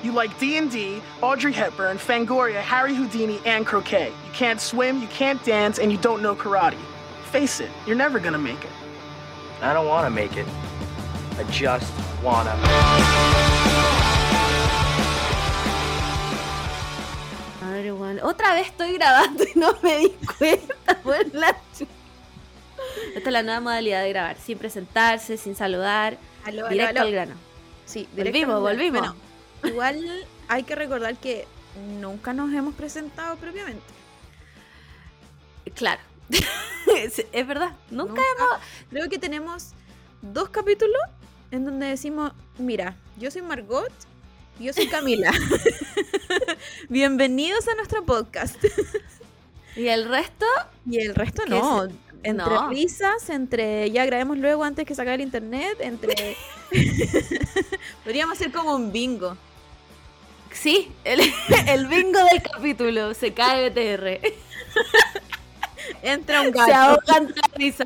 You like D&D, Audrey Hepburn, Fangoria, Harry Houdini, and croquet. You can't swim, you can't dance, and you don't know karate. Face it, you're never gonna make it. I don't want to make it. I just wanna. Madre weón. Otra vez estoy grabando y no me di cuenta. por la Esta es la nueva modalidad de grabar. Sin presentarse, sin saludar. Aló, aló, directo aló. al grano. Sí, Volvimos, volvimos. Bueno, igual hay que recordar que nunca nos hemos presentado propiamente. Claro. es, es verdad. Nunca. Creo que tenemos dos capítulos en donde decimos, mira, yo soy Margot y yo soy Camila. Bienvenidos a nuestro podcast. Y el resto. Y el resto ¿Qué no. Entre No. risas, entre ya grabemos luego antes que sacar el internet, entre... Podríamos hacer como un bingo. Sí, el, el bingo del capítulo. Se cae BTR. Entra un Se gato. ahogan de la risa.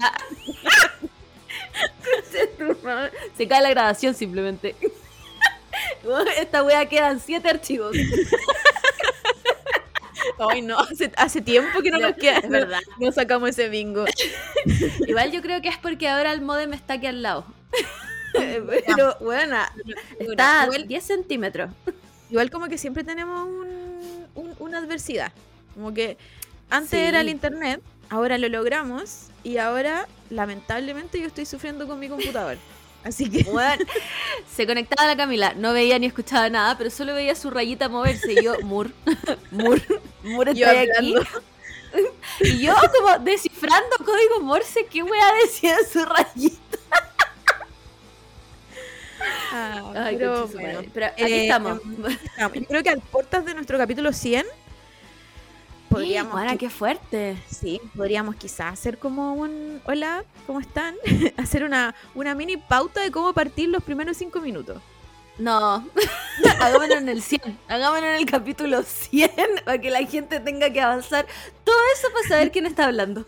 Se cae la grabación simplemente. Esta wea quedan siete archivos. Ay, no, hace, hace tiempo que no Ya, nos queda. es verdad. No, no sacamos ese bingo. Igual yo creo que es porque ahora el modem está aquí al lado. Pero bueno, está a igual, 10 centímetros. Igual como que siempre tenemos un- un- una adversidad. Como que antes Sí. era el internet, ahora lo logramos y ahora lamentablemente yo estoy sufriendo con mi computador. Así que Bueno, se conectaba la Camila, no veía ni escuchaba nada, pero solo veía su rayita moverse. Y yo, Mur, Mur, Mur, estoy aquí. Y yo como descifrando código Morse, ¿qué wea decía su rayita? Ah, Ay, pero bueno. Pero aquí eh, estamos. estamos. Yo creo que a puertas de nuestro capítulo 100 podríamos Bueno, qué fuerte. Sí, podríamos quizás hacer como un hola, ¿cómo están? hacer una, una mini pauta de cómo partir los primeros cinco minutos. No, hagámoslo en el 100, hagámoslo en el capítulo 100 para que la gente tenga que avanzar todo eso para saber quién está hablando.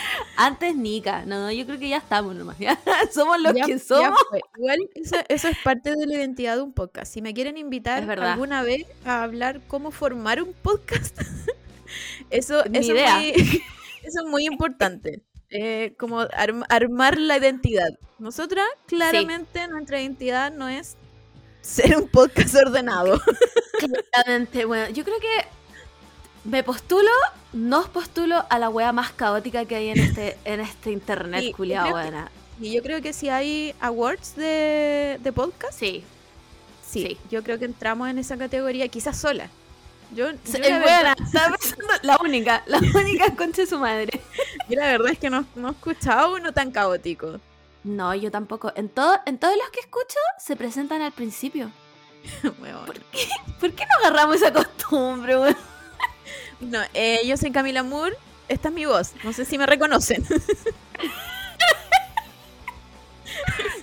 Antes Nika, no, no, yo creo que ya estamos nomás, ya somos los Ya- que somos. Igual eso, eso es parte de la identidad de un podcast. Si me quieren invitar alguna vez a hablar cómo formar un podcast, eso, Ni eso, idea. Es muy, eso es muy importante. Eh, como arm- armar la identidad. Nosotras, claramente, nuestra identidad no es ser un podcast ordenado. Claramente, bueno, yo creo que me postulo, nos postulo a la wea más caótica que hay en este, en este internet, Sí, culiao, buena. Y yo creo que si hay awards de, de podcast, Sí, sí, sí. yo creo que entramos en esa categoría, quizás sola. Yo, yo es la, buena, verdad, la única, la única concha de su madre. yo la verdad es que no, no he escuchado uno tan caótico. No, yo tampoco. En, todo, en todos los que escucho se presentan al principio. Weón. ¿Por qué no agarramos esa costumbre, weón? No, eh, yo soy Camila Moore, esta es mi voz, no sé si me reconocen.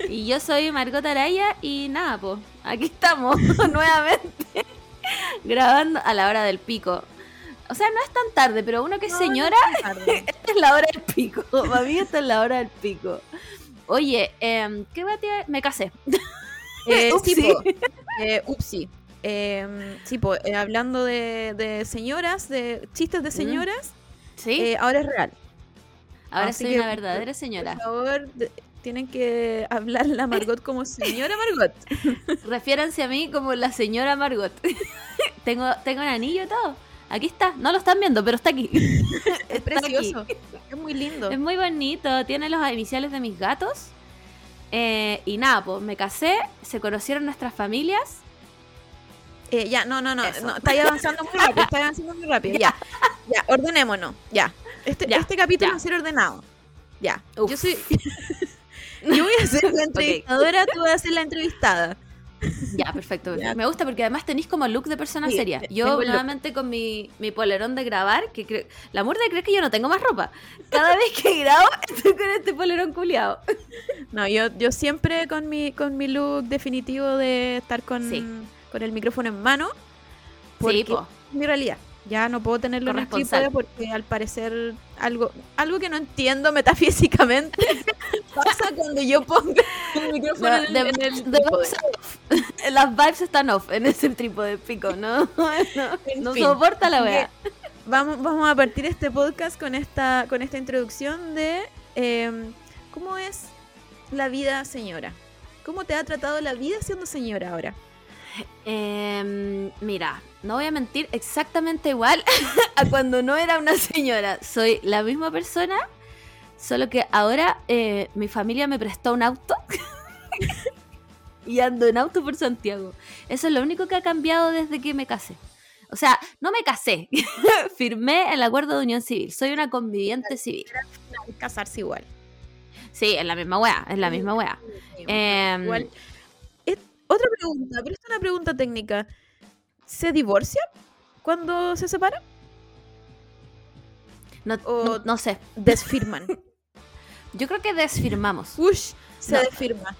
Y yo soy Margot Araya y nada, pues, aquí estamos nuevamente grabando a la hora del pico. O sea, no es tan tarde, pero uno que es No, señora, no es tarde. esta es la hora del pico. Para mí esta es la hora del pico. Oye, em, ¿qué va a tirar? Me casé. Eh, Upsi. Eh, upsi. Eh, sí, po, eh, hablando de, de señoras, de chistes de señoras, ¿Sí? eh, ahora es real. Ahora así soy que, una verdadera señora. Por favor, de- tienen que hablar la Margot como señora Margot. Refiéranse a mí como la señora Margot. tengo, tengo un anillo y todo. Aquí está. No lo están viendo, pero está aquí. Es Está aquí. precioso. Es muy lindo. Es muy bonito. Tiene los iniciales de mis gatos. Eh, y nada, pues me casé. Se conocieron nuestras familias. Eh, ya, no, no, no, Eso. no, estáis avanzando muy rápido, estáis avanzando muy rápido. Ya, ya, ordenémonos, ya. Este, Ya, este capítulo ya. va a ser ordenado. Ya. Uf. Yo soy. Yo voy a ser la entrevistadora, tú vas a ser la entrevistada. Ya, perfecto. Ya. Me gusta porque además tenéis como look de persona Sí, seria. Yo nuevamente con mi, mi polerón de grabar, que cre- la murda cree que yo no tengo más ropa. Cada vez que grabo estoy con este polerón culiado. No, yo, yo siempre con mi, con mi look definitivo de estar con, Sí. Con el micrófono en mano. Sí, Porque po. es mi realidad. Ya no puedo tenerlo en trípode porque al parecer algo, algo que no entiendo metafísicamente pasa cuando yo pongo el micrófono No, en, el- de- en el de- las vibes están off en ese trípode pico, ¿no? No, En no fin. soporta la wea. Vamos, vamos a partir este podcast con esta, con esta introducción de eh, cómo es la vida señora. ¿Cómo te ha tratado la vida siendo señora ahora? Em, mira, no voy a mentir, exactamente igual a cuando no era una señora. Soy la misma persona, solo que ahora eh, mi familia me prestó un auto y ando en auto por Santiago. Eso es lo único que ha cambiado desde que me casé. O sea, no me casé, firmé el acuerdo de unión civil. Soy una conviviente civil. Casarse igual. Sí, es la misma wea, es la misma. Em, Igual. Otra pregunta, pero esta es una pregunta técnica. ¿Se divorcia cuando se separa? no, o- no- no sé, Desfirman. yo creo que desfirmamos. Ush, se No. desfirma.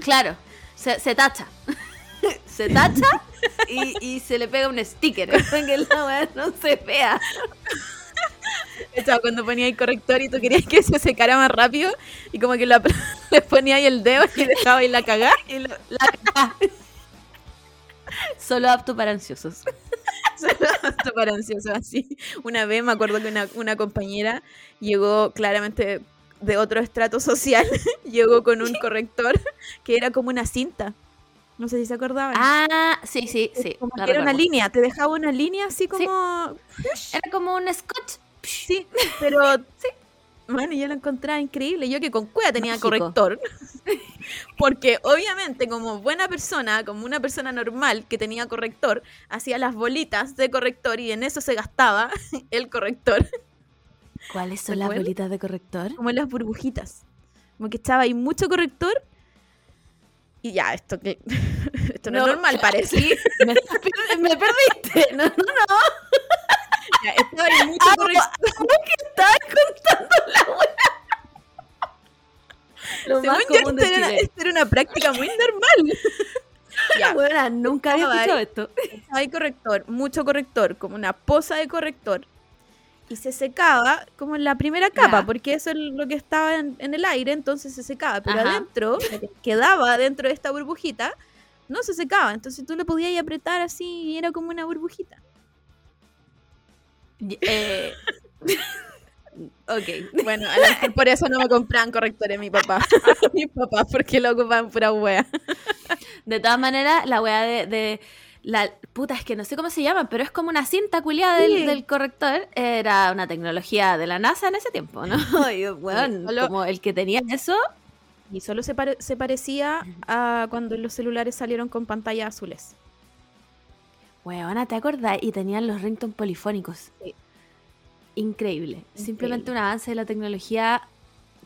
Claro, se, se tacha. se tacha y, y se le pega un sticker para que la no se vea. Estaba cuando ponía el corrector y tú querías que se secara más rápido y como que la, le ponía ahí el dedo y dejaba ahí la cagada. Y lo- la cagá. Solo apto para ansiosos. Esto para ansioso así. Una vez me acuerdo que una, una compañera llegó claramente de otro estrato social, llegó con un corrector que era como una cinta. No sé si se acordaban. Ah, sí, sí, sí. como la que era una línea, te dejaba una línea así como... Era como un scotch. Sí, pero... Bueno, yo lo encontraba increíble. Yo que con cueva tenía Mágico. corrector. Porque obviamente como buena persona, como una persona normal que tenía corrector, hacía las bolitas de corrector y en eso se gastaba el corrector. ¿Cuáles son ¿Te las bolitas de corrector? Como las burbujitas. Como que estaba ahí mucho corrector. Y ya, esto que... esto no, No, es normal, parece. Sí, me, me perdiste. No, no, no. Ya, estaba ahí mucho corrector. que estabas contando la. Lo Según más yo, común de esto era, Chile. esto era una práctica muy normal. ya, Buena, nunca había escuchado ahí. esto. hay corrector, mucho corrector, como una poza de corrector. Y se secaba como en la primera capa, Ya. porque eso es lo que estaba en, en el aire, entonces se secaba. Pero Ajá. adentro, lo que quedaba dentro de esta burbujita, no se secaba. Entonces tú le podías apretar así y era como una burbujita. Eh, ok. Bueno, a lo mejor por eso no me compraban correctores mi papá. mi papá, porque lo ocupaban pura wea. De todas maneras, la weá de, de la puta, es que no sé cómo se llama, pero es como una cinta culiada del, Sí. del corrector. Era una tecnología de la NASA en ese tiempo, ¿no? Y, solo- como el que tenía eso. Y solo se, pare- se parecía a cuando los celulares salieron con pantallas azules. Weona, ¿te acordás? Y tenían los ringtones polifónicos. Sí. Increíble. Simplemente un avance de la tecnología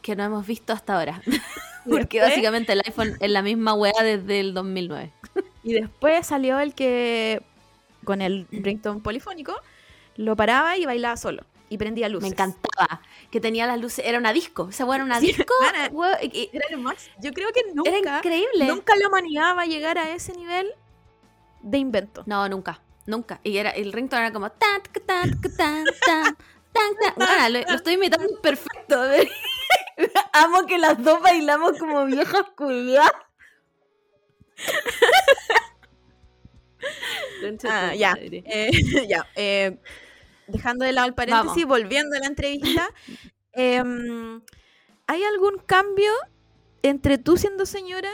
que no hemos visto hasta ahora. Porque básicamente el iPhone es la misma weá desde el 2009. Y después salió el que con el ringtone polifónico lo paraba y bailaba solo y prendía luces. Me encantaba. Que tenía las luces. Era una disco. Esa weá era una Sí, disco. Era máximo. Yo creo que Era nunca, increíble. nunca la humanidad va a llegar a ese nivel de invento. No, nunca. Nunca. Y era, el ringtone era como tan, tan, tan, tan. Bueno, lo, lo estoy imitando perfecto. Amo que las dos bailamos como viejas culiadas. Ah, ya. Eh, ya. eh, dejando de lado el paréntesis, Vamos. volviendo a la entrevista. em, ¿Hay algún cambio entre tú siendo señora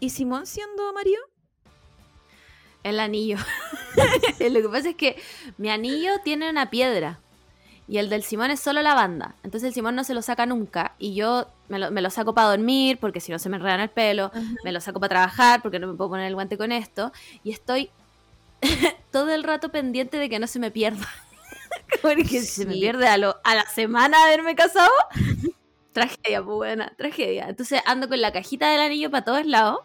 y Simón siendo marido? El anillo. Lo que pasa es que mi anillo tiene una piedra. Y el del Simón es solo la banda. Entonces el Simón no se lo saca nunca. Y yo me lo, me lo saco para dormir, porque si no se me enredan el pelo. Me lo saco para trabajar, porque no me puedo poner el guante con esto. Y estoy todo el rato pendiente de que no se me pierda. porque si se me pierde a, lo- a la semana de haberme casado, tragedia, pues buena, tragedia. Entonces ando con la cajita del anillo para todos lados.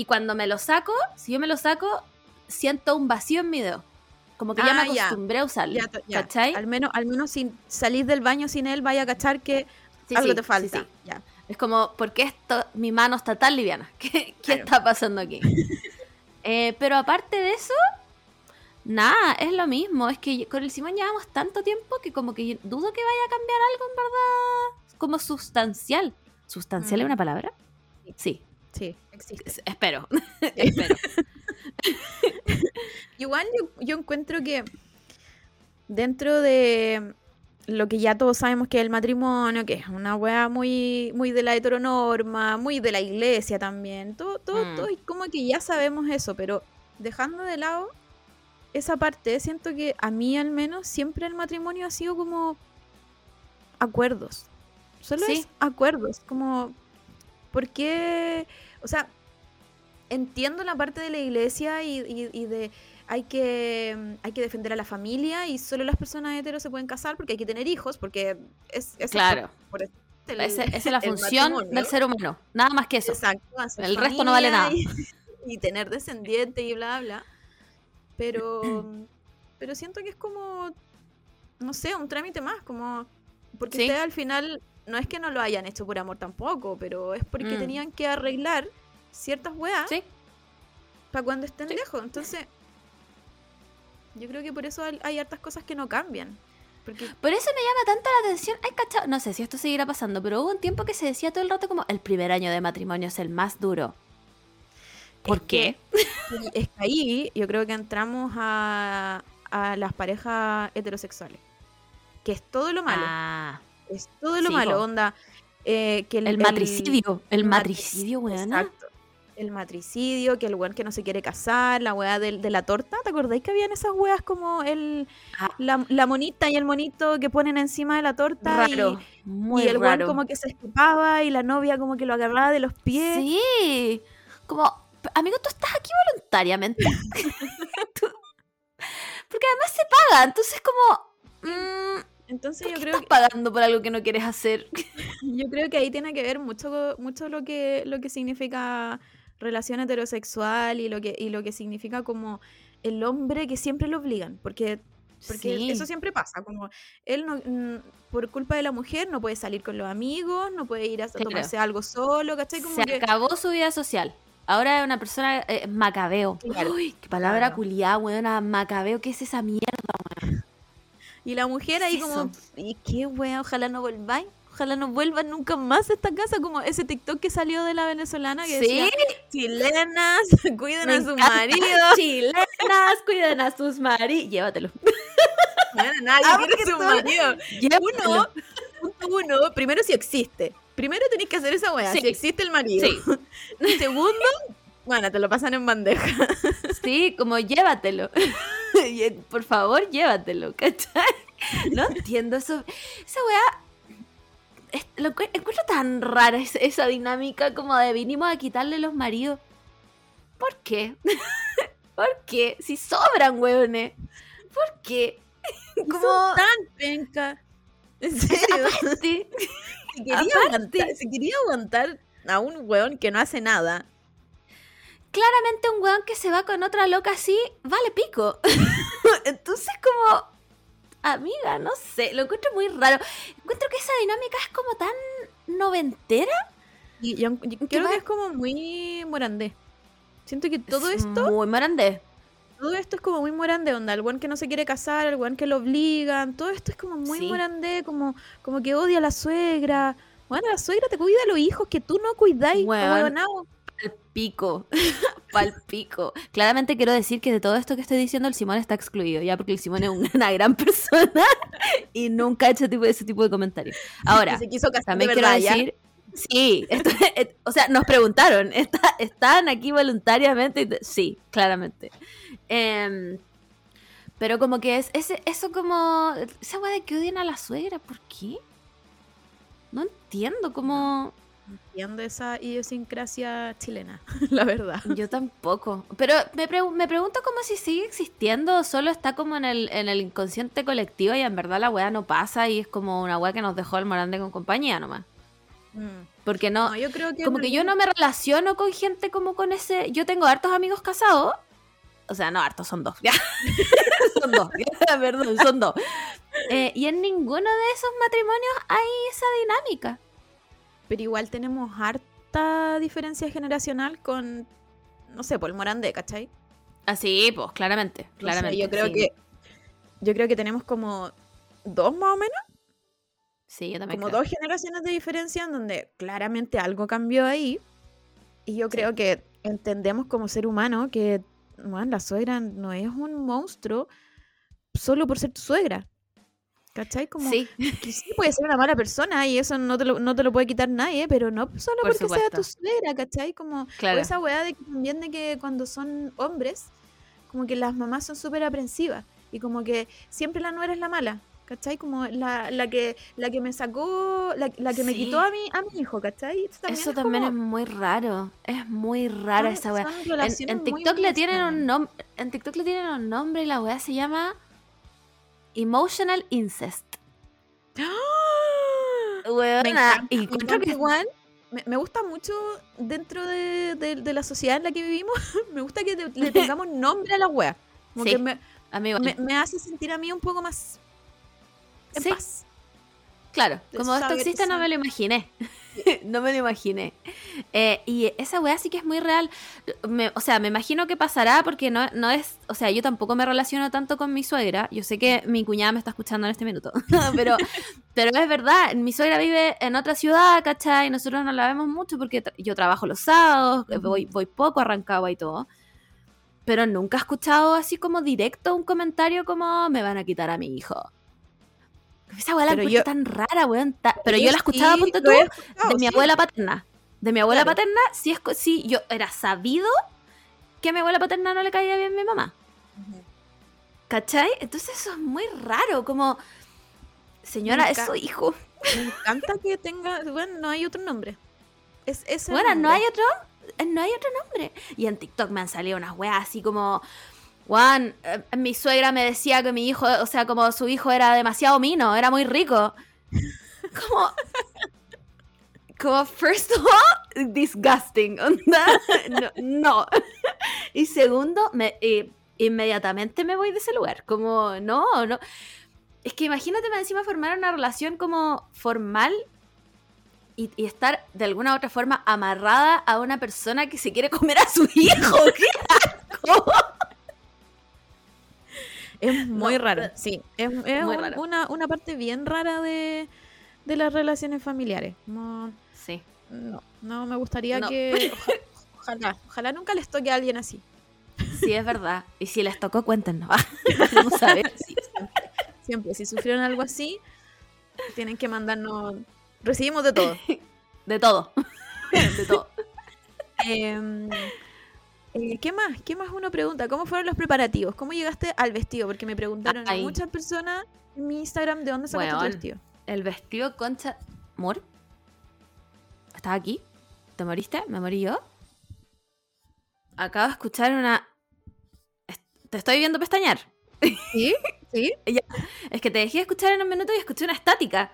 Y cuando me lo saco, si yo me lo saco, siento un vacío en mi dedo. Como que ya Ah, me ya. acostumbré a usarlo. Ya, to- ya. ¿Cachai? Al menos, al menos sin salir del baño sin él, vaya a cachar que Sí, algo sí, te falta. sí. Ya. Es como, ¿por qué esto, mi mano está tan liviana? ¿Qué, qué Claro. está pasando aquí? Eh, pero aparte de eso, nada, es lo mismo. Es que con el Simón llevamos tanto tiempo que como que dudo que vaya a cambiar algo en verdad como sustancial. ¿Sustancial es Mm. una palabra? Sí, Sí, existe. es- espero. Sí. igual yo, yo encuentro que dentro de lo que ya todos sabemos que es el matrimonio, que es una weá muy, muy de la heteronorma, muy de la iglesia también, todo, todo, Mm. todo, y como que ya sabemos eso, pero dejando de lado esa parte, siento que a mí al menos siempre el matrimonio ha sido como acuerdos. Solo Sí. es acuerdos, como, ¿por qué? O sea, entiendo la parte de la iglesia y, y- y de hay que, mm, hay que defender a la familia y solo las personas heteros se pueden casar porque hay que tener hijos, porque es, es Claro. por- por el- Esa, esa es la función matrimonio. del ser humano. Nada más que eso. Exacto, El resto no vale familia Y, y tener descendientes y bla, bla. Pero, pero siento que es como, no sé, un trámite más, como, porque Sí. ustedes al final, no es que no lo hayan hecho por amor tampoco, pero es porque Mm. tenían que arreglar ciertas weas Sí. para cuando estén Sí. lejos. Entonces, yo creo que por eso hay, hartas cosas que no cambian. Porque Por eso me llama tanto la atención. Ay, cachao, no sé si esto seguirá pasando, pero hubo un tiempo que se decía todo el rato como el primer año de matrimonio es el más duro. ¿Por Es qué? que- es que ahí yo creo que entramos a, a las parejas heterosexuales. Que es todo lo malo. Ah, Es todo lo Sí, malo, onda. eh, que el, matricidio. El matricidio, weona. Exacto. El matricidio, que el weón que no se quiere casar, la weá del- de, la torta. ¿Te acordáis que habían esas weas como el, Ah. la, la monita y el monito que ponen encima de la torta? y- Raro. Muy y el weón como que se escapaba y la novia como que lo agarraba de los pies. Sí. Como, amigo, tú estás aquí voluntariamente. Tú- Porque además se paga, entonces como... mm, Entonces ¿Por yo creo estás que pagando por algo que no quieres hacer? Yo creo que ahí tiene que ver mucho, mucho lo que, lo que significa relación heterosexual y lo que, y lo que significa como el hombre que siempre lo obligan, porque, porque Sí. eso siempre pasa, como él no, por culpa de la mujer no puede salir con los amigos, no puede ir a Claro. tomarse algo solo, ¿cachai? Como Se que, acabó su vida social. Ahora es una persona eh, macabeo. Claro, Uy, qué palabra claro. culiada, weona. Macabeo, ¿qué es esa mierda? Y la mujer ahí es como, ¿y qué wea? Ojalá no volváis. Ojalá no vuelvan nunca más a esta casa, como ese TikTok que salió de la venezolana que decía, chilenas, cuiden Me a su encanta. marido. Chilenas, cuiden a sus maridos. Llévatelo. Bueno, nadie Ah, quiere su marido. Llévatelo. Uno, punto uno, primero si existe. Primero tenés que hacer esa weá, Sí. si existe el marido. Sí. Segundo, bueno, te lo pasan en bandeja. Sí, como llévatelo. Por favor, llévatelo, ¿cachai? No entiendo eso. Esa weá. es- Lo encu- encuentro tan rara es- esa dinámica como de vinimos a quitarle los maridos. ¿Por qué? ¿Por qué? Si sobran, weones. ¿Por qué? Como. Son tan penca. En serio. Sí. Si quería, aparte. aguantar, si quería aguantar a un weón que no hace nada, Claramente un weón que se va con otra loca así, vale pico. Entonces como, amiga, no sé, lo encuentro muy raro. Encuentro que esa dinámica es como tan noventera. y yo, yo ¿Qué creo va? que es como muy morandé. Siento que todo Es esto Muy marandé. Todo esto es como muy morandé, onda. El weón que no se quiere casar, el weón que lo obligan. Todo esto es como muy Sí. morandé, como, como que odia a la suegra. Bueno, la suegra te cuida a los hijos que tú no cuidáis. Weón. ahueonao. Pal pico. Pal pico. Claramente quiero decir que de todo esto que estoy diciendo, el Simón está excluido, ya porque el Simón es un- una gran persona y nunca ha hecho tipo, ese tipo de comentarios. Ahora, se quiso casar También de quiero decir, sí, esto- et- o sea, nos preguntaron, ¿está- ¿están aquí voluntariamente? Sí, claramente. Em, pero como que es ese, eso como, esa weá de que odian a la suegra, ¿por qué? No entiendo cómo... Entiendo esa idiosincrasia chilena, la verdad. Yo tampoco. Pero me, pregu- me pregunto como si sigue existiendo o solo está como en el, en el inconsciente colectivo y en verdad la weá no pasa y es como una weá que nos dejó el Morande con compañía nomás. Mm. Porque no, No, yo creo que. como que yo no me relaciono con gente como con ese. Yo tengo hartos amigos casados. O sea, no hartos, son dos. Ya. son dos. Perdón, son dos. Eh, y en ninguno de esos matrimonios hay esa dinámica. Pero igual tenemos harta diferencia generacional con. No sé, por el Morandé, ¿cachai? Así, pues, claramente. Claramente yo creo sí. que. Yo creo que tenemos como dos más o menos. Sí, yo también. como creo. dos generaciones de diferencia en donde claramente algo cambió ahí. Y yo creo que entendemos como ser humano que bueno, la suegra no es un monstruo solo por ser tu suegra. ¿Cachai? Como Sí, que sí puede ser una mala persona y eso no te lo, no te lo puede quitar nadie, pero no solo Por porque sea tu suegra, ¿cachai? Como claro. esa weá de que también de que cuando son hombres, como que las mamás son súper aprensivas y como que siempre la nuera es la mala, ¿cachai? Como la, la que la que me sacó, la, la que me quitó a mi, a mi hijo, ¿cachai? Eso también Eso es también es como- muy raro. Es muy rara esa weá. En, en TikTok le tienen un nombre. En TikTok le tienen un nombre y la weá se llama Emotional Incest. ¡Ah! Weona, Me y que igual. Me, me gusta mucho dentro de, de- de la sociedad en la que vivimos. me gusta que le, le tengamos nombre a la wea. Como Sí, que me, me, me hace sentir a mí un poco más en Sí. paz. claro, como esto existe no me lo imaginé. no me lo imaginé. Eh, y esa weá sí que es muy real. Me- o sea, me imagino que pasará porque no, no es. O sea, yo tampoco me relaciono tanto con mi suegra. Yo sé que mi cuñada me está escuchando en este minuto. pero, pero es verdad, mi suegra vive en otra ciudad, ¿cachai? Nosotros no la vemos mucho porque tra- yo trabajo los sábados, Ujú. voy, voy poco a Rancagua y todo. Pero nunca he escuchado así como directo un comentario como me van a quitar a mi hijo. Esa weá la yo- tan rara, weón. ta- Pero yo la sí escuchaba, ponte tú, lo he de mi sí. abuela paterna. De mi abuela Claro. paterna, sí, es, co- sí, yo era sabido que a mi abuela paterna no le caía bien mi mamá. ¿Cachai? Entonces eso es muy raro, como, señora, es su hijo. Me encanta que tenga. Bueno, no hay otro nombre. Es. Bueno, no hay otro, eh, no hay otro nombre. Y en TikTok me han salido unas weas así como, Juan, eh, mi suegra me decía que mi hijo, o sea, como su hijo era demasiado mino, era muy rico. Como, como first of all, disgusting, no. Y segundo, me, inmediatamente me voy de ese lugar, como, no, no. Es que imagínate encima formar una relación como formal y, y estar de alguna u otra forma amarrada a una persona que se quiere comer a su hijo. ¡Qué asco! Es muy No, raro, eh, sí. Es, es muy un- raro. Una, una parte bien rara de, de las relaciones familiares. No, Sí. no, no me gustaría No. que. oja- Ojalá, ojalá nunca les toque a alguien así. Sí, es verdad. Y si les tocó, cuéntenos. Vamos a ver. Sí, siempre, siempre. Si sufrieron algo así, tienen que mandarnos. Recibimos de todo. De todo. De todo. Em, eh, ¿Qué más? ¿Qué más uno pregunta? ¿Cómo fueron los preparativos? ¿Cómo llegaste al vestido? Porque me preguntaron Ay. muchas personas en mi Instagram de dónde sacaste tu Weón. vestido. El vestido concha. ¿Mor? ¿Estás aquí? ¿Te moriste? ¿Me morí yo? Acabo de escuchar una. Te estoy viendo pestañear. ¿Sí? ¿Sí? Es que te dejé escuchar en un minuto y escuché una estática.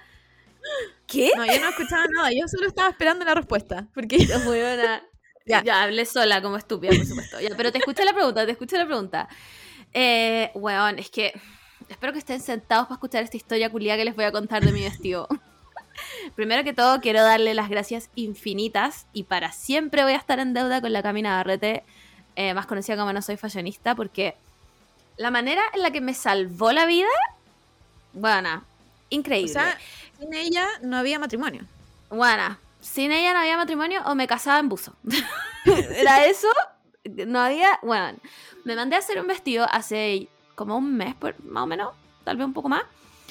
¿Qué? No, yo no escuchaba nada. Yo solo estaba esperando la respuesta. Porque Weona. Ya. Ya. hablé sola como estúpida, por supuesto. Ya, pero te escuché la pregunta, te escuché la pregunta. Eh, weón, es que espero que estén sentados para escuchar esta historia culiada que les voy a contar de mi vestido. Primero que todo, quiero darle las gracias infinitas y para siempre voy a estar en deuda con la Camina Barrete, eh, más conocida como No Soy Fashionista, porque la manera en la que me salvó la vida, bueno, o increíble. sea, sin ella no había matrimonio. Bueno, sin ella no había matrimonio o me casaba en buzo. Era eso, no había. Bueno, me mandé a hacer un vestido hace como un mes, por, más o menos, tal vez un poco más,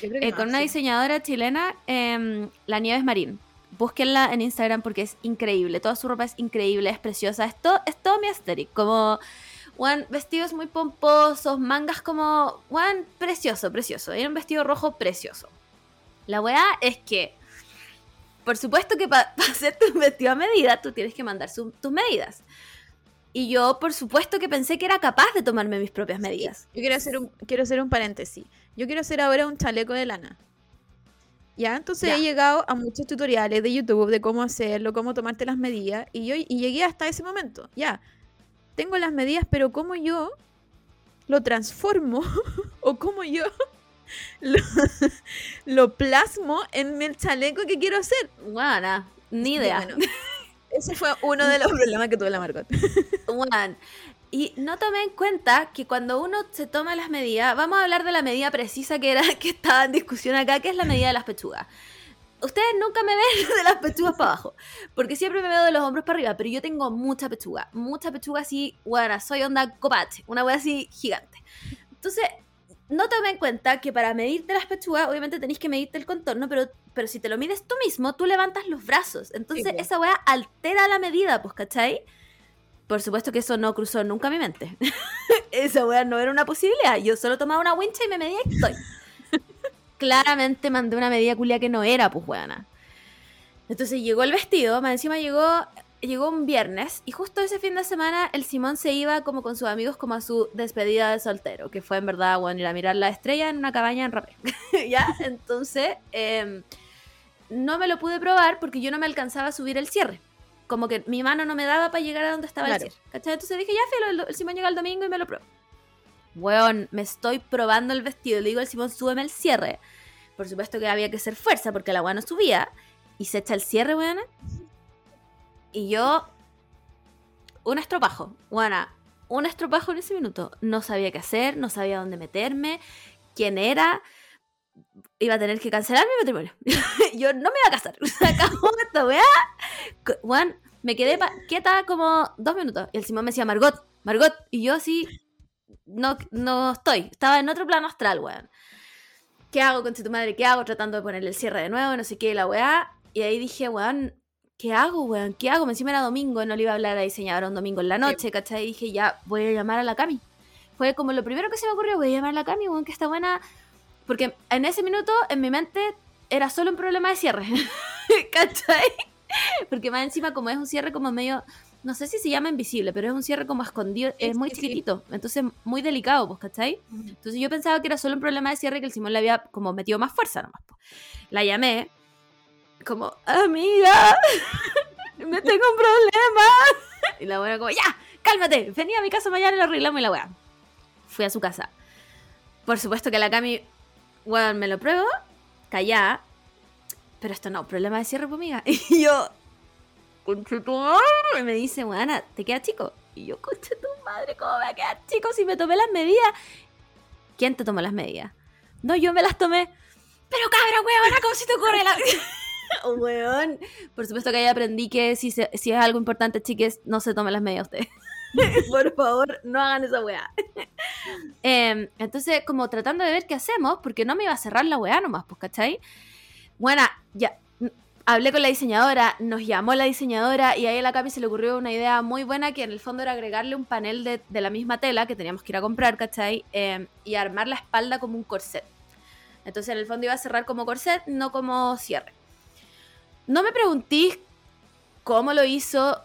eh, con una diseñadora chilena, em, La Nieves Marín. Búsquenla en Instagram porque es increíble. Toda su ropa es increíble, es preciosa. Es, to- es todo mi aesthetic. Como, one, vestidos muy pomposos, mangas como, one, precioso, precioso. Era un vestido rojo precioso. La weá es que, por supuesto que para hacer tu vestido a medida, tú tienes que mandar su- tus medidas. Y yo, por supuesto que pensé que era capaz de tomarme mis propias medidas. Yo quiero hacer un, quiero hacer un paréntesis. Yo quiero hacer ahora un chaleco de lana. Ya, entonces Ya. he llegado a muchos tutoriales de YouTube de cómo hacerlo, cómo tomarte las medidas. Y yo y llegué hasta ese momento. Ya, tengo las medidas, pero cómo yo lo transformo o cómo yo lo, lo plasmo en el chaleco que quiero hacer. Bueno, ni idea. bueno, ese fue uno de los problemas que tuve la Margot. Juan. Y no tomé en cuenta que cuando uno se toma las medidas, vamos a hablar de la medida precisa que era que estaba en discusión acá, que es la medida de las pechugas. ustedes nunca me ven de las pechugas para abajo, porque siempre me veo de los hombros para arriba, pero yo tengo mucha pechuga, mucha pechuga así, bueno, soy onda copache, una wea así gigante. Entonces, no tome en cuenta que para medirte las pechugas, obviamente tenéis que medirte el contorno, pero, pero si te lo mides tú mismo, tú levantas los brazos. Entonces, esa wea altera la medida, pues, ¿cachai? Por supuesto que eso no cruzó nunca mi mente. esa wea no era una posibilidad. Yo solo tomaba una wincha y me medía y estoy. Claramente mandé una medida culia que no era, pues, weana. Entonces llegó el vestido, más encima llegó, llegó un viernes y justo ese fin de semana el Simón se iba como con sus amigos como a su despedida de soltero, que fue en verdad, bueno, ir a mirar la estrella en una cabaña en Rapé. ¿Ya? Entonces, em, no me lo pude probar porque yo no me alcanzaba a subir el cierre. Como que mi mano no me daba para llegar a donde estaba Claro. el cierre. ¿cachai? Entonces dije, ya, filo, el, el Simón llega el domingo y me lo pruebo. Weón, me estoy probando el vestido. Le digo al Simón, súbeme el cierre. Por supuesto que había que hacer fuerza porque la weá no subía. Y se echa el cierre, weón. Y yo. Un estropajo. Weona, un estropajo en ese minuto. No sabía qué hacer, no sabía dónde meterme, quién era. Iba a tener que cancelar mi matrimonio. yo no me iba a casar. Se acabó esta weá. Weón, me quedé quieta como dos minutos. Y el Simón me decía, Margot, Margot. Y yo así. No, no estoy. Estaba en otro plano astral, weón. ¿Qué hago con tu madre? ¿Qué hago? Tratando de ponerle el cierre de nuevo, no sé qué, la weá. Y ahí dije, weón, ¿qué hago, weón? ¿Qué hago? Encima era domingo, no le iba a hablar a diseñadora un domingo en la noche, ¿cachai? Y dije, ya, voy a llamar a la Cami. Fue como lo primero que se me ocurrió, voy a llamar a la Cami, weón, que está buena. Porque en ese minuto, en mi mente, era solo un problema de cierre. ¿cachai? Porque más encima, como es un cierre como medio. No sé si se llama invisible, pero es un cierre como escondido, es muy sí, sí. chiquitito, entonces muy delicado, pues, ¿cachai? Entonces yo pensaba que era solo un problema de cierre que el Simón le había como metido más fuerza nomás. po. La llamé, como, amiga, me tengo un problema. Y la buena como, ya, cálmate, vení a mi casa mañana y lo arreglamos y la weá. Fui a su casa. Por supuesto que la Cami, weón, me lo pruebo, callá, pero esto no, problema de cierre, pues, amiga. Y yo, conche tu madre", y me dice, weona, ¿te queda chico? Y yo, conche tu madre, ¿cómo me va a quedar chico si me tomé las medidas? ¿Quién te tomó las medidas? No, yo me las tomé. Pero cabra, weona, ¿cómo se te ocurre la... Oh, weón. Por supuesto que ahí aprendí que si, se- es algo importante, chiques, no se tomen las medidas ustedes. Por favor, no hagan esa weá. Em, entonces, como tratando de ver qué hacemos, porque no me iba a cerrar la weá nomás, pues, ¿cachai? Bueno, ya. mm, Hablé con la diseñadora, nos llamó la diseñadora y ahí a la Cami se le ocurrió una idea muy buena que en el fondo era agregarle un panel de, de la misma tela que teníamos que ir a comprar, ¿cachai? Em, y armar la espalda como un corset. Entonces en el fondo iba a cerrar como corset, no como cierre. No me preguntís cómo lo hizo,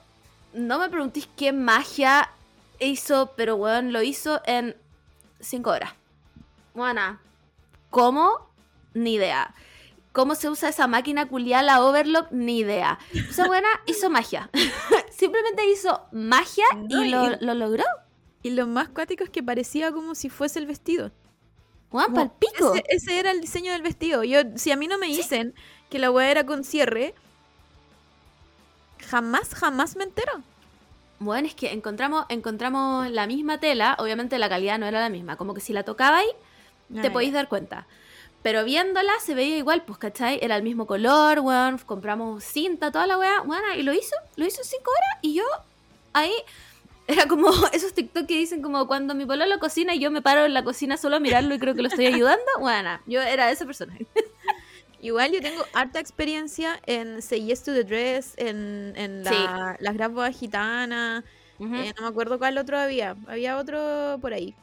no me preguntís qué magia hizo, pero weón, lo hizo en 5 horas. Bueno, ¿cómo? Ni idea. ¿Cómo se usa esa máquina culiada, la Overlock? Ni idea. Esa buena hizo magia. Simplemente hizo magia No, y lo, y- lo logró. Y lo más cuático es que parecía como si fuese el vestido. Juan, pal pico. Ese, ese era el diseño del vestido. Yo, si a mí no me dicen que la weá era con cierre, jamás, jamás me entero. Bueno, es que encontramos, encontramos la misma tela, obviamente la calidad no era la misma, como que si la tocabais te Ay, podéis dar cuenta. Pero viéndola se veía igual, pues, ¿cachai? Era el mismo color, weón, compramos cinta, toda la weá, weón, y lo hizo, lo hizo en cinco horas, y yo ahí, era como esos TikTok que dicen como cuando mi pololo cocina y yo me paro en la cocina solo a mirarlo y creo que lo estoy ayudando, bueno, yo era esa persona. Igual yo tengo harta experiencia en Say Yes to the Dress, en, en la- las grapas gitanas, Ujú. eh, no me acuerdo cuál otro había, había otro por ahí.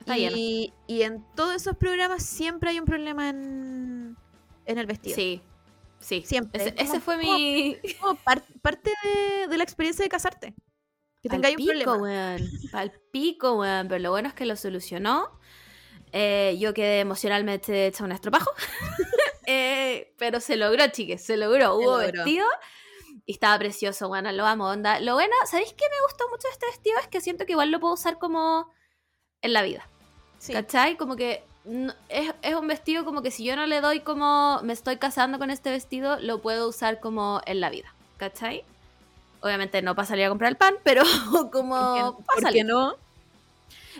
Está lleno. y, y en todos esos programas siempre hay un problema en, en el vestido. Sí, sí. Siempre. Ese, Es como- ese fue mi... Como par- parte de, de la experiencia de casarte. Que tengáis un problema. weón. Pal pico, weón. Pero lo bueno es que lo solucionó. Eh, yo quedé emocionalmente hecha un estropajo. Eh, pero se logró, chiques. Se logró. Se Hubo logró. vestido. Y estaba precioso, bueno, lo amo, onda. Lo bueno, ¿sabéis qué me gustó mucho de este vestido? Es que siento que igual lo puedo usar como en la vida. Sí. ¿Cachai? Como que no- es, es un vestido como que si yo no le doy como me estoy casando con este vestido, lo puedo usar como en la vida. ¿Cachai? Obviamente no para salir a comprar el pan, pero como ¿Por qué- no?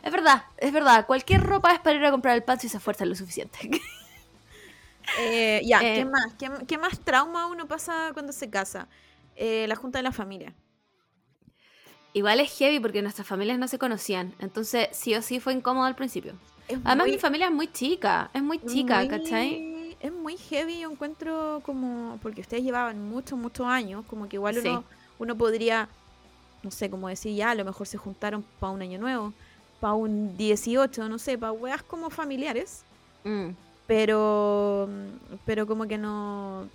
Es verdad, es verdad. Cualquier ropa es para ir a comprar el pan si se esfuerza lo suficiente. Eh, ya, Eh, ¿qué más? ¿Qué, qué más trauma uno pasa cuando se casa? Eh, la junta de la familia. Igual es heavy porque nuestras familias no se conocían. Entonces, sí o sí fue incómodo al principio. Es Además, muy- mi familia es muy chica. Es muy chica, muy- ¿cachai? Es muy heavy, yo encuentro como. Porque ustedes llevaban muchos, muchos años, como que igual Sí. Uno, podría, no sé, como decir, ya, a lo mejor se juntaron para un año nuevo, para un 18, no sé, para weas como familiares, Mm. pero. Pero como que no.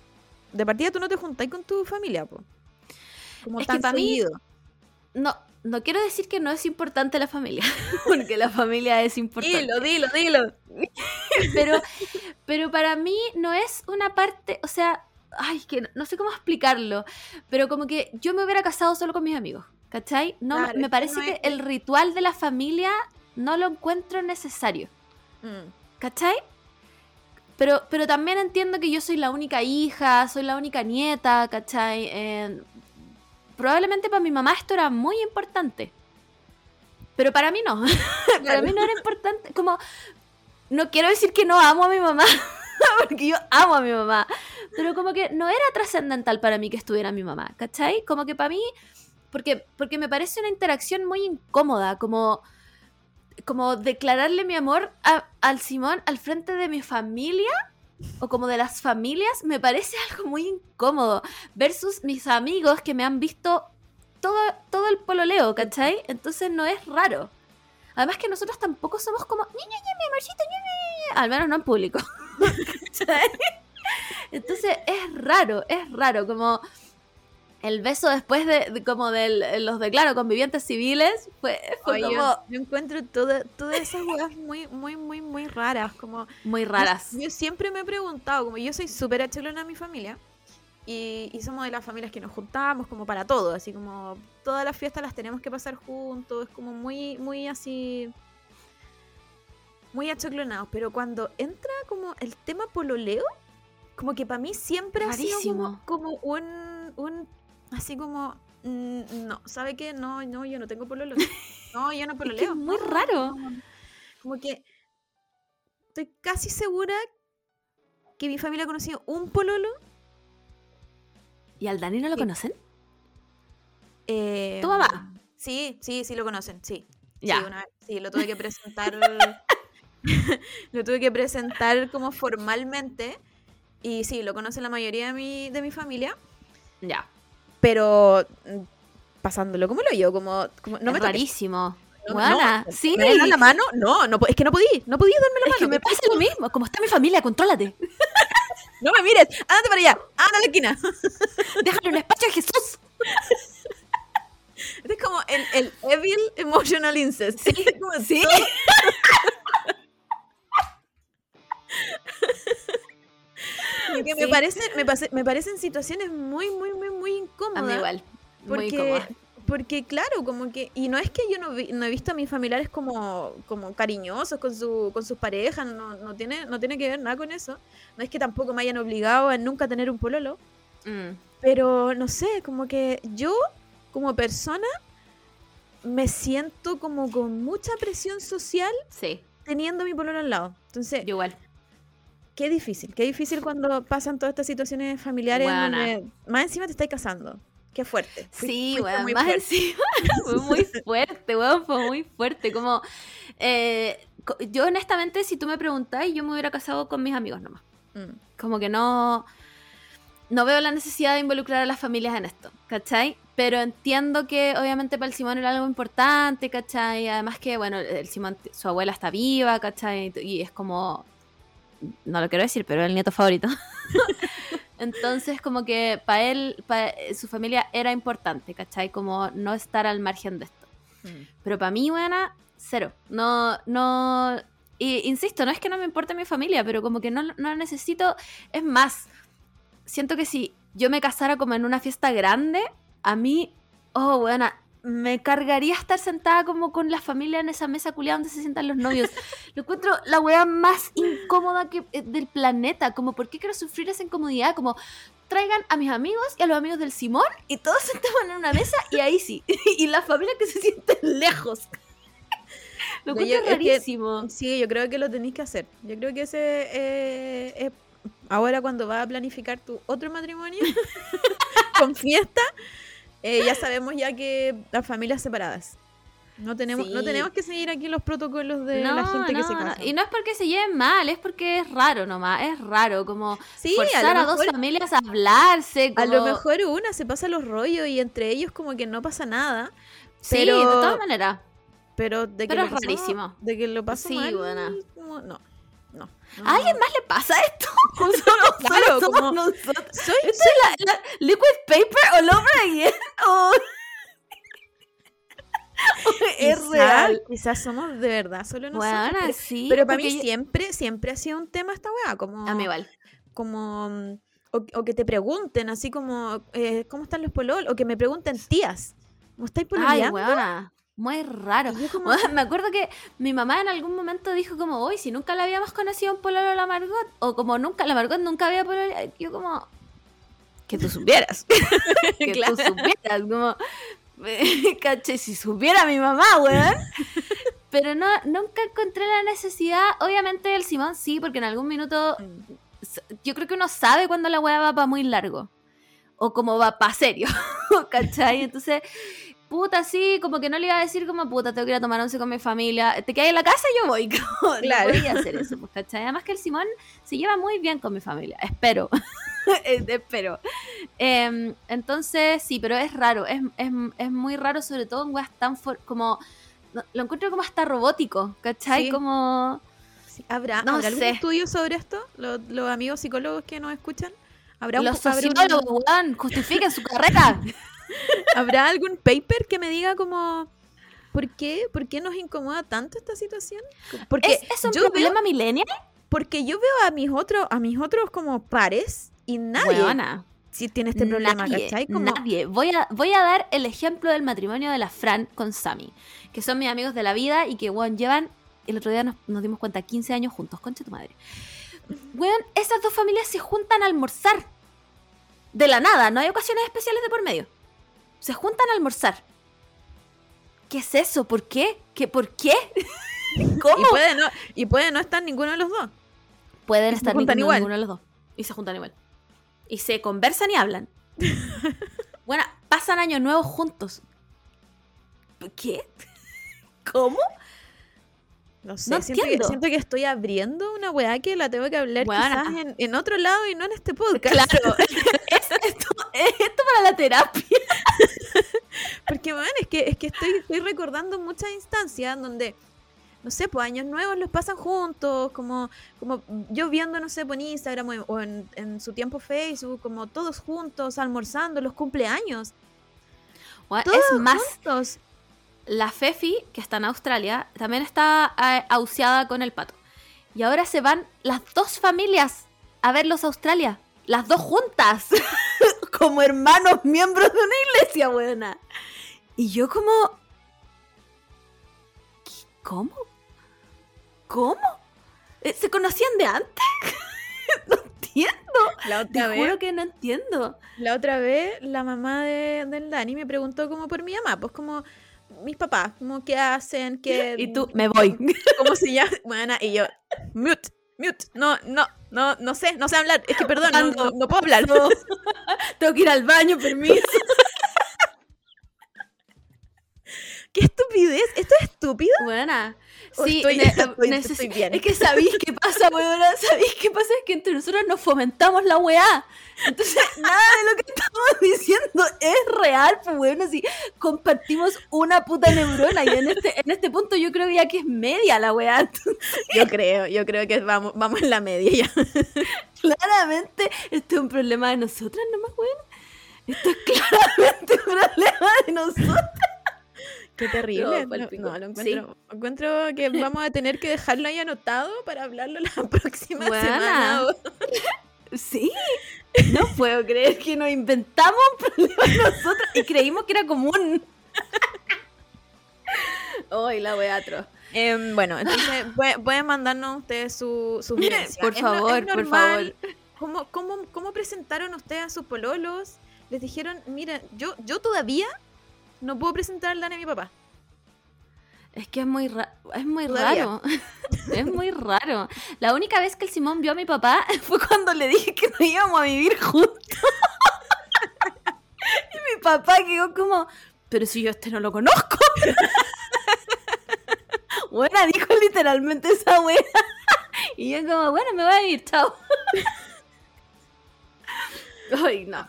De partida tú no te juntáis con tu familia, po. Como Es tan mí-. No, no quiero decir que no es importante la familia, porque la familia es importante. Dilo, dilo, dilo. Pero, pero para mí no es una parte, o sea, ay, que no, no sé cómo explicarlo, pero como que yo me hubiera casado solo con mis amigos, ¿cachai? No, Claro, me parece no que el ritual de la familia no lo encuentro necesario, Mm. ¿cachai? Pero, pero también entiendo que yo soy la única hija, soy la única nieta, ¿cachai? Eh, probablemente para mi mamá esto era muy importante. Pero para mí no. para mí no era importante. Como, no quiero decir que no amo a mi mamá, porque yo amo a mi mamá. Pero como que no era trascendental para mí que estuviera mi mamá, ¿cachai? Como que para mí, porque, porque me parece una interacción muy incómoda, como, como declararle mi amor al Simón al frente de mi familia o como de las familias, me parece algo muy incómodo. Versus mis amigos que me han visto todo, todo el pololeo, ¿cachai? Entonces no es raro. Además que nosotros tampoco somos como, "Ñe, Ñe, Ñe, mi amorcito, Ñe, Ñe", al menos no en público. Entonces es raro, es raro, como el beso después de, de- como de los declaro convivientes civiles fue, fue Oye, como yo encuentro toda- todas esas weas muy, muy, muy, muy raras. Como muy Yo- raras. Yo, siempre me he preguntado, como yo soy súper achelona en mi familia, y, y somos de las familias que nos juntamos como para todo, así como todas las fiestas las tenemos que pasar juntos, es como muy, muy así, muy achoclonados, pero cuando entra como el tema pololeo, como que para mí siempre ha sido como, Rarísimo. como un, un, así como, mm, no, ¿sabe qué? No, no, yo no tengo pololo. No, yo no Es pololeo. que es muy raro. Como que estoy casi segura que mi familia ha conocido un pololo. ¿Y al Dani no lo Sí. conocen? eh, ¿Tu mamá? Sí, sí, sí lo conocen, sí. Ya. Sí, una sí, lo tuve que presentar. lo tuve que presentar como formalmente. Y sí, lo conocen la mayoría de mi, de mi familia. Ya. Pero mm, pasándolo como lo yo, como, como no es me rarísimo. No, Buena, no, sí. ¿Me das la mano? No, no, es que no podí, no podí darme la Es mano. que me pasa lo mismo. Como está mi familia, contrólate. No me mires, ándate para allá, anda a la esquina. Déjale un espacio a Jesús. Este es como el, el evil emotional incest. Sí, como sí. me, parecen, me, pase- me parecen situaciones muy, muy, muy, muy incómodas. A mí igual. Muy Porque, incómoda. porque claro, como que, y no es que yo no, vi- no he visto a mis familiares como, como cariñosos con, su, con sus parejas, no, no, tiene, no tiene que ver nada con eso. No es que tampoco me hayan obligado a nunca tener un pololo, Mm. pero no sé, como que yo como persona me siento como con mucha presión social Sí, teniendo a mi pololo al lado. Entonces, yo igual. Qué difícil, qué difícil cuando pasan todas estas situaciones familiares donde más encima te estás casando. Qué fuerte. Fui- Sí, weón, muy más fuerte. encima. fue muy fuerte, weón, fue muy fuerte. Como, eh, yo honestamente, si tú me preguntáis, yo me hubiera casado con mis amigos nomás. Mm. Como que no, no veo la necesidad de involucrar a las familias en esto, ¿cachai? Pero entiendo que obviamente para el Simón era algo importante, ¿cachai? Además que, bueno, el Simón, su abuela está viva, ¿cachai? Y es como, no lo quiero decir, pero es el nieto favorito. Entonces, como que para él, para su familia era importante, ¿cachai? Como no estar al margen de esto. Mm. Pero para mí, buena, cero. No, no. Insisto, no es que no me importe mi familia, pero como que no, no necesito. Es más, siento que si yo me casara como en una fiesta grande, a mí, oh, buena, me cargaría estar sentada como con la familia en esa mesa culiada donde se sientan los novios. Lo encuentro la weá más incómoda que, eh, del planeta. Como, ¿por qué quiero sufrir esa incomodidad? Como, traigan a mis amigos y a los amigos del Simón y todos sentamos en una mesa y ahí sí. y la familia que se sienten lejos. Lo Yo- encuentro es que-. Sí, yo creo que lo tenéis que hacer. Yo creo que ese eh, es ahora cuando vas a planificar tu otro matrimonio con fiesta, eh, ya sabemos ya que las familias separadas. No tenemos, no tenemos que seguir aquí los protocolos de no, la gente que se casa. Y no es porque se lleven mal, es porque es raro nomás, es raro, como Sí, forzar a dos mejor- familias a hablarse. A lo mejor una se pasa los rollos y entre ellos como que no pasa nada. Sí, pero- de todas maneras. Pero de que Pero lo es pasó- rarísimo. De que lo pasó Sí, mal, buena. como- no. No. ¿A alguien más le pasa esto? ¿O solo, Claro, solo somos como- nosotros? Soy, Esto la, la liquid paper all over again. O- O es quizá- real. Quizás somos de verdad solo nosotros. Bueno, pero, sí. pero para mí yo- siempre, siempre ha sido un tema esta weá, como, A mí igual. como o, o que te pregunten así como eh, ¿cómo están los polol? O que me pregunten tías, ¿cómo estáis Ay, pololeando? weona. Muy raro. Como- Me acuerdo que mi mamá en algún momento dijo como, hoy si nunca la habíamos conocido un pololo a la Margot, o como nunca, la Margot nunca había pololo, yo como, que tú supieras, que Claro. tú supieras, como, caché, si supiera mi mamá, weón. Pero no, nunca encontré la necesidad, obviamente el Simón sí, porque en algún minuto, yo creo que uno sabe cuando la weá va para muy largo, o como va para serio, ¿cachai? Entonces puta, sí, como que no le iba a decir como, puta, tengo que ir a tomar once con mi familia, te quedas en la casa, yo voy, como, Claro. no podía hacer eso, pues, ¿cachai? Además que el Simón se lleva muy bien con mi familia, espero, Eh, espero. Em, entonces, sí, pero es raro, es, es, es muy raro, sobre todo en weas tan, for- como, lo encuentro como hasta robótico, ¿cachai? Sí. Como... Sí, ¿Habrá, No ¿habrá algún estudio sobre esto? ¿Los, los amigos psicólogos que nos escuchan? ¿Habrá, un- Los sociólogos, weón, justifiquen su carrera. ¿Habrá algún paper que me diga como ¿por qué? ¿Por qué nos incomoda tanto esta situación? Porque ¿Es, es un yo veo, problema millennial? porque yo veo a mis otros a mis otros como pares y nadie sí tiene este problema, nadie, ¿cachai? Como nadie. Voy a, voy a dar el ejemplo del matrimonio de la Fran con Sammy, que son mis amigos de la vida y que, weón, llevan, el otro día nos, nos dimos cuenta, 15 años juntos, concha tu madre. Weón, esas dos familias se juntan a almorzar. De la nada, no hay ocasiones especiales de por medio. Se juntan a almorzar. ¿Qué es eso? ¿Por qué? ¿Qué, ¿Por qué? ¿Cómo? y puede no y puede no estar ninguno de los dos. Pueden estar ninguno, igual. ninguno de los dos. Y se juntan igual. Y se conversan y hablan. bueno, pasan años nuevos juntos. ¿Qué? ¿Cómo? No sé, No siento, que, siento que estoy abriendo una weá que la tengo que hablar quizás en, en otro lado y no en este podcast. Claro. es, es esto para la terapia. Porque, man, es que, es que estoy, estoy recordando muchas instancias donde, no sé, pues años nuevos los pasan juntos, como, como yo viendo, no sé, por Instagram o en, o en- en su tiempo Facebook, como todos juntos, almorzando, los cumpleaños. Bueno, Todos es más, juntos. la Fefi, que está en Australia, también está eh, auseada con el pato. Y ahora se van las dos familias a verlos a Australia. Las dos juntas. como hermanos miembros de una iglesia buena. Y yo como... ¿Cómo? ¿Cómo? Eh, ¿Se conocían de antes? no entiendo. La Te otra, juro vez, que no entiendo. la otra vez, la mamá de, del Dani me preguntó como por mi mamá, pues como mis papás, como qué hacen, qué... Y tú, me voy. ¿Cómo se llama? Bueno, y yo, mute, mute, no, no, no, no sé, no sé hablar, es que perdón, no, no- no puedo hablar. Tengo que ir al baño, permiso. ¡Qué estupidez! ¿Esto es estúpido? Buena. Sí, estoy- ne- estoy- neces- estoy bien. Es que sabéis qué pasa, weona. ¿Sabéis qué pasa? Es que entre nosotros nos fomentamos la weá. Entonces, nada de lo que estamos diciendo es real, pues weona. Si compartimos una puta neurona y en este, en este punto yo creo ya que es media la weá. Yo creo, yo creo que vamos, vamos en la media ya. claramente, esto es un problema de nosotras nomás, weona. Esto es claramente un problema de nosotras. Qué terrible. No, No, lo encuentro, encuentro que vamos a tener que dejarlo ahí anotado para hablarlo la próxima semana. Sí, no puedo creer que nos inventamos un problema nosotros y creímos que era común. Ay, la wea atroz. Em, bueno, entonces pue- pueden mandarnos ustedes su, sus. Por no- favor, por favor. ¿Cómo, cómo, ¿Cómo presentaron ustedes a sus pololos? Les dijeron, mira, yo, yo todavía no puedo presentar al Dani a mi papá. Es que es muy, ra- es muy raro. Es muy raro. La única vez que el Simón vio a mi papá fue cuando le dije que no íbamos a vivir juntos. y mi papá quedó como, pero si yo a este no lo conozco. Buena, dijo literalmente esa wea. y yo como, bueno, me voy a ir, chao. Ay, no.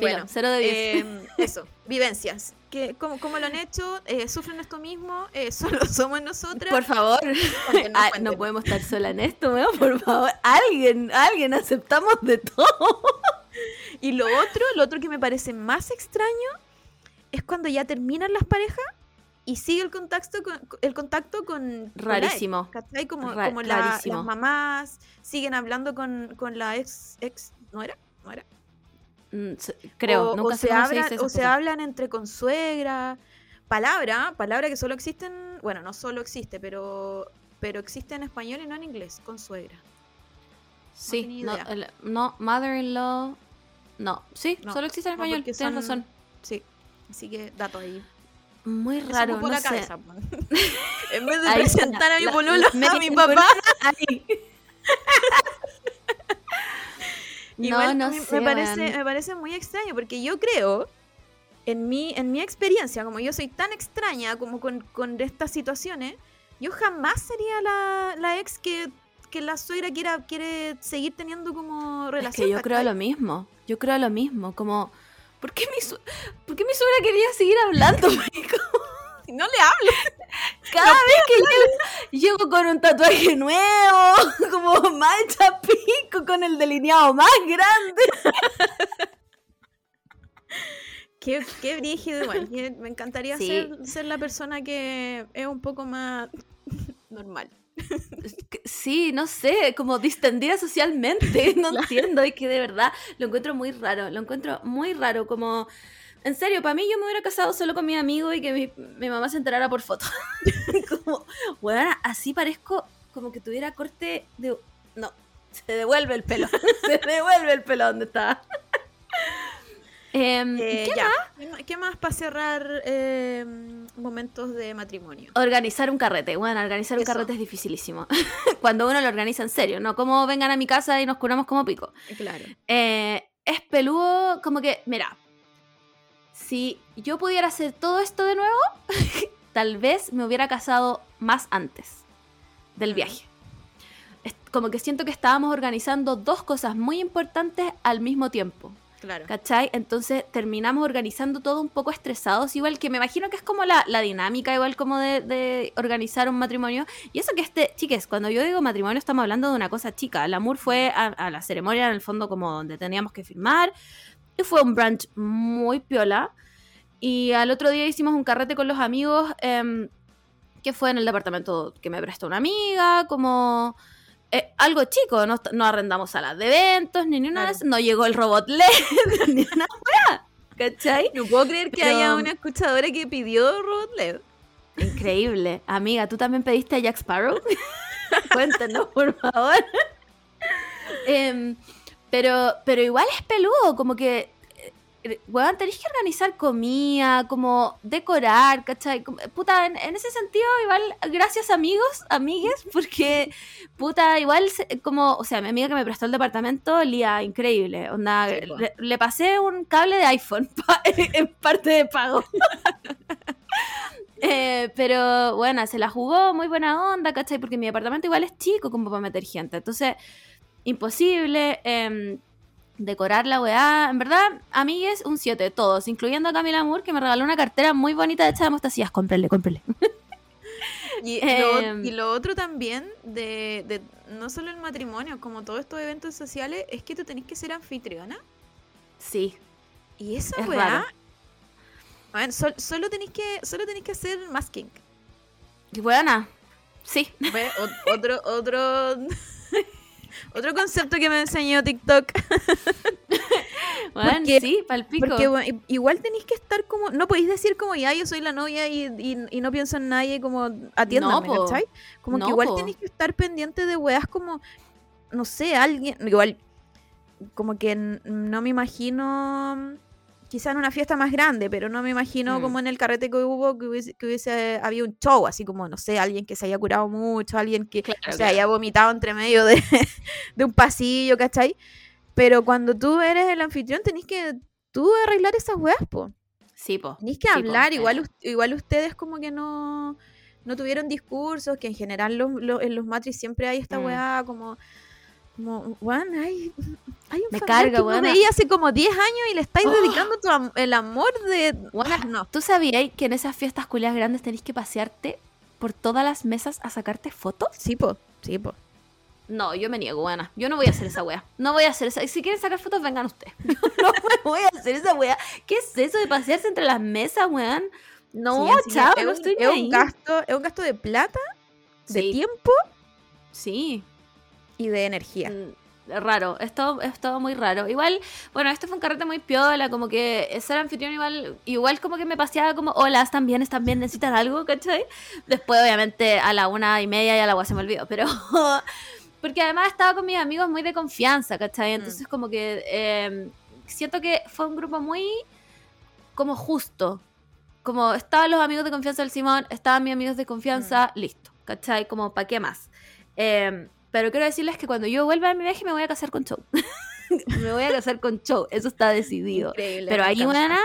Bueno, cero de diez. eh, eso, vivencias. ¿Qué, cómo, cómo lo han hecho? Eh, ¿Sufren esto mismo? Eh, ¿Solo somos nosotras? Por favor, Ah, no podemos estar sola en esto, weón, por favor. Alguien, alguien, aceptamos de todo. Y lo otro, lo otro que me parece más extraño es cuando ya terminan las parejas y sigue el contacto con, el contacto con con la ex, Rarísimo. ¿cachai? Como, Ra- como la- rarísimo. las mamás siguen hablando con, con la ex, ex, ¿no era? ¿No era? Mm, se- Creo, o, nunca o se, se dice o se hablan entre consuegra, palabra, palabra que solo existen, bueno, no solo existe, pero pero existe en español y no en inglés, consuegra. Sí, no, no, mother-in-law. No, sí, No, solo existe en español, tienes son- razón. Sí, así que dato ahí. Muy raro, no la sé. cabeza, en vez de Ahí presentar a mi pololo, a mi papá. ahí. no, Igual no me, sé, me parece, me parece muy extraño porque yo creo, en mi, en mi experiencia, como yo soy tan extraña como con, con estas situaciones, yo jamás sería la, la ex que, que la suegra quiera, quiere seguir teniendo como Es relación. que yo creo lo mismo. Yo creo lo mismo. Como, ¿por qué mi, su- ¿por qué mi suegra quería seguir hablando? No le hablo. Cada vez que llego, llego con un tatuaje nuevo, como más hecha pico, con el delineado más grande. Qué, qué brígido igual. Me encantaría Sí. ser, ser la persona que es un poco más normal. Sí, no sé, como distendida socialmente, no entiendo, es que de verdad lo encuentro muy raro, lo encuentro muy raro, como, en serio, para mí yo me hubiera casado solo con mi amigo y que mi, mi mamá se enterara por foto. como, bueno, así parezco como que tuviera corte de... No, se devuelve el pelo, se devuelve el pelo donde estaba. Em, Eh, ¿qué ya. ¿Qué más- ¿Qué más para cerrar eh, momentos de matrimonio? Organizar un carrete. Bueno, organizar un Eso. carrete es dificilísimo. Cuando uno lo organiza en serio, no como vengan a mi casa y nos curamos como pico. Claro. Eh, es peludo, como que, mira, si yo pudiera hacer todo esto de nuevo, tal vez me hubiera casado más antes del viaje. Es como que siento que estábamos organizando dos cosas muy importantes al mismo tiempo. Claro. ¿Cachai? Entonces terminamos organizando todo un poco estresados, igual que me imagino que es como la, la dinámica, igual como de, de organizar un matrimonio. Y eso que este, chiques, cuando yo digo matrimonio estamos hablando de una cosa chica. El amor fue a, a la ceremonia en el fondo como donde teníamos que firmar. Y fue un brunch muy piola. Y al otro día hicimos un carrete con los amigos, em, que fue en el departamento que me prestó una amiga, como... eh, algo chico, no, no arrendamos salas de eventos, ni, ni una Claro. vez, no llegó el robot LED, ni una weá, ¿cachai? No puedo creer que Pero- haya una escuchadora que pidió Robot LED. Increíble. Amiga, ¿tú también pediste a Jack Sparrow? Cuéntanos, por favor. Em, pero, pero igual es peludo, como que, eh, weón, tenéis que organizar comida, como decorar, ¿cachai? Puta, en, en ese sentido, igual, gracias amigos, amigues, porque, puta, igual, como, o sea, mi amiga que me prestó el departamento, Lía, increíble, onda, Sí, le, le pasé un cable de iPhone pa- en parte de pago. Eh, pero bueno, se la jugó muy buena onda, ¿cachai? Porque mi departamento igual es chico como para meter gente. Entonces, imposible em, decorar la weá. En verdad, amigues, un 7, todos, incluyendo a Camila Moore, que me regaló una cartera muy bonita hecha de mostacillas. Cómprenle, cómprenle. Y, lo, Em. y lo otro también, de, de no solo el matrimonio, como todos estos eventos sociales, es que tú tenés que ser anfitriona. Sí, Y esa Es weá. raro. Bueno, sol- solo tenéis que solo tenéis que hacer masking. y buena. Sí, otro otro otro concepto que me enseñó TikTok. bueno, Porque- sí, palpico. Porque bueno, i- igual tenéis que estar como. No podéis decir como ya yo soy la novia y, y- y no pienso en nadie como atiéndame, No. ¿cachai? Como No, que igual tenéis que estar pendiente de weas como. No sé, alguien. Igual. Como que no me imagino quizá en una fiesta más grande, pero no me imagino Mm. como en el carrete que hubo que hubiese, que hubiese había un show, así como, no sé, alguien que se haya curado mucho, alguien que Claro, claro. haya vomitado entre medio de, de un pasillo, ¿cachai? Pero cuando tú eres el anfitrión, tenés que tú arreglar esas weas, po. Sí, po. Tenés que Sí, po, hablar, igual, eh. igual ustedes como que no, no tuvieron discursos, que en general los, los- en los matris siempre hay esta Mm. weá como, como, weón, hay, hay un Me carga, que no veía hace como 10 años y le estáis Oh. dedicando tu am- el amor de... Weona, no. ¿Tú sabías que en esas fiestas culias grandes tenés que pasearte por todas las mesas a sacarte fotos? Sí, po, sí, po. No, yo me niego, weona. Yo no voy a hacer esa wea. No voy a hacer esa. Si quieren sacar fotos, vengan ustedes. Yo no me voy a hacer esa wea. ¿Qué es eso de pasearse entre las mesas, weón? No, Sí, chao, es no un- estoy es ni un ahí. gasto, es un gasto de plata, de tiempo Sí. Y de energía. Mm, Raro, es todo, es todo muy raro. Igual, bueno, esto fue un carrete muy piola, como que ser anfitrión igual, igual como que me paseaba como, hola, están bien, están bien, necesitan algo, ¿cachai? Después, obviamente, a la una y media ya la agua se me olvidó, pero... Porque además estaba con mis amigos muy de confianza, ¿cachai? Entonces como que eh, siento que fue un grupo muy como justo. Como estaban los amigos de confianza del Simón, estaban mis amigos de confianza, listo, ¿cachai? Como, ¿para qué más? Eh, pero quiero decirles que cuando yo vuelva a mi viaje me voy a casar con Show. me voy a casar con Show, eso está decidido. Increíble, Pero ahí, buena,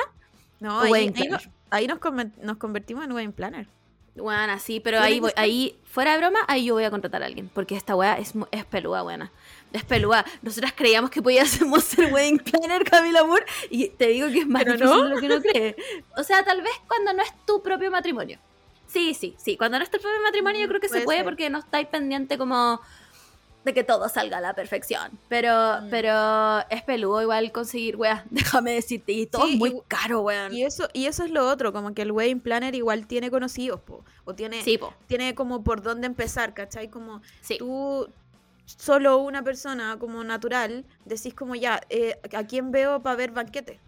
No, ahí, wedding ahí no- planner. ahí nos, nos convertimos en wedding planner. Buena, sí, pero ahí, voy, ahí, fuera de broma, ahí yo voy a contratar a alguien. Porque esta weá es, es peluda, buena. Es peluda. Nosotras creíamos que podíamos ser wedding planner, Camila Moore, y te digo que es más Pero difícil no. de lo que uno cree. O sea, tal vez cuando no es tu propio matrimonio. Sí, sí, sí. Cuando no es tu propio matrimonio, yo creo que se Puede puede ser. porque no estáis pendiente como de que todo salga a la perfección. Pero, Mm. pero es peludo igual conseguir, weá, déjame decirte, y todo Sí, es muy y- caro, weón. Y eso, y eso es lo otro, como que el wedding planner igual tiene conocidos, po, o tiene, Sí, po, tiene como por dónde empezar, ¿cachai? Como sí. tú, solo una persona como natural, decís como ya, eh, ¿a quién veo para ver banquete?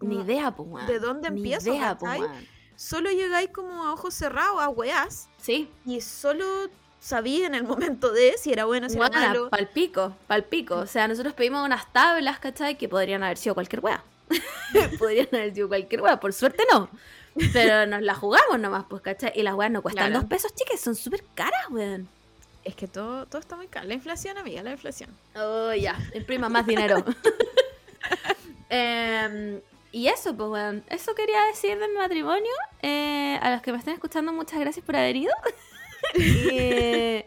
Ni idea, pues, weón. ¿de dónde Ni empiezo, idea, po, weón. Solo llegáis como a ojos cerrados, a weás, Sí. y solo sabí en el momento de si era bueno, si era Buena, malo. palpico, palpico. O sea, nosotros pedimos unas tablas, ¿cachai? Que podrían haber sido cualquier wea. podrían haber sido cualquier wea. Por suerte no. Pero nos la jugamos nomás, pues, ¿cachai? Y las weas no cuestan Claro. dos pesos, chicas. Son súper caras, weón. Es que todo, todo está muy caro. La inflación, amiga, la inflación. Oh, ya. Imprima más dinero. Em, y eso, pues, weón. Eso quería decir de mi matrimonio. Eh, a los que me están escuchando, muchas gracias por haber ido. Y, eh,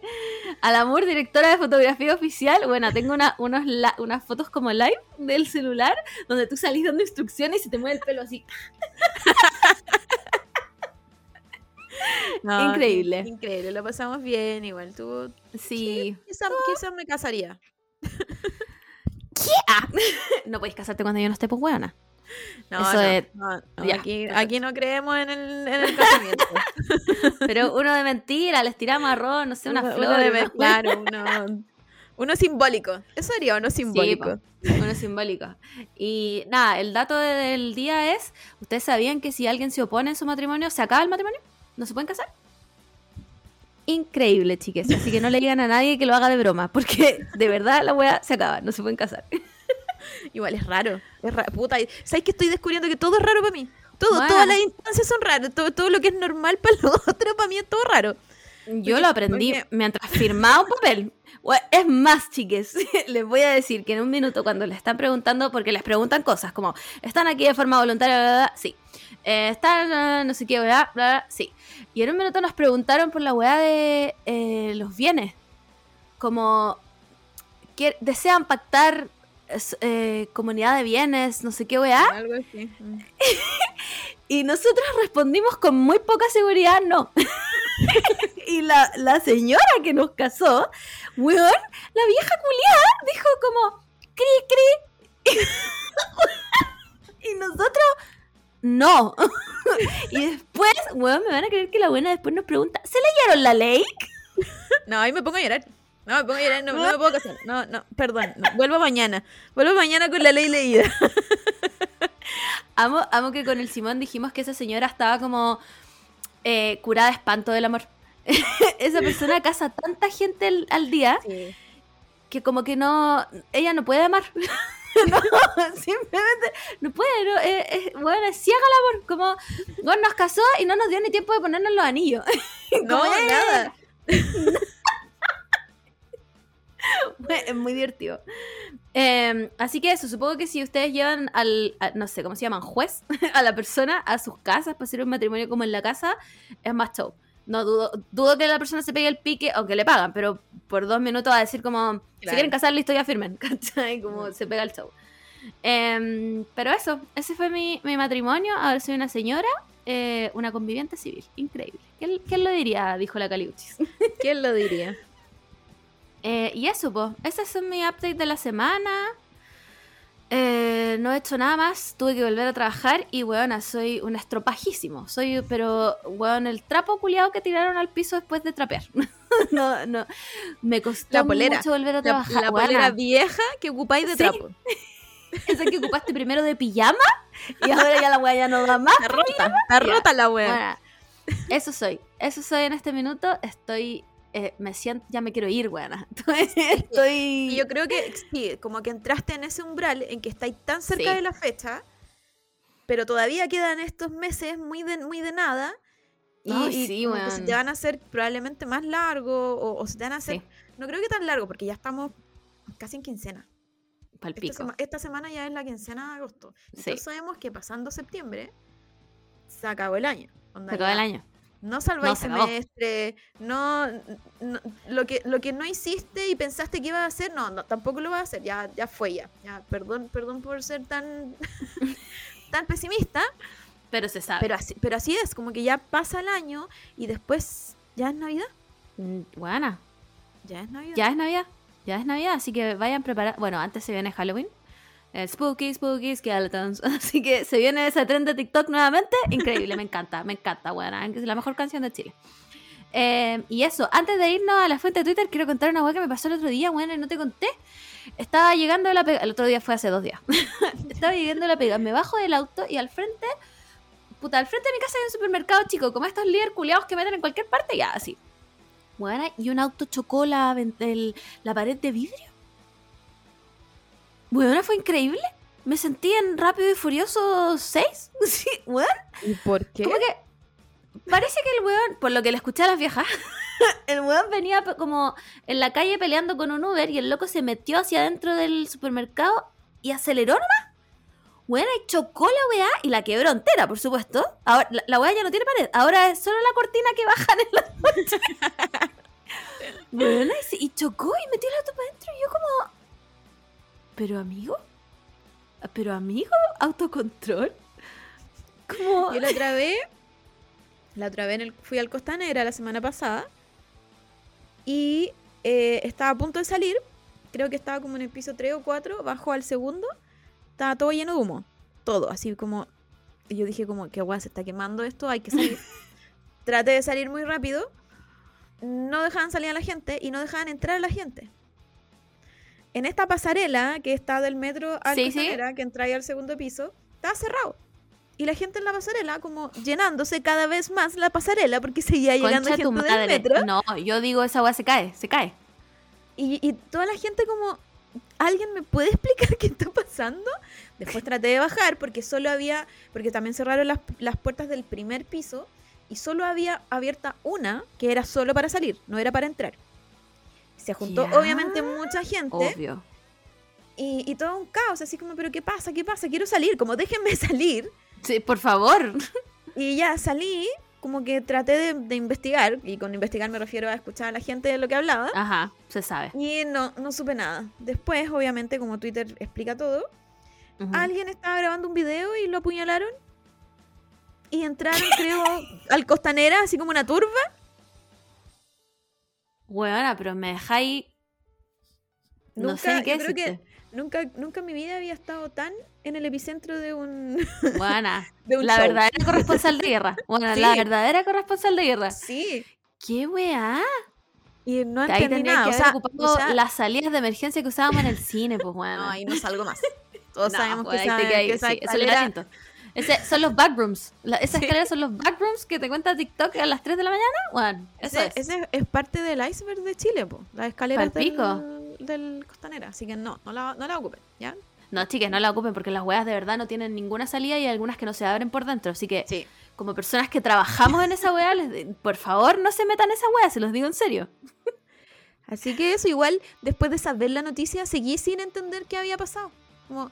al amor, directora de fotografía oficial. Bueno, tengo una, unos la- unas fotos como live del celular donde tú salís dando instrucciones y se te mueve el pelo así. No, Increíble. in- Increíble, lo pasamos bien, igual. Tú, Sí. quizás quizá me casaría. No podéis casarte cuando yo no esté, pues, weona. No, Eso no, es- no, no, ya, aquí, aquí no creemos en el, en el casamiento. Pero uno de mentira, les tiramos arroz, no sé, una Uno- flor. uno de claro, uno, uno simbólico. Eso sería uno simbólico. Uno simbólico. Y nada, el dato de- del día es, ¿ustedes sabían que si alguien se opone en su matrimonio, se acaba el matrimonio? ¿No se pueden casar? Increíble, chiques. Así que no le digan a nadie que lo haga de broma, porque de verdad la weá se acaba, no se pueden casar. Igual es raro. Es ra- Puta, ¿sabes que estoy descubriendo que todo es raro para mí? Todo, Bueno. todas las instancias son raras. Todo, todo lo que es normal para los otros, para mí es todo raro. Yo Porque- lo aprendí porque- mientras firmaba un papel. Es más, chiques, les voy a decir que en un minuto cuando les están preguntando, porque les preguntan cosas como, ¿están aquí de forma voluntaria? Bla, bla, bla? Sí. Eh, ¿Están no sé qué, bla? Sí. Y en un minuto nos preguntaron por la weá de eh, los bienes. Como, ¿qué- ¿desean pactar eh, comunidad de bienes? No sé qué weá. Algo así. Mm. Y nosotros respondimos con muy poca seguridad, no. y la, la señora que nos casó, weón, la vieja culiada, dijo como, cri, cri. y nosotros, no. y después, weón, me van a creer que la buena después nos pregunta, ¿se leyeron la ley? No, ahí me pongo a llorar. No, me pongo a llorar, no, no me puedo casar. No, no, perdón. no, Vuelvo mañana. Vuelvo mañana con la ley leída. Amo, amo que con el Simón dijimos que esa señora estaba como eh, curada de espanto del amor. esa persona casa tanta gente al- al día que como que no, ella no puede amar. no, simplemente no puede, no, es, es, bueno, es ciega el amor. Como, bueno, nos casó y no nos dio ni tiempo de ponernos los anillos. No, eh, nada. Es muy divertido. Eh, así que eso, supongo que si ustedes llevan al, a- no sé, ¿cómo se llaman? Juez, a la persona a sus casas para hacer un matrimonio como en la casa, es más show. No dudo, dudo que la persona se pegue el pique, aunque le pagan, pero por dos minutos va a decir como, si Claro. quieren casar, listo, ya firmen, ¿cachai? Como se pega el show. Em, pero eso, ese fue mi, mi matrimonio. Ahora soy una señora, eh, una conviviente civil. Increíble. ¿Quién, quién lo diría? Dijo la Caliuchis. ¿Quién lo diría? Eh, y eso, pues, ese es mi update de la semana. Eh, no he hecho nada más, tuve que volver a trabajar y, weona, soy un estropajísimo. Soy, pero, weón, el trapo culiado que tiraron al piso después de trapear. no, no, me costó La polera. mucho volver a La, trabajar. la weona. polera vieja que ocupáis de Sí. trapo. Esa que ocupaste primero de pijama y ahora ya la weá ya no da más. Está rota, está rota la wea. Bueno, eso soy, eso soy en este minuto. Estoy, eh, me siento, ya me quiero ir, weona. Estoy, estoy... Y yo creo que sí, como que entraste en ese umbral en que estáis tan cerca Sí. de la fecha, pero todavía quedan estos meses muy de, muy de nada. Y, Ay, y sí, que se te van a hacer probablemente más largo o, o se te van a hacer... Sí. No creo que tan largo, porque ya estamos casi en quincena. Esta, Palpico. sema- esta semana ya es la quincena de agosto. Todos sabemos que pasando septiembre se acabó el año. Onda, Se acaba el año. No salváis acabó. semestre, no, no- lo, que, lo que no hiciste y pensaste que ibas a hacer, no, no tampoco lo vas a hacer, ya, ya fue ya. ya perdón, perdón por ser tan, tan pesimista, Pero se sabe. pero así, pero así es, como que ya pasa el año y después ya es Navidad. Mm, Buena. Ya es Navidad. Ya es Navidad. Ya es Navidad, así que vayan preparar. Bueno, antes se viene Halloween. El spooky, spooky, skeletons. Así que se viene ese tren de TikTok nuevamente. Increíble, me encanta, me encanta, buena. Es la mejor canción de Chile. Eh, y eso, antes de irnos a la fuente de Twitter, quiero contar una hueá que me pasó el otro día, bueno, no te conté. Estaba llegando de la pega. El otro día fue hace dos días. Estaba llegando de la pega. Me bajo del auto y al frente. Puta, al frente de mi casa hay un supermercado chico, como estos líderes culiados que meten en cualquier parte, ya, así. Bueno, y un auto chocó la pared de vidrio. Bueno, fue increíble. Me sentí en Rápido y Furioso 6. Sí, weón. ¿Y por qué? Como que parece que el weón, por lo que le escuché a las viejas, el weón venía como en la calle peleando con un Uber y el loco se metió hacia adentro del supermercado y aceleró nomás. Weón, y chocó la weá y la quebró entera, por supuesto. Ahora, la, la weá ya no tiene pared, ahora es solo la cortina que bajan en la noche. Weón, y chocó y metió el auto para adentro y yo como... ¿Pero amigo? ¿Pero amigo? ¿Autocontrol? Como... Yo la otra vez, la otra vez en el- fui al Costanera la semana pasada y eh, estaba a punto de salir, creo que estaba como en el piso 3 o 4, bajo al segundo, estaba todo lleno de humo, todo, así como, y yo dije como, que guay, se está quemando esto, hay que salir. Traté de salir muy rápido, no dejaban salir a la gente y no dejaban entrar a la gente. En esta pasarela que está del metro al Sí, que entra ahí al segundo piso, estaba cerrado. Y la gente en la pasarela, como llenándose cada vez más la pasarela, porque seguía llegando Concha tu gente del metro. No, yo digo esa weá se cae, se cae. Y, y toda la gente como, ¿alguien me puede explicar qué está pasando? Después traté de bajar porque solo había, porque también cerraron las, las puertas del primer piso y solo había abierta una que era solo para salir, no era para entrar. Se juntó obviamente mucha gente Obvio. y, y todo un caos, así como, pero ¿qué pasa? ¿Qué pasa? Quiero salir, como déjenme salir. Sí, por favor. Y ya salí, como que traté de, de investigar, y con investigar me refiero a escuchar a la gente de lo que hablaba. Ajá, se sabe. Y no, no supe nada. Después, obviamente, como Twitter explica todo, alguien estaba grabando un video y lo apuñalaron. Y entraron, creo, al costanera, así como una turba. Weona, pero me dejáis. No sé Nunca- ni qué yo creo que-. Nunca, nunca en mi vida había estado tan en el epicentro de un, de un la show. verdadera corresponsal de guerra. Bueno, la verdadera corresponsal de guerra. Sí. ¿Qué weá? Y no Que ahí entendí tendría nada. que O sea, ocupado o sea, las salidas de emergencia que usábamos en el cine, pues weona. no, ahí no salgo más. Todos No, sabemos pues, que, ahí esa, que esa sí, escalera- siento. Ese- son los backrooms. La, esas escaleras son los backrooms que te cuenta TikTok a las 3 de la mañana. Bueno, eso ese, es. ese es parte del iceberg de Chile, po. Las escaleras del, del costanera. Así que no, no la, no la ocupen, ¿ya? No, chicas, no la ocupen porque las weas de verdad no tienen ninguna salida y hay algunas que no se abren por dentro. Así que, Sí. como personas que trabajamos en esa les- por favor no se metan en esa wea, se los digo en serio. Así que eso, igual, después de saber la noticia, seguí sin entender qué había pasado. Como,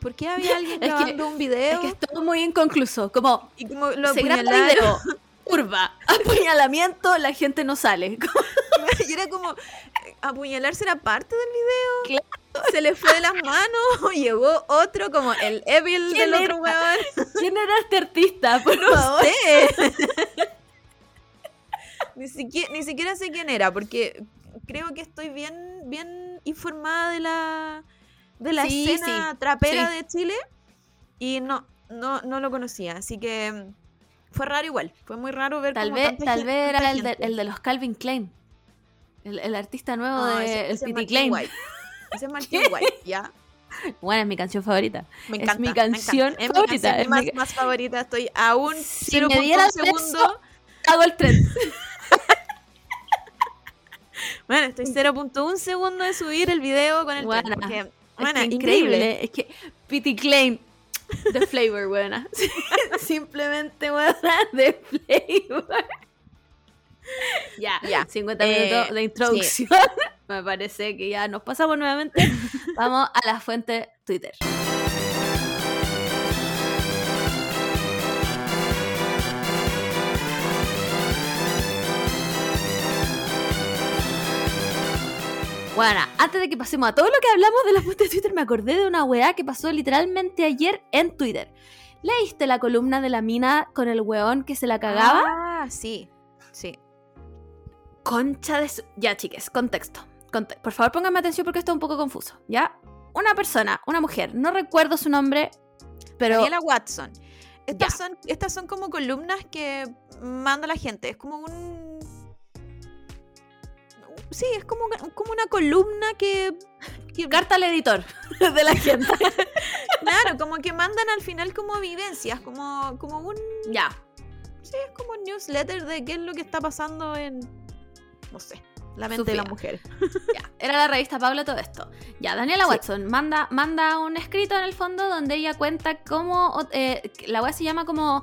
¿por qué había alguien Es que- grabando un video? Es que es todo muy inconcluso. Como, y como lo se graba video, curva, apuñalamiento, la gente no sale. y era como, apuñalarse era parte del video. Se le fue de las manos, llegó otro como el Evil ¿Quién del otro weón. ¿Quién era este artista? Por No favor. sé. ni, siquiera, ni siquiera sé quién era, porque creo que estoy bien, bien informada de la, de la Sí, escena sí, trapera sí. de Chile y no, no, no lo conocía. Así que fue raro igual. Fue muy raro ver Tal como vez, tal vez era el de, el de los Calvin Klein. El, el artista nuevo No, de ese- el Pity Klein. White. Ese es Martín White, ya. Bueno, es mi canción favorita. Me Es mi canción encanta. Es mi favorita, canción es más, favorita. Estoy a un Si 0.1 me dieras segundo. Hago el tren. Bueno, estoy 0.1 segundo de subir el video con el tren, Buena. Es que increíble. Es que Pity Klein, The Flavor, buena. Simplemente buena, The Flavor. Ya, Ya. 50 Eh, minutos de introducción. Me parece que ya nos pasamos nuevamente. Vamos a la fuente Twitter. Bueno, antes de que pasemos a todo lo que hablamos de la fuente de Twitter, me acordé de una weá que pasó literalmente ayer en Twitter. ¿Leíste la columna de la mina con el weón que se la cagaba? Ah, sí, sí. Concha de su... Ya, chiques, contexto. Conte- Por favor, pónganme atención porque esto es un poco confuso, ¿ya? Una persona, una mujer, no recuerdo su nombre, pero... Daniela Watson. Estas Ya. son, estas son como columnas que manda la gente. Es como un. Sí, es como, como una columna que. que- Carta al editor de la gente. claro, como que mandan al final como vivencias, como, como un. ya. Sí, es como un newsletter de qué es lo que está pasando en. No sé, la mente de la Sofía. mujer. Ya, era la revista Paula todo esto. Ya, Daniela Sí. Watson manda, manda un escrito en el fondo donde ella cuenta cómo, eh, la web se llama como,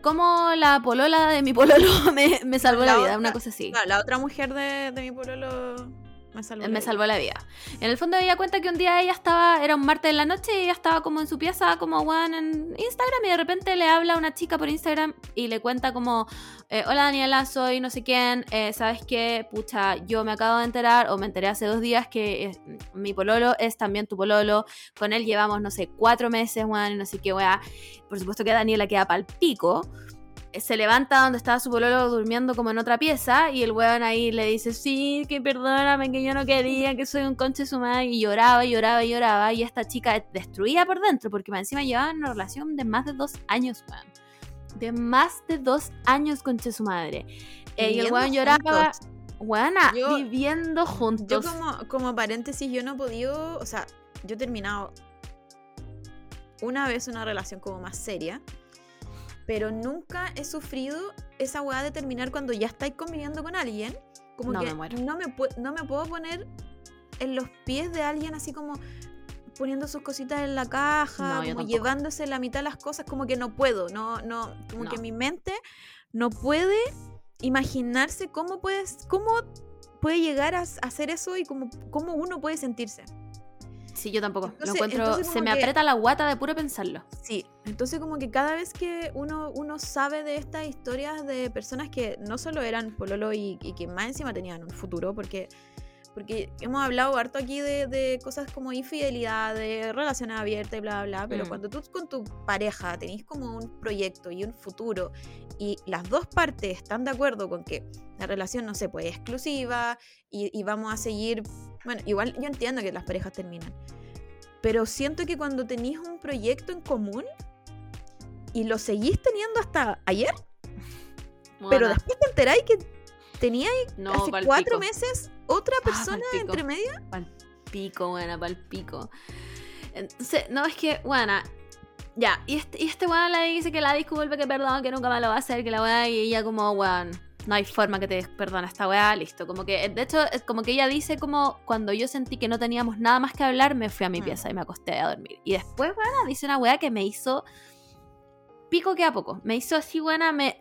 cómo la polola de mi pololo me, me salvó la, La vida, otra- una cosa así. Claro, la otra mujer de, de mi pololo me salvó. La me vida. salvó la vida. En el fondo ella cuenta que un día ella estaba, era un martes en la noche y ella estaba como en su pieza, como weón en Instagram y de repente le habla a una chica por Instagram y le cuenta como, eh, hola Daniela, soy no sé quién, eh, ¿sabes qué? Pucha, yo me acabo de enterar o me enteré hace dos días que eh, mi pololo es también tu pololo, con él llevamos, no sé, cuatro meses, y no sé qué, weá. Por supuesto que Daniela queda pal pico se levanta donde estaba su pololo durmiendo como en otra pieza y el weón ahí le dice, sí, que perdóname, que yo no quería, que soy un conche su madre y lloraba y lloraba y lloraba y esta chica destruía por dentro porque encima llevaban una relación de más de dos años, weón. De más de dos años conche su madre. Eh, y el weón lloraba, Yo- viviendo Yo juntos. como, como paréntesis, yo no he podido, o sea, yo he terminado una vez una relación como más seria, pero nunca he sufrido esa weá de terminar cuando ya estáis conviviendo con alguien. Como No, que me muero. No, me no me puedo poner en los pies de alguien así como poniendo sus cositas en la caja, No, como llevándose la mitad de las cosas, como que no puedo, no, no, como No. que mi mente no puede imaginarse cómo puedes, cómo puede llegar a hacer eso y cómo, cómo uno puede sentirse. Sí, yo tampoco. Entonces- Lo encuentro, se me que- aprieta la guata de puro pensarlo. Sí, entonces como que cada vez que uno, uno sabe de estas historias de personas que no solo eran pololo y, y que más encima tenían un futuro, porque, porque hemos hablado harto aquí de, de cosas como infidelidad, de relaciones abiertas y bla, bla, bla, pero Mm. cuando tú con tu pareja tenéis como un proyecto y un futuro y las dos partes están de acuerdo con que la relación no se puede exclusiva y, y vamos a seguir, bueno, igual yo entiendo que las parejas terminan, pero siento que cuando tenéis un proyecto en común y lo seguís teniendo hasta ayer, pero Bueno, después te enteráis que teníais no, hace pal cuatro meses otra Ah, persona pico. entre medio. Pal pico, buena, pal pico. Entonces, no, es que, buena. Ya, y este, y este weón le dice que la disculpe, que perdón, que nunca más lo va a hacer, que la weá, y ella como, weón, no hay forma que te perdone esta weá, listo. Como que, de hecho, es como que ella dice como cuando yo sentí que no teníamos nada más que hablar, me fui a mi Mm. pieza y me acosté a dormir. Y después, bueno, dice una weá que me hizo pico que a poco. Me hizo así buena, me...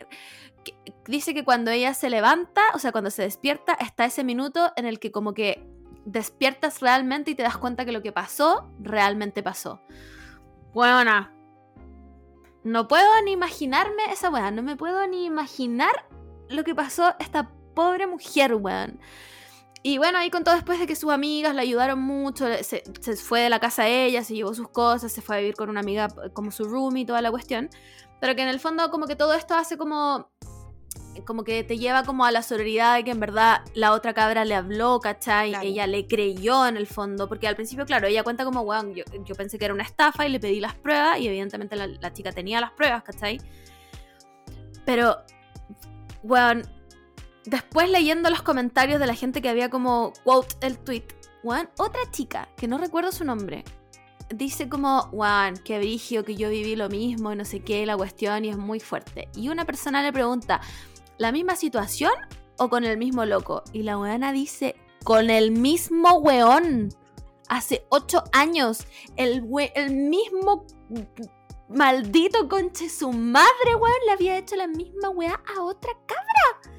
que- Dice que cuando ella se levanta, o sea, cuando se despierta, está ese minuto en el que como que despiertas realmente y te das cuenta que lo que pasó, realmente pasó. Buena. No puedo ni imaginarme esa weá, no me puedo ni imaginar lo que pasó a esta pobre mujer, weón. Y bueno, ahí contó después de que sus amigas la ayudaron mucho, se, se fue de la casa ella, se llevó sus cosas, se fue a vivir con una amiga como su roomie y toda la cuestión. Pero que en el fondo como que todo esto hace como como que te lleva como a la sororidad de que en verdad la otra cabra le habló, ¿cachai? Claro. Ella le creyó en el fondo, porque al principio, claro, ella cuenta como, weón, yo, yo pensé que era una estafa y le pedí las pruebas y evidentemente la, la chica tenía las pruebas, ¿cachai? Pero, weón, después leyendo los comentarios de la gente que había como quote el tweet, weón, otra chica, que no recuerdo su nombre, dice como, weón, qué brigio que yo viví lo mismo y no sé qué, la cuestión y es muy fuerte. Y una persona le pregunta, ¿la misma situación o con el mismo loco? Y la weona dice, con el mismo weón. Hace ocho años, el, we- el mismo maldito conche su madre, weón, le había hecho la misma weá a otra cabra.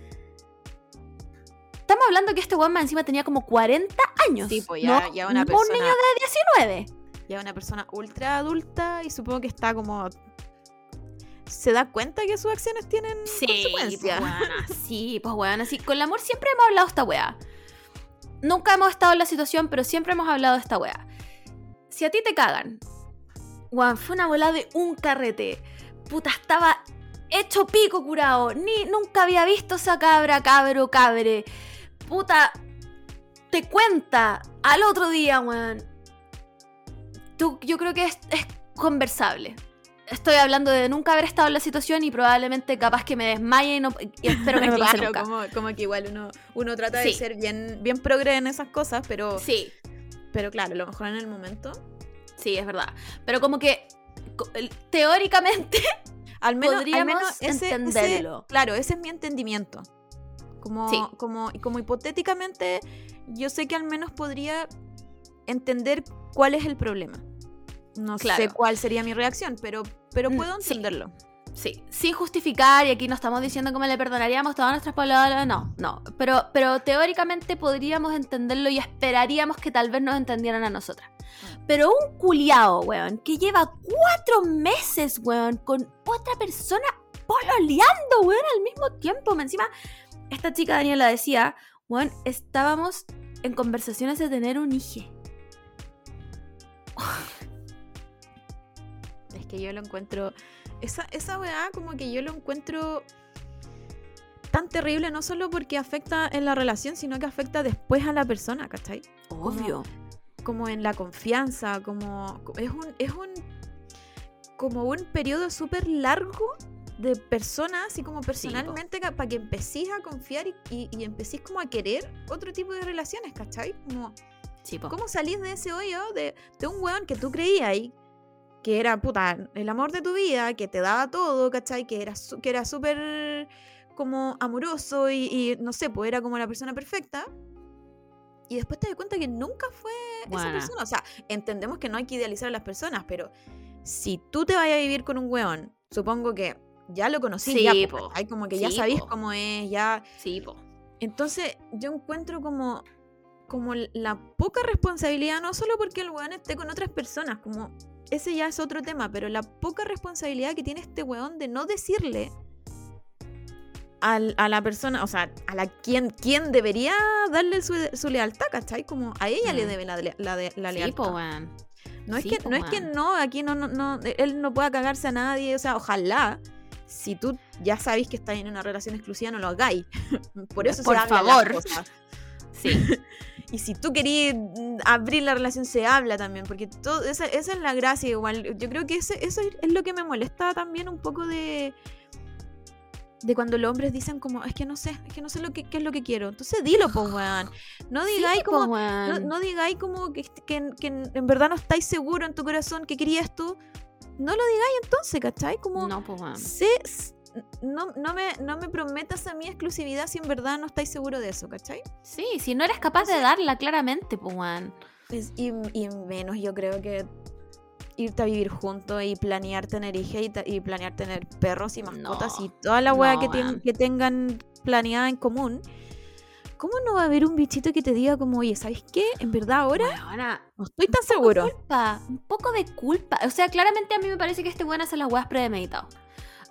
Estamos hablando que este weón más encima tenía como 40 años. Sí, pues ya- no, ya una persona- un niño de 19. Ya una persona ultra adulta y supongo que está como. Se da cuenta que sus acciones tienen Sí, consecuencias. pues weona, sí, pues weón, así. Con el amor siempre hemos hablado de esta weá. Nunca hemos estado en la situación, pero siempre hemos hablado de esta weá. Si a ti te cagan, weón, fue una bola de un carrete. Puta, estaba hecho pico curado. Ni, nunca había visto esa cabra, cabro, cabre. Puta, te cuenta al otro día, weón. Tú, yo creo que es, es conversable. Estoy hablando de nunca haber estado en la situación y probablemente capaz que me desmaye y, no, y espero que no me pase Claro, nunca. como, como que igual uno, uno trata de ser bien, bien progre en esas cosas, pero, Sí, pero claro, a lo mejor en el momento. Sí, es verdad. Pero como que teóricamente Al menos, al Podríamos menos ese, ese- entenderlo. claro, ese es mi entendimiento. Como, Sí. como, como hipotéticamente, yo sé que al menos podría entender cuál es el problema. No sé cuál sería mi reacción, pero, pero Mm, puedo entenderlo. Sí, sin justificar, y aquí no estamos diciendo cómo le perdonaríamos todas nuestras palabras, no, no. Pero, pero teóricamente podríamos entenderlo y esperaríamos que tal vez nos entendieran a nosotras. Pero un culiao, weón, que lleva cuatro meses, weón, con otra persona pololeando, weón, al mismo tiempo. Me Encima, esta chica Daniela decía, weón, estábamos en conversaciones de tener un hijo. Es que yo lo encuentro. Esa, esa weá, como que yo lo encuentro tan terrible, no solo porque afecta en la relación, sino que afecta después a la persona, ¿cachai? Obvio. Como en la confianza, como. Es un. Es un como un periodo súper largo de personas y como personalmente para que empecéis a confiar y, y, y empecéis como a querer otro tipo de relaciones, ¿cachai? Como, Sí. ¿Cómo salís de ese hoyo de, de un weón que tú creías ahí, que era, puta, el amor de tu vida, que te daba todo, ¿cachai? Que era que era súper como amoroso y, y, no sé, pues era como la persona perfecta. Y después te das cuenta que nunca fue esa persona. O sea, entendemos que no hay que idealizar a las personas, pero si tú te vayas a vivir con un weón, supongo que ya lo conocí, Sí, ya, po. hay como que ya Sí, sabéis po. cómo es, ya Sí, po. entonces, yo encuentro como, como la poca responsabilidad, no solo porque el weón esté con otras personas, como ese ya es otro tema, pero la poca responsabilidad que tiene este weón de no decirle al- a la persona, o sea, a la quien, quien debería darle su, su lealtad, ¿cachai? Como a ella le Mm. debe la, la, la Sí, lealtad. po, weón. No es, que, po, no es que no, aquí no, no, no, él no pueda cagarse a nadie, o sea, ojalá. Si tú ya sabéis que estás en una relación exclusiva, no lo hagáis. Por eso Por se favor. las cosas. Sí. Y si tú querías mm, abrir la relación, se habla también, porque todo, esa, esa es la gracia igual. Yo creo que ese, eso es lo que me molesta también un poco de de cuando los hombres dicen como, es que no sé, es que no sé lo que, qué es lo que quiero. Entonces dilo, pues, weón. No digáis Sí, como, no, no digáis como que, que- que en verdad no estáis seguro en tu corazón que querías tú. No lo digáis entonces, ¿cachai? Como, No, pues, weón. sé, no, no, me, no me prometas a mí exclusividad si en verdad no estáis seguro de eso, ¿cachai? Sí, si no eres capaz de darla claramente, pues, weón. Es- y, y menos yo creo que irte a vivir juntos y planear tener hijas y, planear tener perros y mascotas No, y toda la weá no, que, tengan planeada en común. ¿Cómo no va a haber un bichito que te diga como, oye, ¿sabes qué? En verdad ahora no estoy tan seguro. culpa, un poco de culpa. O sea, claramente a mí me parece que este weón hace las weas premeditado.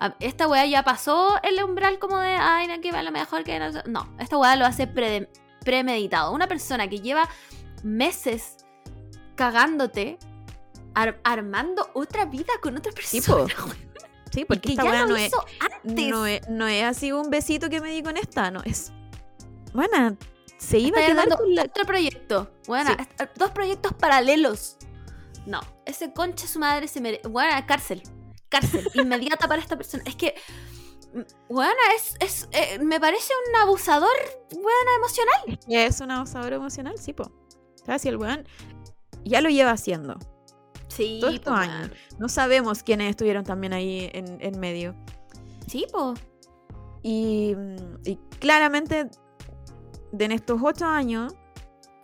A- Esta weá ya pasó el umbral como de, ay, no, que va lo mejor que no. sé". No, esta weá lo hace pre- premeditado. Una persona que lleva meses cagándote, ar- armando otra vida con otra persona. po. weón, Sí, porque que esta ya no es, antes. no, es, no es así un besito que me di con esta, no, es... Bueno, se iba a Está quedar armando con la... otro proyecto. Bueno, Sí. dos proyectos paralelos. No, ese concha su madre se merece. Bueno, cárcel. Cárcel. inmediata para esta persona. Es que. Bueno, es. es eh, me parece un abusador, bueno, emocional. Es un abusador emocional, sí, po. Si el weón ya lo lleva haciendo. Sí, Todos estos años. No sabemos quiénes estuvieron también ahí en, en medio. Sí, po. Y, mm, y claramente, de en estos ocho años,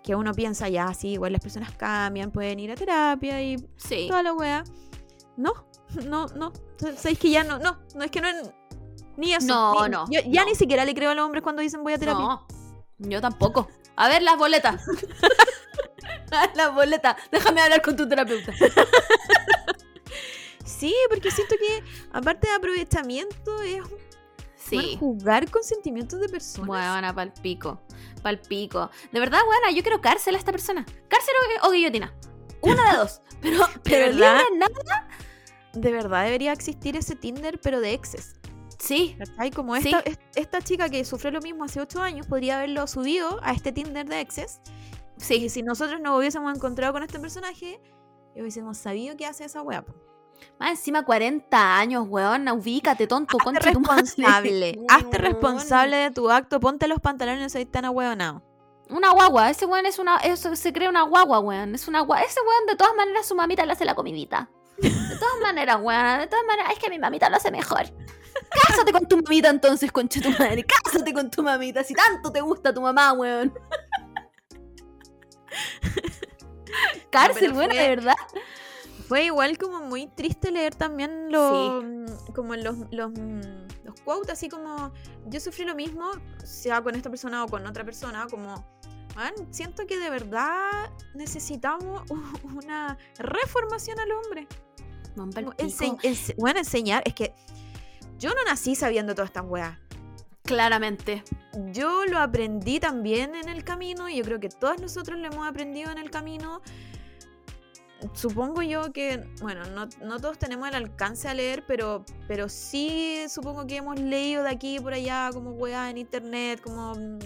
que uno piensa ya, sí, igual las personas cambian, pueden ir a terapia y Sí. toda la wea. No, no, no. Sabéis que ya no, no, no es que no. Ni eso. No, ni- no, Yo ya no. ni siquiera le creo a los hombres cuando dicen voy a terapia. No, yo tampoco. A ver las boletas. las boletas. Déjame hablar con tu terapeuta. Sí, porque siento que, aparte de aprovechamiento, es bueno, Sí. jugar con sentimientos de personas. Buena, pal pico. Pal pico. De verdad, buena, yo quiero cárcel a esta persona. Cárcel o, o guillotina. Una de dos. Pero, pero libre nada. De verdad debería existir ese Tinder, pero de exes. Sí. ¿Cachai? Como esta, es- esta chica que sufrió lo mismo hace ocho años podría haberlo subido a este Tinder de exes. Y Sí. si nosotros nos hubiésemos encontrado con este personaje, y hubiésemos sabido qué hace esa wea. Más encima 40 años, weón. Ubícate, tonto, Hazte concha tu madre. responsable. Hazte Weón. responsable de tu acto. Ponte los pantalones, soy tan ahueonado. Una guagua. Ese weón es una. Eso se cree una guagua, weón. Es una gua- Ese weón, de todas maneras, su mamita le hace la comidita. De todas maneras, weón. De todas maneras, es que mi mamita lo hace mejor. Cásate con tu mamita entonces, concha tu madre. Cásate con tu mamita. Si tanto te gusta tu mamá, weón. Cárcel, fue- de verdad. Fue igual como muy triste leer también los, mm, como los, los, mm, los quotes, así como yo sufrí lo mismo, sea con esta persona o con otra persona, como, "Man, siento que de verdad necesitamos una reformación al hombre. Man, ense- ense- bueno, enseñar, es que yo no nací sabiendo todas estas weas. Claramente. Yo lo aprendí también en el camino y yo creo que todos nosotros lo hemos aprendido en el camino. Supongo yo que, bueno, no, no todos tenemos el alcance a leer, pero, pero sí supongo que hemos leído de aquí y por allá como weá en internet, como mm,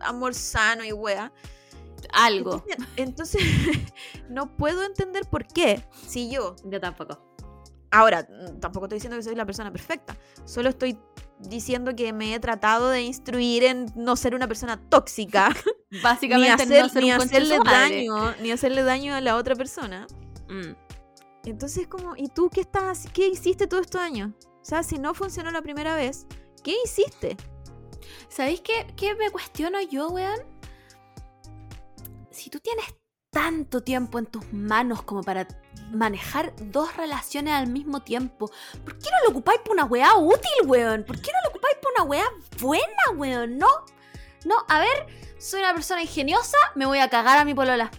amor sano y weá. Algo. Entonces, no puedo entender por qué, si yo Yo tampoco. Ahora, mm, tampoco estoy diciendo que soy la persona perfecta. Solo estoy diciendo que me he tratado de instruir en no ser una persona tóxica, ni, Básicamente, hacer- no ser ni un de hacerle madre. daño, ni hacerle daño a la otra persona. Mm. Entonces, como, ¿y tú qué estás, qué hiciste todos estos años? O sea, si no funcionó la primera vez, ¿qué hiciste? ¿Sabéis qué, qué me cuestiono yo, weón? Si tú tienes tanto tiempo en tus manos como para manejar dos relaciones al mismo tiempo, ¿por qué no lo ocupáis por una weá útil, weón? ¿Por qué no lo ocupáis por una weá buena, weón? No, no, a ver, soy una persona ingeniosa, me voy a cagar a mi polola.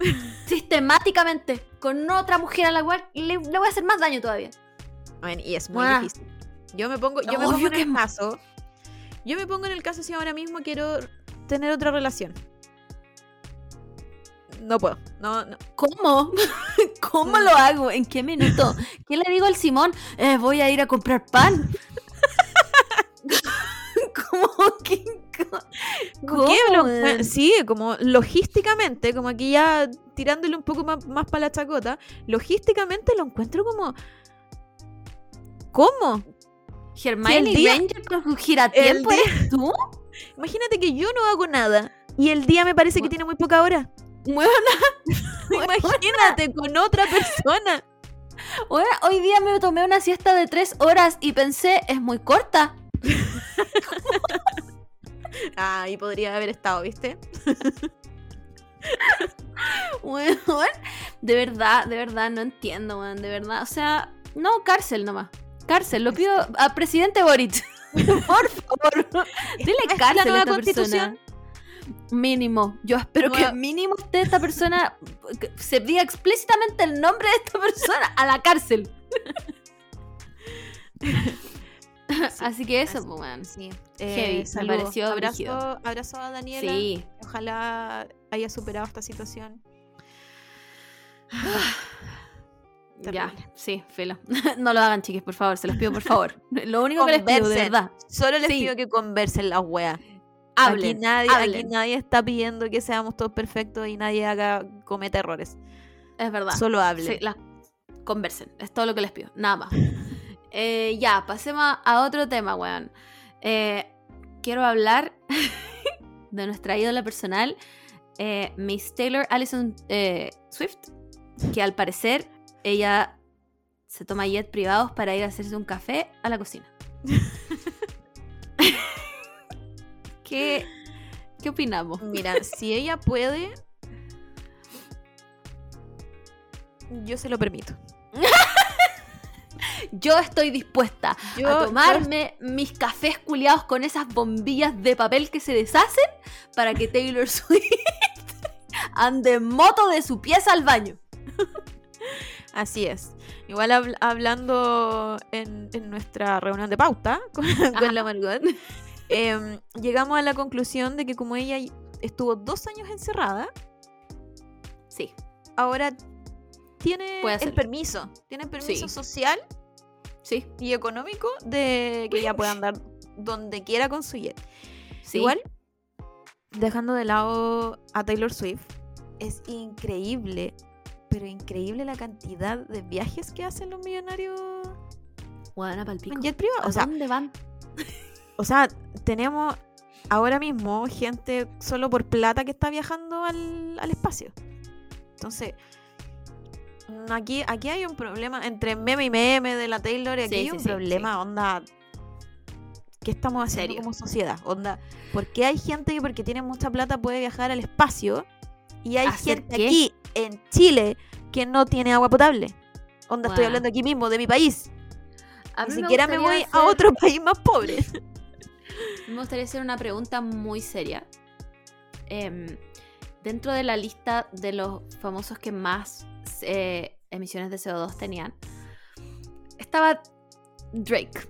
Sistemáticamente, con otra mujer a la cual le, le voy a hacer más daño todavía. Bueno, y es muy difícil. Yo me pongo, yo me Obvio pongo en que el es-. Yo me pongo en el caso si ahora mismo quiero tener otra relación. No puedo. No, no. ¿Cómo? ¿Cómo lo hago? ¿En qué minuto? ¿Qué le digo al Simón? Eh, voy a ir a comprar pan. ¿Cómo que? ¿Cómo? ¿Qué? Bueno, sí, como logísticamente, como aquí ya tirándole un poco más, más para la chacota, logísticamente lo encuentro como... ¿Cómo? Hermione el día- Ranger con su giratiempo el eres tú? Imagínate que yo no hago nada y el día me parece que Bueno. tiene muy poca hora. Weona, Imagínate con otra persona. Bueno, hoy día me tomé una siesta de tres horas y pensé, es muy corta. Ah, y podría haber estado, ¿viste? Weón, de verdad, de verdad, no entiendo, weón, de verdad. O sea, no, cárcel nomás. Cárcel, lo pido a presidente Boric. Por favor, dile ¿Es la cárcel a esta constitución? persona. Mínimo. Yo espero que mínimo esté esta persona, se diga explícitamente el nombre de esta persona a la cárcel. Así que eso, pues, weón. Sí. Heavy, me pareció abrazo, abrazo a Daniela. Sí. Ojalá haya superado esta situación. Ya, sí, filo. no lo hagan, chiques, por favor, se los pido, por favor. Lo único que les pido, de verdad. Solo les Sí. pido que conversen las weas. Hablen, aquí, nadie, aquí nadie está pidiendo que seamos todos perfectos y nadie haga cometa errores. Es verdad. Solo hablen. Sí, la- conversen, es todo lo que les pido, nada más. Eh, ya, pasemos a otro tema, weón. Eh, quiero hablar de nuestra ídola personal, eh, Miss Taylor Allison Swift, que al parecer ella se toma jet privados para ir a hacerse un café a la cocina. ¿Qué, ¿Qué opinamos? Mira, si ella puede, yo se lo permito. Yo estoy dispuesta Yo- a tomarme mis cafés culiados con esas bombillas de papel que se deshacen para que Taylor Swift ande en moto de su pieza al baño. Así es. Igual habl- hablando en, en nuestra reunión de pauta con, con la Margot, em, llegamos a la conclusión de que como ella estuvo dos años encerrada, Sí, ahora tiene el permiso, tiene permiso Sí. social sí, y económico de que ella pueda andar donde quiera con su jet. sí. Igual, dejando de lado a Taylor Swift, es increíble, pero increíble la cantidad de viajes que hacen los millonarios Bueno, palpico. en jet privado. ¿A O sea, dónde van? o sea, tenemos ahora mismo gente solo por plata que está viajando al, al espacio. Entonces, aquí, aquí hay un problema entre meme y meme de la Taylor y aquí Sí, hay sí, un sí, problema, onda. ¿Qué estamos haciendo como sociedad? Onda, ¿por qué hay gente que porque tiene mucha plata puede viajar al espacio y hay ¿Hacer gente qué? aquí en Chile que no tiene agua potable? Onda, estoy hablando aquí mismo de mi país. A Ni siquiera me voy a otro país más pobre. Me gustaría hacer una pregunta muy seria. Em, dentro de la lista de los famosos que más eh, emisiones de CO2 tenían, estaba Drake.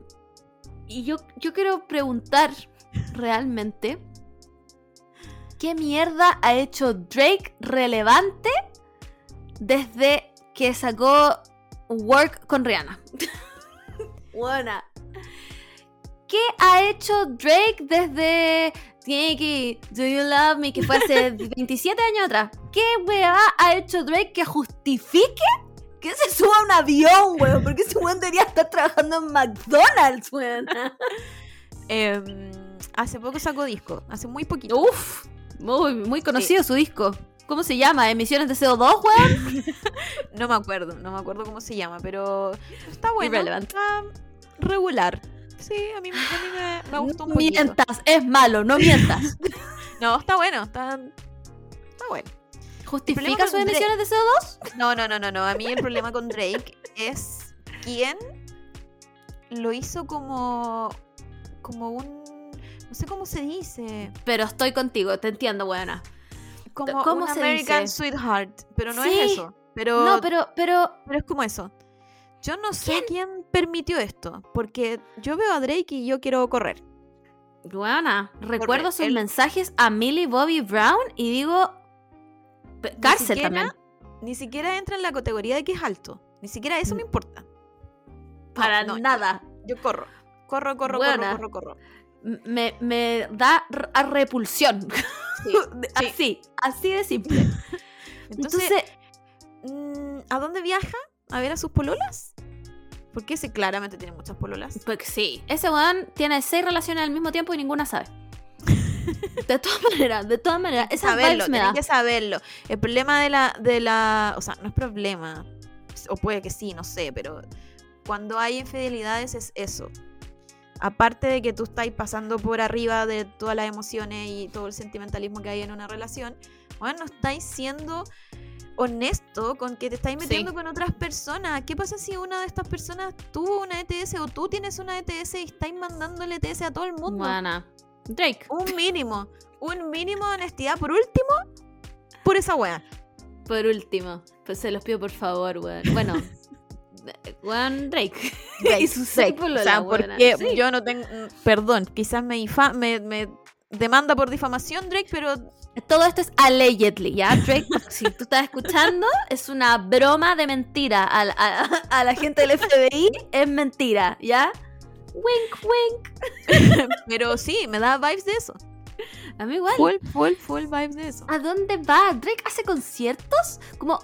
Y yo, yo quiero preguntar realmente, ¿qué mierda ha hecho Drake relevante desde que sacó Work con Rihanna? Buena. ¿Qué ha hecho Drake desde Do You Love Me, que fue hace 27 años atrás? ¿Qué weá ha hecho Drake que justifique que se suba a un avión, weón? Porque ese weón debería estar trabajando en McDonald's, weón. Em, hace poco sacó disco, hace muy poquito. Uf, muy, muy conocido su disco. ¿Cómo se llama? ¿Emisiones de CO2, weón? No me acuerdo, no me acuerdo cómo se llama, pero está bueno. Irrelevant. Está regular. Sí, a mí, a mí me, me gustó un poquito. mientas, es malo, no mientas. No, está bueno, está, está bueno. ¿Justifica sus emisiones de CO2? No, no, no, no, no. A mí el problema con Drake es quién lo hizo como como un no sé cómo se dice, Pero estoy contigo, te entiendo, weona. Como ¿Cómo un se American dice? Sweetheart, pero no Sí. es eso. Pero, No, pero, pero pero es como eso. Yo no sé quién permitió esto, porque yo veo a Drake y yo quiero correr. Luana, recuerdo sus mensajes a Millie Bobby Brown y digo. Cárcel siquiera- también. Ni siquiera entra en la categoría de que es alto. Ni siquiera eso me importa. Para no, nada. Yo corro. Corro, corro, Buena. corro, corro, corro. Me, me da a repulsión. Sí. Así, así de simple. Entonces, Entonces, mm, ¿a dónde viaja? ¿A ver a sus pololas? Porque ese claramente tiene muchas pololas. pues sí, ese weón tiene seis relaciones al mismo tiempo y ninguna sabe. De todas maneras, de todas maneras, esas saberlo, me da. que saberlo. El problema de la, de la. O sea, no es problema. o puede que sí, no sé, pero cuando hay infidelidades es eso. Aparte de que tú estás pasando por arriba de todas las emociones y todo el sentimentalismo que hay en una relación, bueno, no estáis siendo honesto con que te estáis metiendo con otras personas. ¿Qué pasa si una de estas personas tuvo una ETS o tú tienes una ETS y estáis mandándole ETS a todo el mundo? Buena. Drake. Un mínimo, un mínimo de honestidad. Por último, por esa wea. Por último, pues se los pido por favor, weón. Bueno, weón, Drake. Drake, y su Drake. polola, O sea, porque Sí. yo no tengo. Perdón, quizás me, difa- me, me demanda por difamación, Drake, pero Todo esto es allegedly, ¿ya? Drake, si tú estás escuchando, es una broma de mentira a- a la gente del FBI. Es mentira, ¿ya? Wink, wink. pero sí, me da vibes de eso. A mí igual. Full, full, full vibes de eso. ¿A dónde va? ¿Drake hace conciertos? Como...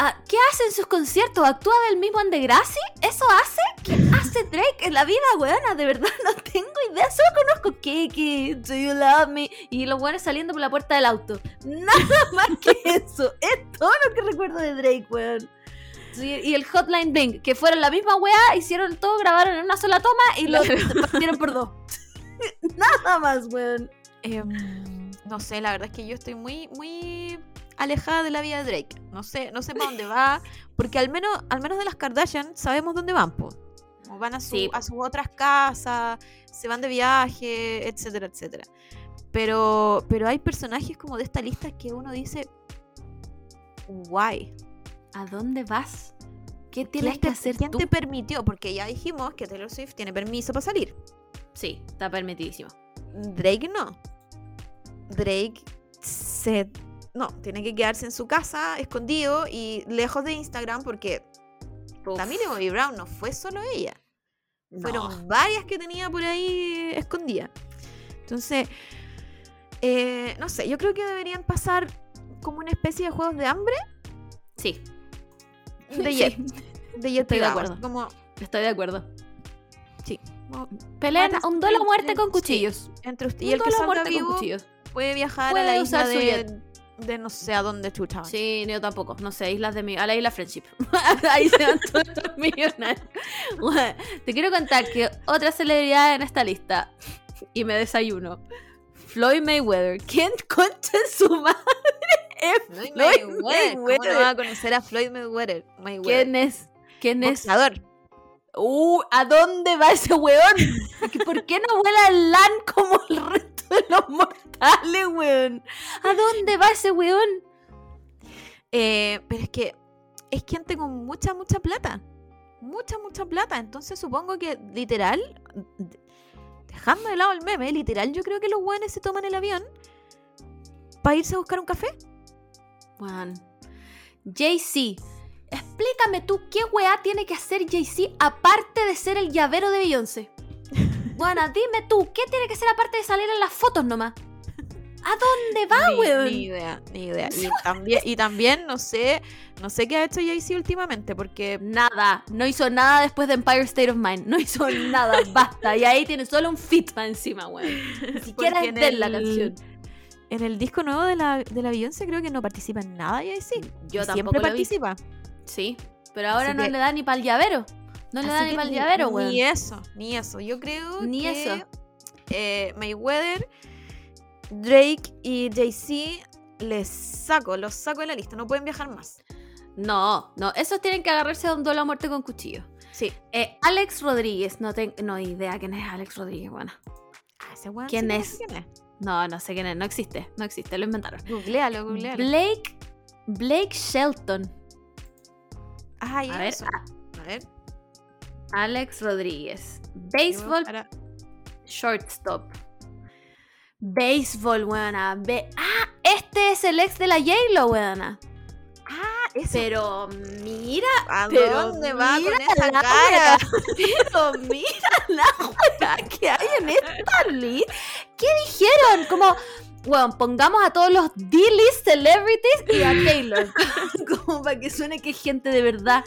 ah, ¿Qué hace en sus conciertos? ¿Actúa del mismo Andegrassi? ¿Eso hace? ¿Qué hace Drake en la vida, weona? De verdad no tengo idea. Solo conozco Kiki, Do You Love Me y los weones saliendo por la puerta del auto. Nada más que eso. Es todo lo que recuerdo de Drake, weón. Y el Hotline Bling, que fueron la misma weá, hicieron todo, grabaron en una sola toma y lo partieron por dos. Nada más, weón. Em, no sé, la verdad es que yo estoy muy, muy alejada de la vida de Drake. No sé, no sé para dónde va, porque al menos, al menos de las Kardashian sabemos dónde van, po. Van a, su- Sí. a sus otras casas, se van de viaje, etcétera, etcétera. Pero, pero hay personajes como de esta lista que uno dice, guay. ¿A dónde vas? ¿Qué ¿Quién tienes te, que hacer quién tú? te permitió? Porque ya dijimos que Taylor Swift tiene permiso para salir. Sí, está permitidísimo. Drake no. Drake se. No, tiene que quedarse en su casa, escondido y lejos de Instagram, porque la Millie Bobby Brown no fue solo ella. Fueron varias que tenía por ahí escondidas. Entonces, eh, no sé, yo creo que deberían pasar como una especie de juegos de hambre Sí, de Sí, jet. De jet Estoy de acuerdo. Como, estoy de acuerdo. sí. Pelean un duelo a muerte con cuchillos. entre usted y el que salga muerte con vivo cuchillos. puede viajar Puede a la isla de, de no sé a dónde chucha. Sí, yo tampoco. No sé, islas de mi. A la isla Friendship. Ahí se van todos los millonarios. Bueno, te quiero contar que otra celebridad en esta lista. Y me desayuno. Floyd Mayweather. ¿Quién concha en su madre? Es Floyd Mayweather. ¿Cómo no vas a conocer a Floyd Mayweather? Mayweather. ¿Quién es? ¿Quién es? Boxeador. Uh, ¿a dónde va ese weón? ¿Que ¿Por qué no vuela el LAN como el resto los mortales, weón? ¿A dónde va ese weón? Eh, pero es que es gente con mucha, mucha plata. Mucha, mucha plata. Entonces supongo que literal, dejando de lado el meme, literal yo creo que los weones se toman el avión para irse a buscar un café. Weón. Jay-Z. Explícame tú qué weá tiene que hacer Jay-Z aparte de ser el llavero de Beyoncé. Bueno, dime tú, ¿qué tiene que hacer aparte de salir en las fotos nomás? ¿A dónde va, weón? ni idea, ni idea. Y también, y también no sé, no sé qué ha hecho Jay-Z últimamente, porque Nada, no hizo nada después de Empire State of Mind. No hizo nada, basta. Y ahí tiene solo un fit para encima, weón. Ni siquiera es él la el- canción. en el disco nuevo de la, de la Beyoncé creo que no participa en nada Jay-Z. Yo Y tampoco Siempre participa. Sí, pero ahora Así no que- le da ni para el llavero. No le da Así ni que para el ni- llavero, weón. Ni eso, ni eso. Yo creo Ni que eso. eh, Mayweather, Drake y Jay-Z les saco, los saco de la lista. No pueden viajar más. No, no, esos tienen que agarrarse a un duelo a muerte con cuchillo. Sí. Eh, Alex Rodríguez, no tengo no idea quién es Alex Rodríguez, bueno. Ah, ese ¿Quién sí es? quién es. No, no sé quién es, no existe, no existe, lo inventaron. Googlealo, googlealo. Blake, Blake Shelton, Ay, a ver, eso. A ver. Alex Rodríguez, béisbol, a- shortstop. Béisbol, weona. Be- ah, este es el ex de la J-Lo, weona. Ah, eso. Pero mira, ¿A pero dónde va mira con esa la cara? pero mira la weá que hay en esta lista. ¿Qué dijeron? Como, weón, pongamos a todos los D-list celebrities y a Taylor. Como para que suene que es gente de verdad.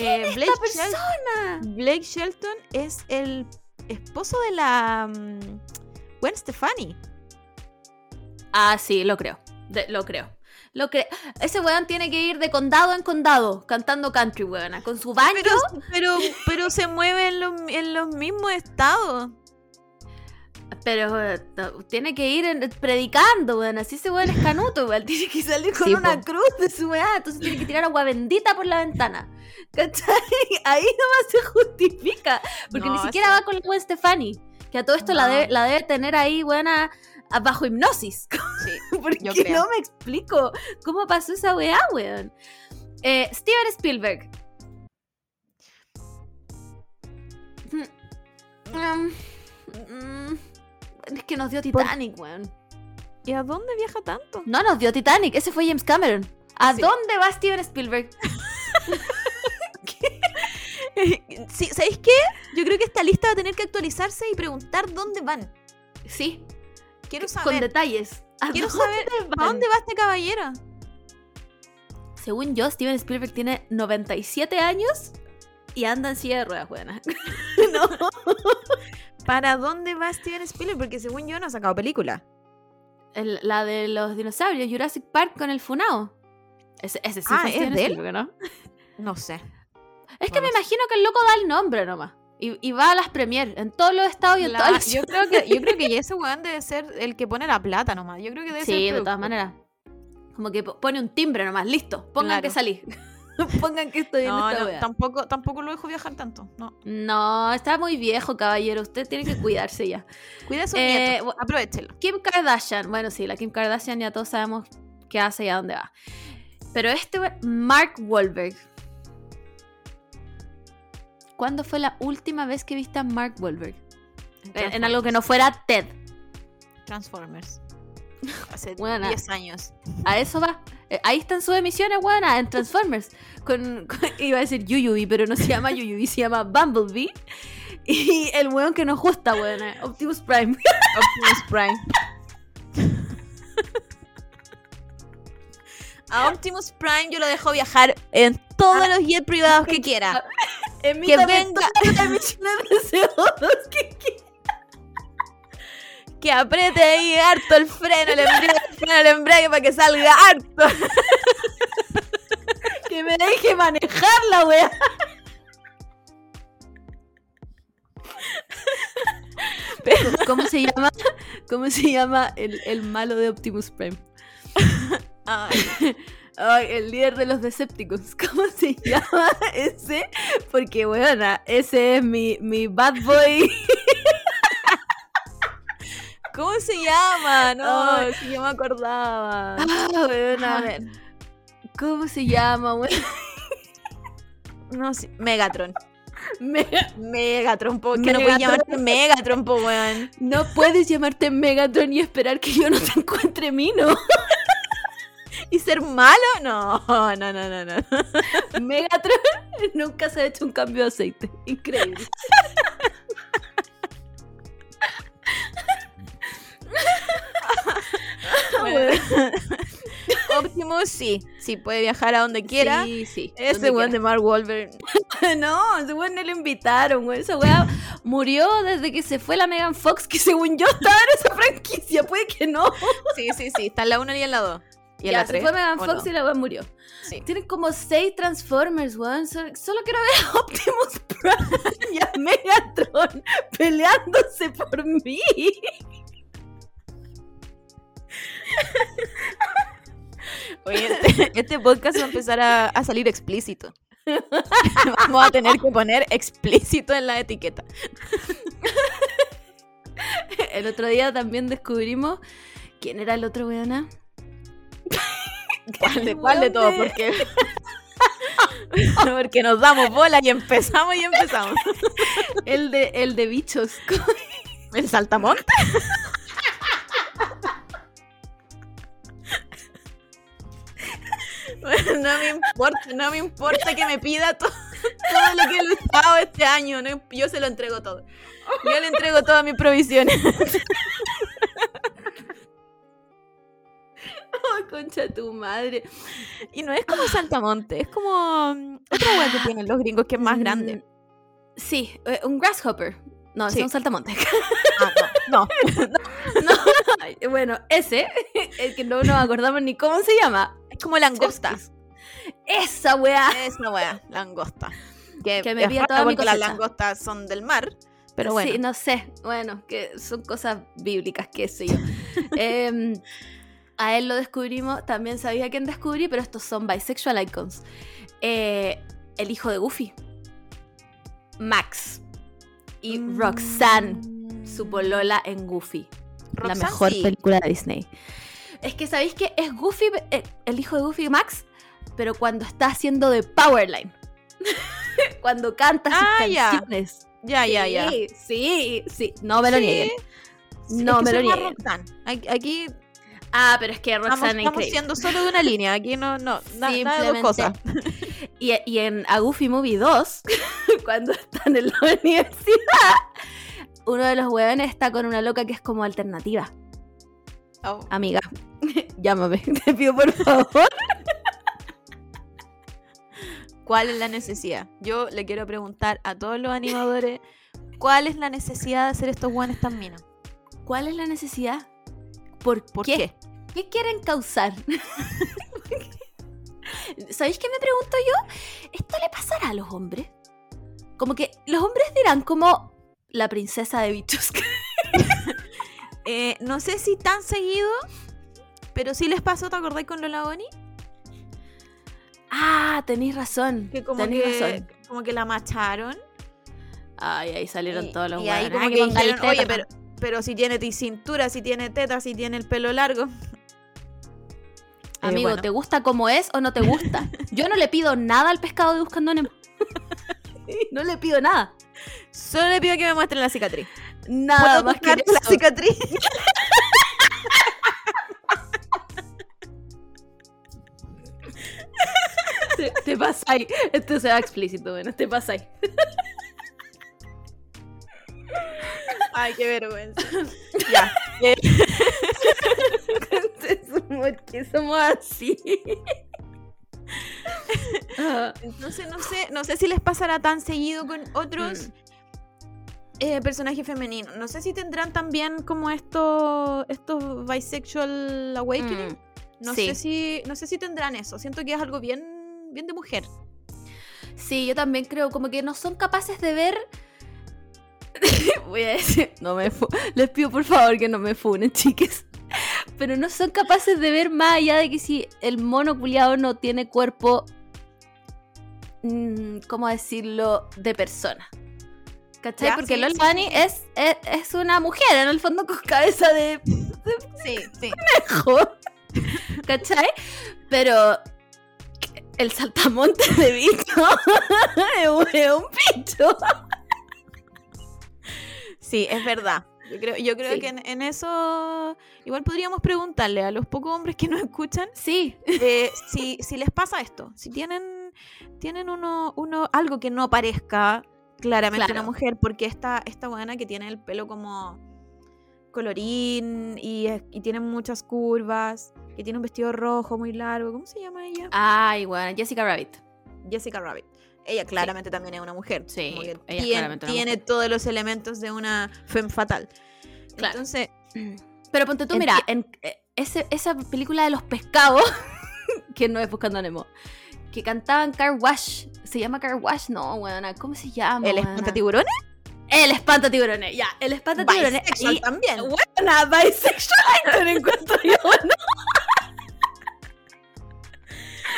Eh, Blake, esta Shel- persona? Blake Shelton es el esposo de la mm, Gwen Stefani. Ah, sí, lo creo. De- lo creo. Lo que ese weón tiene que ir de condado en condado cantando country, weona, con su baño. Pero, pero, pero se mueve en los, en los mismos estados. Pero eh, tiene que ir en- predicando, weón. Así ese weón es canuto, weón. Tiene que salir con Sí, una po. cruz de su weá. Entonces tiene que tirar agua bendita por la ventana. ¿Cachai? Ahí nomás se justifica. Porque No, ni siquiera va con la weón Stefani. Que a todo esto la, debe, la debe tener ahí, weona, a- bajo hipnosis. Sí. Porque no me explico cómo pasó esa weá, weón. Eh, Steven Spielberg. Mm, mm, mm, es que nos dio Titanic, weón. ¿Y a dónde viaja tanto? No nos dio Titanic, ese fue James Cameron. ¿A Sí. dónde va Steven Spielberg? sí, ¿Sabéis qué? Yo creo que esta lista va a tener que actualizarse y preguntar dónde van. Sí, Quiero con saber. detalles. ¿A Quiero dónde saber ¿A van? dónde va este caballero? Según yo, Steven Spielberg tiene 97 años y anda en silla de ruedas, buena. no. ¿Para dónde va Steven Spielberg? Porque según yo no ha sacado película. El- la de los dinosaurios, Jurassic Park con el Funao. Ese, ese sí Ah, es Steven de él. Spielberg, ¿no? No sé. Es que me sé. imagino que el loco da el nombre nomás. Y, y va a las premier en todos los estados y en La- todas las yo, creo que, yo creo que ese weón debe ser el que pone la plata nomás. Yo creo que debe ser. Sí, de todas maneras. Como que po- pone un timbre nomás, listo. Pongan Claro. que salí. Pongan que estoy en No, esta no, wea. tampoco, tampoco lo dejo viajar tanto. No. No, está muy viejo, caballero. Usted tiene que cuidarse ya. Cuida a sus Eh, nietos. bu- Aprovechelo. Kim Kardashian. Bueno, sí, la Kim Kardashian ya todos sabemos qué hace y a dónde va. Pero este Mark Wahlberg. ¿Cuándo fue la última vez que viste a Mark Wahlberg? En, en algo que no fuera TED. Transformers. Hace Buena. 10 años. A eso va. Eh, Ahí están sus emisiones, buenas, en Transformers. Con, con- iba a decir Yuyubi, pero no se llama Yuyubi, se llama Bumblebee. Y el weón que nos gusta, buena, Optimus Prime. Optimus Prime. A Optimus Prime yo lo dejo viajar en todos los jets privados que quiera. Emítame venga. todas las emisiones de CO2 que quiera. Que apriete ahí harto el freno, el embrague, el freno, el embrague para que salga harto. Que me deje manejar la wea. ¿Cómo se llama? ¿Cómo se llama el, el malo de Optimus Prime? Ay, Ay, el líder de los Decepticons. ¿Cómo se llama ese? Porque, weona, ese es mi, mi bad boy. ¿Cómo se llama? No, Ay. si yo me acordaba. Ah. A ver, ¿Cómo se llama, weona? no sé. Megatron. Mega- Megatron, po, que no puedes llamarte Megatron, po, weón. No puedes llamarte Megatron y esperar que yo no te encuentre Mino. ¿Y ser malo? No, no, no, no, no. Megatron nunca se ha hecho un cambio de aceite. Increíble. Bueno. Optimus sí, sí, puede viajar a donde quiera. Sí, sí. Ese weón de Mark Wahlberg. No, ese weón no lo invitaron, weón. Esa weá murió desde que se fue la Megan Fox, que según yo estaba en esa franquicia. Puede que no. Sí, sí, sí, está en la 1 y en la 2. Y en ya, la se 3. fue Megan Fox y la weá murió. Sí. Tienen como seis Transformers, weón. Solo, solo quiero ver a Optimus Prime y a Megatron peleándose por mí. Oye, este, este podcast va a empezar a, a salir explícito. Vamos a tener que poner explícito en la etiqueta. El otro día también descubrimos quién era el otro weona. ¿Cuál de, cuál de todo? Porque, porque nos damos bola y empezamos y empezamos. El de, el de bichos. ¿El saltamonte? no me importa, no me importa que me pida to- todo lo que he luchado este año. no- yo se lo entrego todo. Yo le entrego todas mis provisiones. Ay, concha tu madre. Y no es como saltamonte, es como mm, otra hueá que tienen los gringos que es más grande. Mm, Sí, eh, un grasshopper. No, Sí. es un saltamonte. Ah, no, no. bueno, ese, el que no nos acordamos ni cómo se llama. Como langosta. Esa weá. Esa weá, langosta. Que, Que me raro toda mi las langostas son del mar. Pero bueno. Sí, no sé. Bueno, que son cosas bíblicas, qué sé yo. Em, a él lo descubrimos, también sabía quién descubrí, pero estos son bisexual icons. Eh, el hijo de Goofy. Max. Y Mm. Roxanne, su polola en Goofy. la Roxanne mejor sí. película de Disney. Es que sabéis que es Goofy, eh, el hijo de Goofy Max, pero cuando está haciendo de Powerline. cuando canta sus Ah, canciones. Ya, ya, ya. Sí, sí, sí. No me lo Sí. nieguen. Sí, No es que me lo nieguen. Aquí, Ah, pero es que Roxanne es estamos siendo solo de una línea. Aquí no, no, na- nada de dos cosas. Y, y en A Goofy Movie 2, cuando están en la universidad, uno de los hueones está con una loca que es como alternativa. Oh. Amiga, llámame, te pido por favor. ¿Cuál es la necesidad? Yo le quiero preguntar a todos los animadores, ¿cuál es la necesidad de hacer estos guanes tan minos? ¿Cuál es la necesidad? ¿Por, ¿Por qué? qué? ¿Qué quieren causar? ¿Sabéis qué me pregunto yo? ¿Esto le pasará a los hombres? Como que los hombres dirán como la princesa de bichos. Eh, no sé si tan seguido, pero sí les pasó, ¿te acordáis con Lola Bonnie? ah, tenéis razón. Que como tenéis que, razón. como que la macharon. Ay, ahí salieron y, todos los y ahí hueones. como Ah, que pongáis dijeron, oye, tetas". pero, pero si tiene ti- cintura, si tiene teta, si tiene el pelo largo. Eh, Amigo, bueno. ¿te gusta como es o no te gusta? Yo no le pido nada al pescado de Buscando Nemo. no le pido nada. Solo le pido que me muestren la cicatriz. Nada ¿Puedo más que la cicatriz? Te, te pasáis. Esto se va explícito, bueno, te pasáis. Ay, qué vergüenza. ya. ¿Por qué somos así? Entonces no sé, no sé si les pasará tan seguido con otros Mm. Eh, personajes femeninos. No sé si tendrán también como estos estos bisexual awakening. mm. No sí. sé si no sé si tendrán eso. Siento que es algo bien bien de mujer. Sí, yo también creo como que no son capaces de ver. Voy a decir, no me les pido por favor que no me funen, chiques. Pero no son capaces de ver más allá de que si el mono culiado no tiene cuerpo, mm, ¿cómo decirlo? De persona. ¿Cachai? Ya, Porque sí, Lola sí, Bunny sí. es, es, es una mujer, en el fondo con cabeza de Sí, sí. conejo. ¿Cachai? Pero el saltamonte de bicho es un- es un bicho. Sí, es verdad. Yo creo, yo creo Sí. que en, en eso igual podríamos preguntarle a los pocos hombres que nos escuchan Sí, eh, si, si les pasa esto. Si tienen, tienen uno, uno, algo que no parezca claramente Claro. una mujer, porque esta, esta buena que tiene el pelo como colorín y, y tiene muchas curvas, que tiene un vestido rojo muy largo. ¿Cómo se llama ella? Ay, bueno, Jessica Rabbit. Jessica Rabbit. Ella claramente también es una mujer. Sí, ella tiene mujer. todos los elementos de una femme fatal. Claro. Entonces, Pero ponte tú, mira, en eh, ese- esa película de los pescados, que no es Buscando Nemo, que cantaban Car Wash, ¿se llama Car Wash? No, weona, ¿cómo se llama? ¿el weona? espantatiburones? El espanta tiburones, ya, el espanta tiburones. Bisexual Y, también. weona, bisexual, icon encuentro yo, ¿no?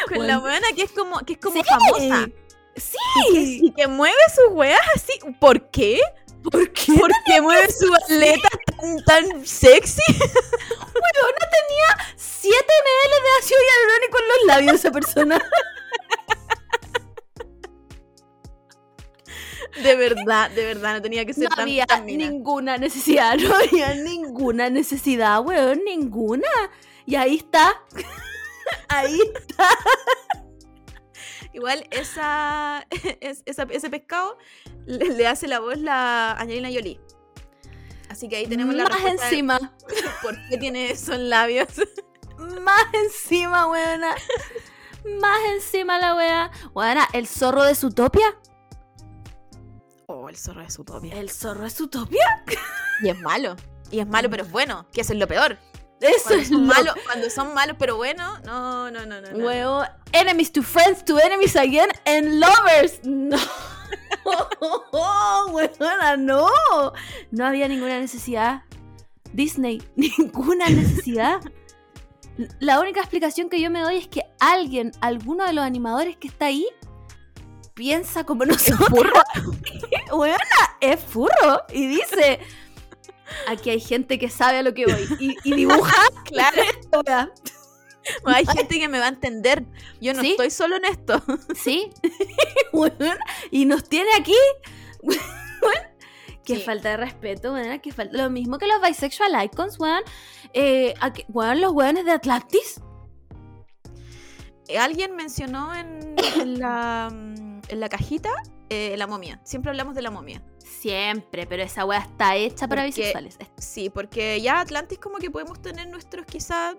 Con Bueno. la buena que es como, que es como Sí. famosa. Sí, Y que mueve sus weas así. ¿Por qué? ¿por qué? Porque mueve su atleta tan, tan sexy. 7 ml de ácido hialurónico en los labios esa persona. De verdad, de verdad, no tenía que ser No tan, había mina. ninguna necesidad, no había ninguna necesidad, weón, ninguna. Y ahí está. Ahí está. Igual esa, es- esa- ese pescado le, le hace la voz la Angelina Jolie. Así que ahí tenemos la Más respuesta de encima. por qué tiene esos labios. Más encima, weona. Más encima la wea. Weona, el zorro de Zootopia. Oh, el zorro de su topia. ¿El zorro de Zootopia? Y es malo. Y es malo, pero es bueno, que eso es lo peor. Eso Cuando es son, lo- malos, cuando son malos, pero buenos, no, no, no, no. no. Huevo, enemies to friends to enemies again and lovers. No. Huevona, no. No había ninguna necesidad. Disney, ninguna necesidad. La única explicación que yo me doy es que alguien, alguno de los animadores que está ahí, piensa como nosotros. Huevona, es furro. Y dice, aquí hay gente que sabe a lo que voy. Y, y dibuja. Claro. Wea. Hay gente que me va a entender. Yo no ¿Sí? estoy solo en esto. Sí. Y nos tiene aquí. Qué Sí. falta de respeto, weón. Qué falta. Lo mismo que los bisexual icons, weón. Eh, que- weón, los weones de Atlantis. Eh, Alguien mencionó en, en la, mm, en la cajita eh, la momia. Siempre hablamos de la momia. Siempre, pero esa weá está hecha para Porque- bisexuales. Sí, porque ya Atlantis como que podemos tener nuestros quizá...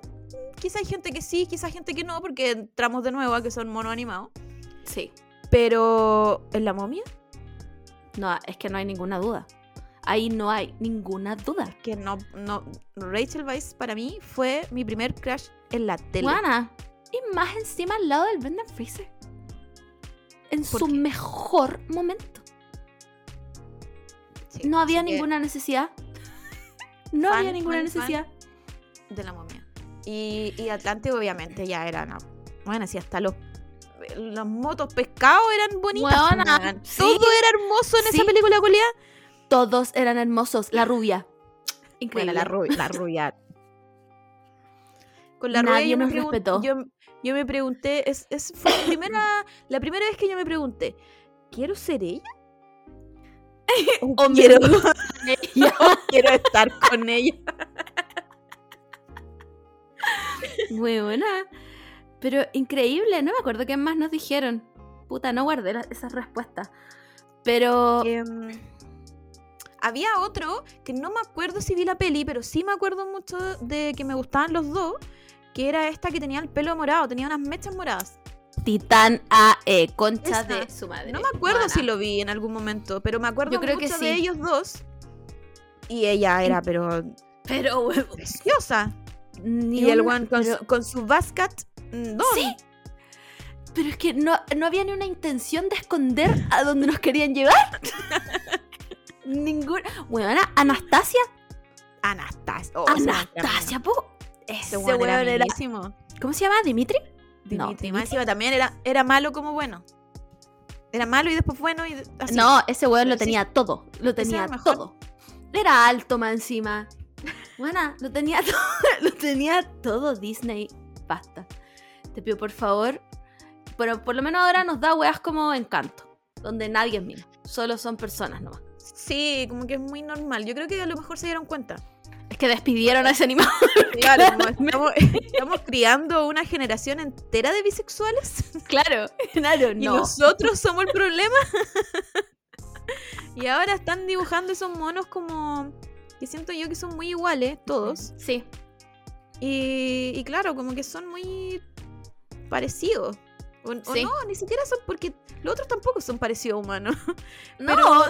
Quizá hay gente que sí, quizá gente que no, porque entramos de nuevo a que son mono animados. Sí. Pero en la momia, No, es que no hay ninguna duda. Ahí no hay ninguna duda. que no, no... Rachel Weisz para mí fue mi primer crush en la tele. Juana. Y más encima al lado del Brendan Fraser. En ¿Por su qué? mejor momento. Sí, No había ninguna necesidad. No Fan, había ninguna fan, fan. necesidad. de la momia. Y, y Atlante obviamente ya era, no. Bueno, si hasta los los motos pescados eran bonitas. Weona, weón. sí. Todo era hermoso en Sí. esa película culia. Todos eran hermosos. La rubia. Bueno, Increíble. la rubia. La rubia. Con la Nadie rubia yo me, nos respetó. yo, yo me pregunté, es, es, fue la primera, la primera vez que yo me pregunté, ¿quiero ser ella? ¿O, quiero, ella. o quiero estar con ella? Muy buena. Pero increíble. No me acuerdo qué más nos dijeron. Puta, no guardé esas respuestas. Pero. Em, había otro que no me acuerdo si vi la peli, pero sí me acuerdo mucho de que me gustaban los dos, que era esta que tenía el pelo morado, tenía unas mechas moradas. Titán AE, concha de su madre. No me acuerdo Buena. si lo vi en algún momento, pero me acuerdo Yo creo mucho que de sí. ellos dos. Y ella era, pero Pero, huevo, preciosa. ni Y el una- one con, pero- su, con su basket. mm, don. Sí. Pero es que no, no había ni una intención de esconder a donde nos querían llevar. Ninguna. Bueno, Anastasia. Anastasia. Oh, Anastasia, po. Ese weón era era. ¿Cómo se llama? ¿Dimitri? No, Dimitri, Dimitri. más encima también era, era malo como bueno. Era malo y después bueno y así. No, ese weón lo sí. tenía todo. Lo tenía era todo. Era alto más encima. Buena, lo tenía todo. Lo tenía todo Disney. Basta. Te pido por favor. Pero por lo menos ahora nos da weas como encanto. Donde nadie es mío. Solo son personas nomás. Sí, como que es muy normal. Yo creo que a lo mejor se dieron cuenta. Es que despidieron a ese animal. Claro, estamos, estamos criando una generación entera de bisexuales claro, claro, y no. nosotros somos el problema. y ahora están dibujando esos monos como que siento yo que son muy iguales todos. Sí. Y, y claro, como que son muy parecidos. O, o Sí. no, ni siquiera son porque los otros tampoco son parecidos a humanos. No, Pero-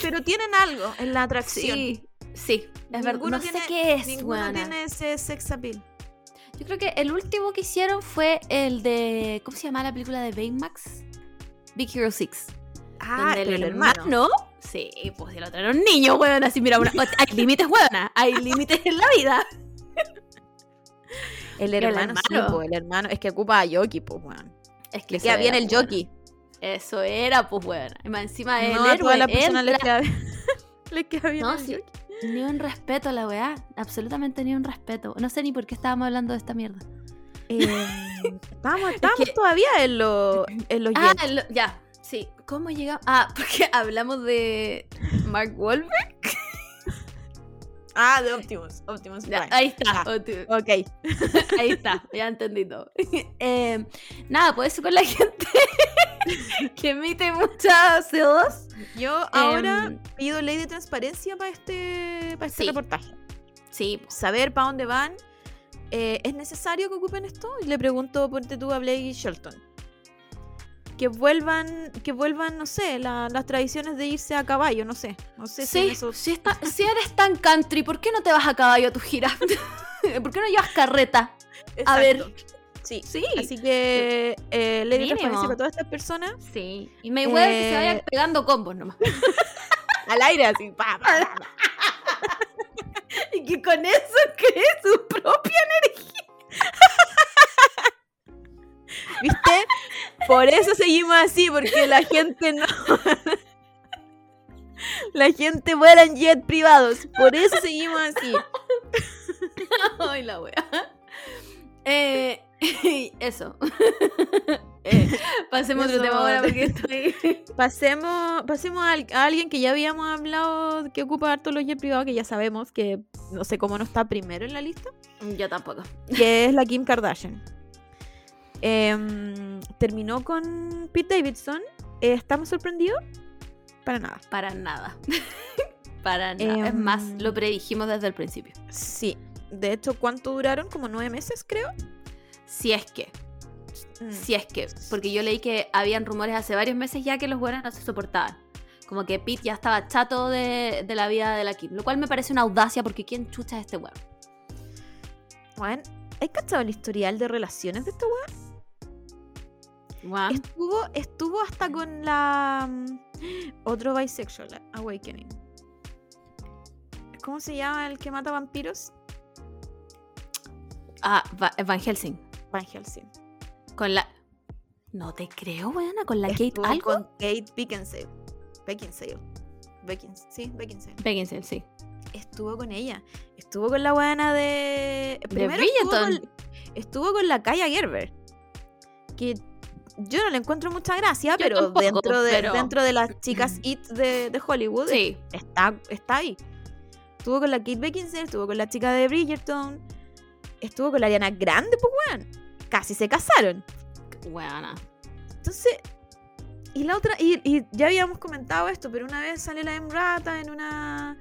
Pero tienen algo en la atracción. sí. Sí, es verdad. No sé tiene- qué es, Ninguno weona. tiene ese sex appeal. Yo creo que el último que hicieron fue el de. ¿Cómo se llama la película de Baymax? Big Hero 6. Ah, donde el hermano. hermano. Sí, pues el otro era un niño, weón. Así, mira, una- hay límites, weona. Hay límites en la vida. El El hermano, sí, po, el hermano. Es que ocupa a Yoki, pues, weón. Es que Le queda bien el pues, Yoki. Eso era, pues, weón. Encima el No, héroe todas las personas entra- queda, les queda bien No, el sí. Yoki. Ni un respeto a la weá. Absolutamente ni un respeto. No sé ni por qué estábamos hablando de esta mierda. Eh, que- todavía en, lo- en los Ah, Jets. lo- ya. Sí. ¿Cómo llegamos? Ah, porque hablamos de Mark Wahlberg. Ah, de Optimus. Optimus Ya, ahí está. Tú- Ok. Ahí está, ya entendí todo. Eh, nada, pues eso con la gente que emite muchas CO2. Yo ahora Em, pido ley de transparencia para este, para este Sí. reportaje. Sí, Saber para dónde van. Eh, ¿Es necesario que ocupen esto? Y le pregunto, ponte tú a Blake Shelton. Que vuelvan, que vuelvan, no sé, la- las tradiciones de irse a caballo, no sé. No sé si Sí, eso- si, está- si eres tan country, ¿por qué no te vas a caballo a tu gira? ¿Por qué no llevas carreta? A ver. Sí. Sí. Así que eh, Mínimo. transparencia para todas estas personas. Sí. Y Mayweather que se Eh, vayan pegando combos nomás. Al aire así. pa, pa, pa, pa. y que con eso cree su propia ¿Viste? Por eso seguimos así, porque la gente no. La gente vuela en jet privados. Por eso seguimos así. Ay, la wea. Eh, eso. Eh, pasemos a otro tema ahora porque estoy. Pasemos, pasemos a, a alguien que ya habíamos hablado que ocupa harto los jet privados, que ya sabemos que no sé cómo no está primero en la lista, Yo tampoco. que es la Kim Kardashian. Em, terminó con Pete Davidson. Eh, ¿Estamos sorprendidos? Para nada. Para nada. Para nada. es más, Em. lo predijimos desde el principio. Sí. De hecho, ¿cuánto duraron? Como nueve meses, creo. Si es que. Mm. Si es que. Porque yo leí que habían rumores hace varios meses ya que los buenos no se soportaban. Como que Pete ya estaba chato de, de la vida de la Kim. Lo cual me parece una audacia porque ¿quién chucha es este weón? Bueno, ¿has cachado el historial de relaciones de este weón? Estuvo, estuvo hasta con la. mm, Otro bisexual, Awakening. ¿Cómo se llama el que mata vampiros? Ah, Va- Van Helsing. Van Helsing. Con la. No te creo, weona. Con la Kate Estuvo algo. Con Kate Beckinsale. Beckinsale. Beckins, sí, Beckinsale. Beckinsale, sí. Estuvo con ella. Estuvo con la buena de. Primero estuvo Bridgerton. con, estuvo con la Kaya Gerber. Que yo no le encuentro mucha gracia, Yo pero, tampoco, dentro, de, pero- dentro de las chicas It de, de Hollywood Sí. está, está ahí. Estuvo con la Kate Beckinsale, estuvo con la chica de Bridgerton, estuvo con la Ariana Grande, pues weón. Casi se casaron. Weona. Entonces, y la otra, y, y ya habíamos comentado esto, pero una vez sale la Emrata en una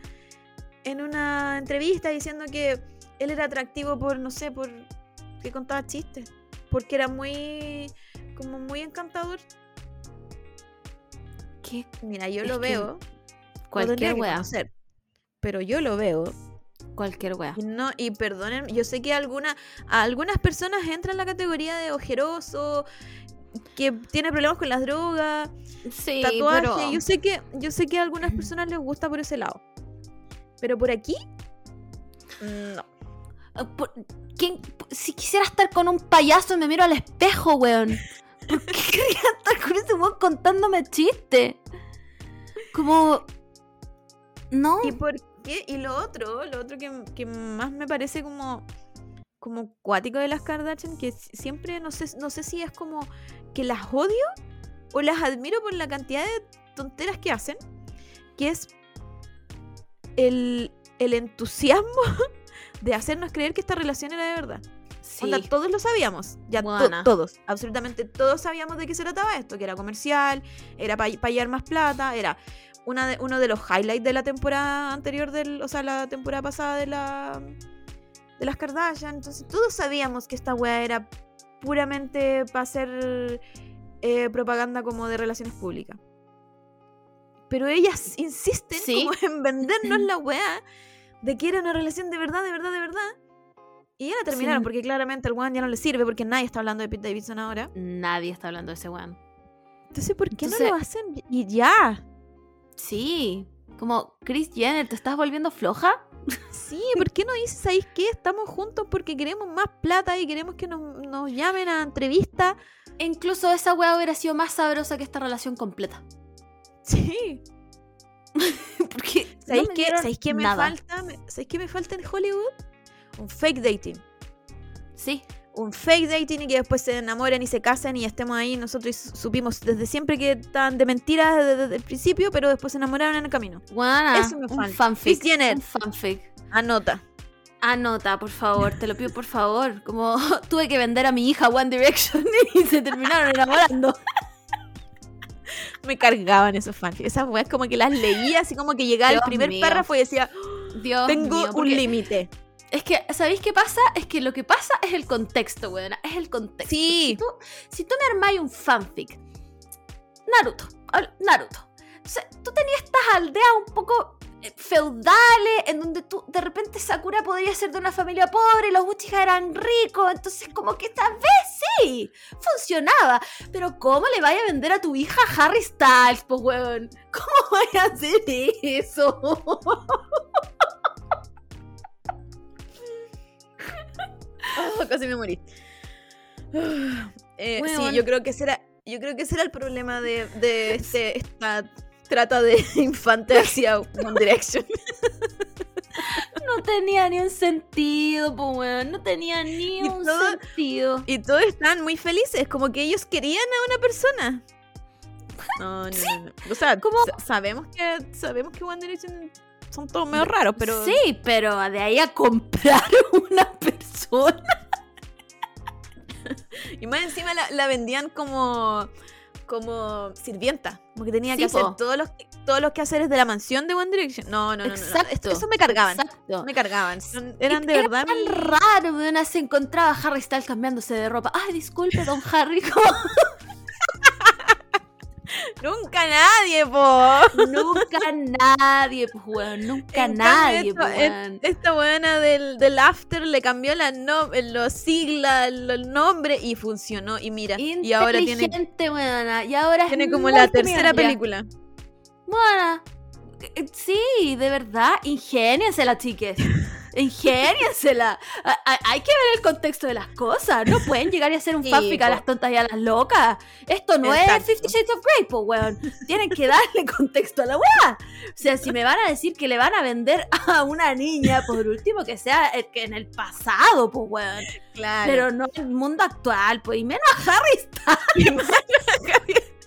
en una entrevista diciendo que él era atractivo por, no sé, por que contaba chistes, porque era muy como muy encantador. ¿Qué? Mira, yo Es lo veo, Cualquier wea. conocer, pero yo lo veo Cualquier wea. Y no, y perdonen, yo sé que alguna, a algunas personas entran en la categoría de ojeroso, que tiene problemas con las drogas, Sí, tatuaje. pero. Yo sé que, yo sé que a algunas personas les gusta por ese lado. Pero por aquí, no. Ah, por- ¿quién- Si quisiera estar con un payaso, me miro al espejo, weón. ¿Por qué quería estar con ese weón contándome chistes? Como. No. ¿Y por qué? Y lo otro, lo otro que, que más me parece como como cuático de las Kardashian, que si- siempre no sé, no sé si es como que las odio o las admiro por la cantidad de tonteras que hacen, que es el, el entusiasmo de hacernos creer que esta relación era de verdad. Sí. Onda, todos lo sabíamos. Ya to- todos. Absolutamente todos sabíamos de qué se trataba esto. Que era comercial, era para hallar más plata, era una de, uno de los highlights de la temporada anterior, del, o sea, la temporada pasada de la de las Kardashian. Entonces todos sabíamos que esta wea era puramente para hacer eh, propaganda como de relaciones públicas. Pero ellas insisten Sí. como en vendernos la wea de que era una relación de verdad, de verdad, de verdad. Y ya la terminaron Sí. porque claramente al weón ya no le sirve porque nadie está hablando de Pete Davidson ahora. Nadie está hablando de ese weón. Entonces, ¿por qué Entonces- no lo hacen? Y ya. Sí. Como, Chris Jenner, ¿te estás volviendo floja? Sí, ¿por qué no dices, ¿sabéis qué? Estamos juntos porque queremos más plata y queremos que nos, nos llamen a entrevista. Incluso esa weá hubiera sido más sabrosa que esta relación completa. Sí. Porque. ¿Sabéis no qué? ¿Sabéis qué me falta? ¿Sabéis qué me falta en Hollywood? Un fake dating. Sí. Un fake dating y que después se enamoren y se casen y estemos ahí. Nosotros supimos desde siempre que estaban de mentiras desde, desde el principio, pero después se enamoraron en el camino. Guana, Eso me un falta. fanfic. Un fanfic. Anota. Anota, por favor, te lo pido por favor. Como tuve que vender a mi hija One Direction y se terminaron enamorando. Me cargaban esos fanfics. Esas weas como que las leía, así como que llegaba Dios el primer mío. párrafo y decía, Dios tengo mío, un límite. Es que, ¿sabéis qué pasa? Es que lo que pasa es el contexto, weona. Es el contexto. Sí. Si tú, si tú me armáis un fanfic Naruto. Naruto. Entonces, tú tenías estas aldeas un poco eh, feudales, en donde tú, de repente Sakura podría ser de una familia pobre los Uchiha eran ricos, entonces como que tal vez sí, funcionaba. Pero ¿cómo le vaya a vender a tu hija Harry Styles, pues weón? ¿Cómo vaya a hacer eso? Oh, casi me morí. Eh, sí, yo creo que será, yo creo que será el problema de, de este, esta trata de infante hacia One Direction. No tenía ni un sentido, pues weón, no tenía ni Y un todo- sentido. Y todos están muy felices, como que ellos querían a una persona. No, no, no, no. O sea, sabemos que sabemos que One Direction son todos medio raros, pero Sí, pero de ahí a comprar una persona. y más encima la, la vendían como como sirvienta, como que tenía Sí, que hacer po. todos los todos los quehaceres de la mansión de One Direction. No, no, no, no, no. Exacto. Eso me cargaban. Exacto. Me cargaban. Eran de era verdad tan mi- raro, weón, se encontraba a Harry Styles cambiándose de ropa. Ay, disculpe, don Harry, como Nunca nadie, po. nunca nadie, pues, weón, nunca En nadie, esto- pues, weón. Esta buena del, del after le cambió la no, los siglas, el, nombre y funcionó. Y mira, y ahora tiene, weona, y ahora tiene como la tercera película. Bueno, eh, sí, de verdad, ingéniensela, chiques. Ingéniensela. Hay que ver el contexto de las cosas. No pueden llegar y hacer un Sí, fanfic a las tontas y a las locas. Esto no Exacto. es Fifty Shades of Grey, po, weón. Tienen que darle contexto a la weá. O sea, si me van a decir que le van a vender a una niña, por último que sea el que en el pasado, po, weón. Claro. Pero no en el mundo actual, pues, y menos a Harry Styles.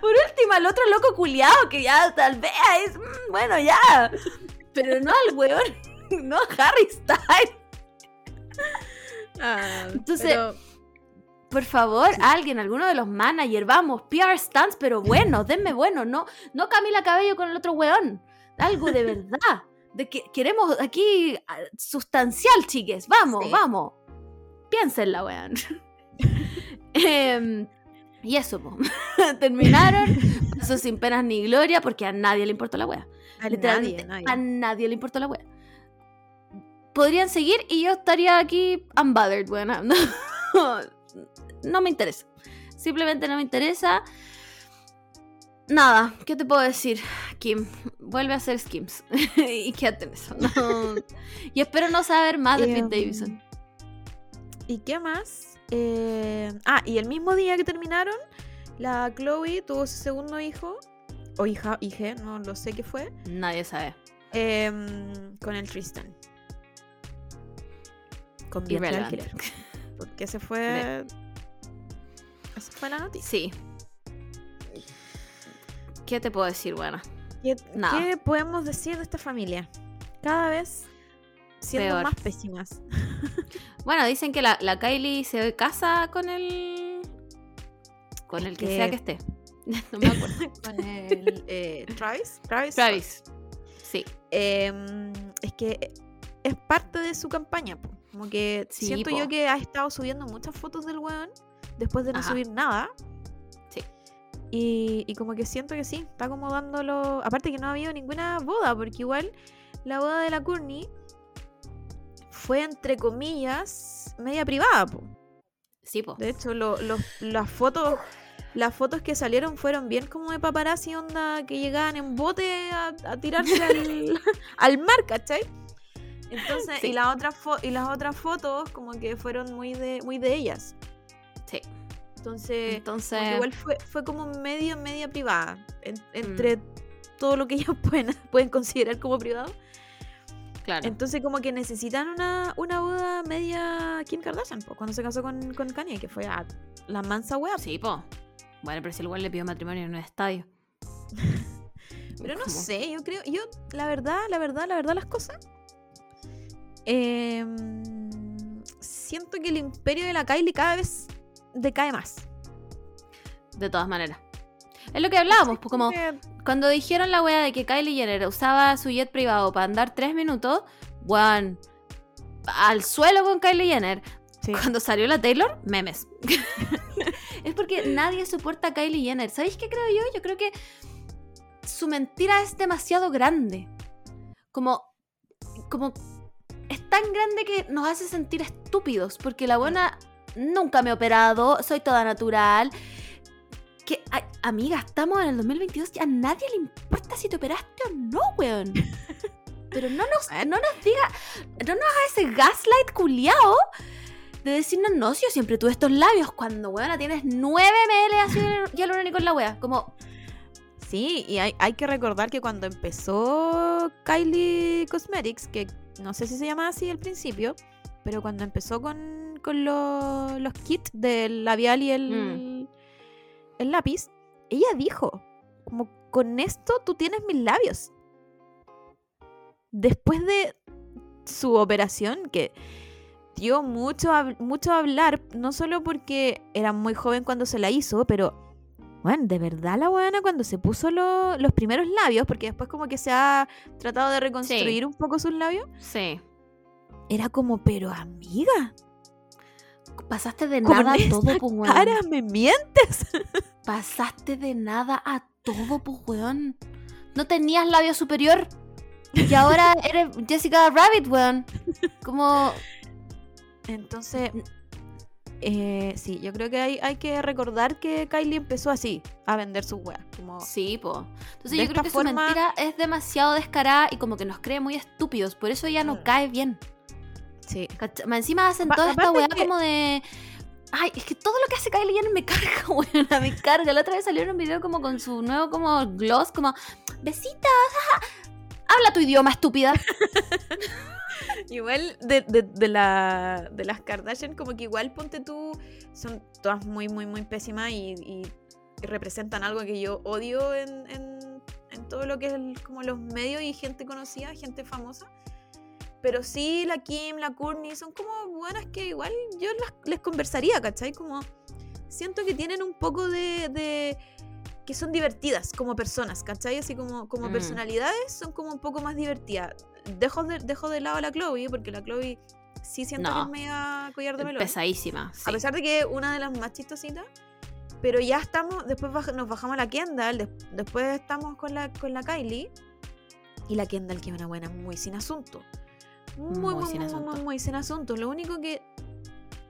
Por último, al otro loco culiado que ya tal vez es, mm, bueno, ya. Pero no al weón, no a Harry Styles. Ah, Entonces, pero- Por favor, alguien, alguno de los managers, vamos, PR stands, pero bueno, denme bueno, no, no Camila Cabello con el otro weón. Algo de verdad. De que queremos aquí ah, sustancial, chiques. Vamos, Sí. vamos. Piénsenla, weón. Em, y eso, po. terminaron. Pasó sin penas ni gloria porque a nadie le importó la wea. A Literalmente, nadie, a nadie. nadie le importó la wea. Podrían seguir y yo estaría aquí unbothered, buena. No, no me interesa. Simplemente no me interesa. Nada, ¿qué te puedo decir, Kim? Vuelve a hacer skims. y quédate en eso. no. Y espero no saber más de Pete Em, Davidson. ¿Y qué más? Eh, ah, y el mismo día que terminaron, la Chloe tuvo su segundo hijo. O hija, hija, no lo sé qué fue. Nadie sabe. em, con el Tristan. Con alquiler. Porque ese fue. Esa fue la noticia. Sí. ¿Qué te puedo decir, buena? ¿Qué, Nada. qué podemos decir de esta familia? Cada vez siendo Peor. más pésimas. Bueno, dicen que la, la Kylie se casa con el. Con el que Que- sea que esté. No me acuerdo. con el eh, Travis. Travis. Travis. Sí. Em, es que es parte de su campaña. po. Como que Sí, siento po. yo que ha estado subiendo muchas fotos del weón después de no Ajá. subir nada. Sí. Y, y como que siento que sí, está como dándolo. Aparte que no ha habido ninguna boda, porque igual la boda de la Courtney fue entre comillas media privada. po. Sí, po. De hecho, lo- las fotos. Las fotos que salieron fueron bien como de paparazzi, onda que llegaban en bote a, a tirarse al, al mar, ¿cachai? Entonces, Sí. y, las otras fo- y las otras fotos como que fueron muy de, muy de ellas. Sí. Entonces, Entonces. igual fue, fue como medio, media privada. en- Mm. entre todo lo que ellos pueden, pueden considerar como privado. Claro. Entonces, como que necesitan una, una boda media Kim Kardashian, po, cuando se casó con, con Kanye, que fue a la mansa wea. Sí, po. Bueno, pero si el güey le pidió matrimonio en un estadio. Pero no sé, yo creo, yo, la verdad, la verdad, la verdad, las cosas. em, siento que el imperio de la Kylie cada vez decae más. De todas maneras. Es lo que hablábamos, pues como Que- cuando dijeron la wea de que Kylie Jenner usaba su jet privado para andar tres minutos, weón, al suelo con Kylie Jenner. sí. Cuando salió la Taylor, memes. es porque nadie soporta a Kylie Jenner. ¿Sabéis qué creo yo? Yo creo que su mentira es demasiado grande. Como, como es tan grande que nos hace sentir estúpidos. Porque la buena nunca me he operado, soy toda natural. Que, ay, amiga, estamos en el 2022 y a nadie le importa si te operaste o no, weón. Pero no nos, no nos diga, no nos haga ese gaslight culiao de decirnos, no, si yo siempre tuve estos labios, cuando, weona, tienes 9 ml de ácido hialurónico en la wea. Como, Sí, y hay, hay que recordar que cuando empezó Kylie Cosmetics, que no sé si se llamaba así al principio, pero cuando empezó con, con lo- los kits del labial y el, Mm. el lápiz, ella dijo, como con esto tú tienes mis labios. Después de su operación, que dio mucho mucho hablar, no solo porque era muy joven cuando se la hizo, pero bueno, de verdad la buena cuando se puso lo- los primeros labios, porque después como que se ha tratado de reconstruir un poco sus labios, sí. era como, pero amiga, Pasaste de nada a todo, pues, weón. cara me mientes. Pasaste de nada a todo, pues, weón. No tenías labio superior. Y ahora eres Jessica Rabbit, weón. Como. Entonces, eh, sí, yo creo que hay, hay que recordar que Kylie empezó así, a vender sus weas. Como, Sí, po. Entonces yo creo que forma- su mentira es demasiado descarada y como que nos cree muy estúpidos. Por eso ella no Mm. cae bien. sí. Más Encima hacen Pa- toda esta weá que- como de. Ay, es que todo lo que hace Kylie Jenner me carga, weón. Me carga. La otra vez salió en un video como con su nuevo como gloss, como besitos. ajá. Habla tu idioma, estúpida. Igual de, de, la, de las Kardashian, como que igual ponte tú, son todas muy, muy, muy pésimas y, representan algo que yo odio en, en, todo lo que es como los medios y gente conocida, gente famosa. Pero sí, la Kim, la Courtney son como buenas que igual yo les conversaría, ¿cachai? Como siento que tienen un poco de- que son divertidas como personas, ¿cachai? Así como, como Mm. personalidades son como un poco más divertidas. Dejo de, dejo de lado a la Chloe, porque la Chloe sí siento que No. es media collar de melón. Pesadísima. sí. A pesar de que es una de las más chistositas. Pero ya estamos, después baj- nos bajamos a la Kendall, des- después estamos con la, con la Kylie. Y la Kendall, que es una buena, muy sin asunto. Muy, Muy muy, sin muy, asunto. muy, muy sin asunto. Lo único que.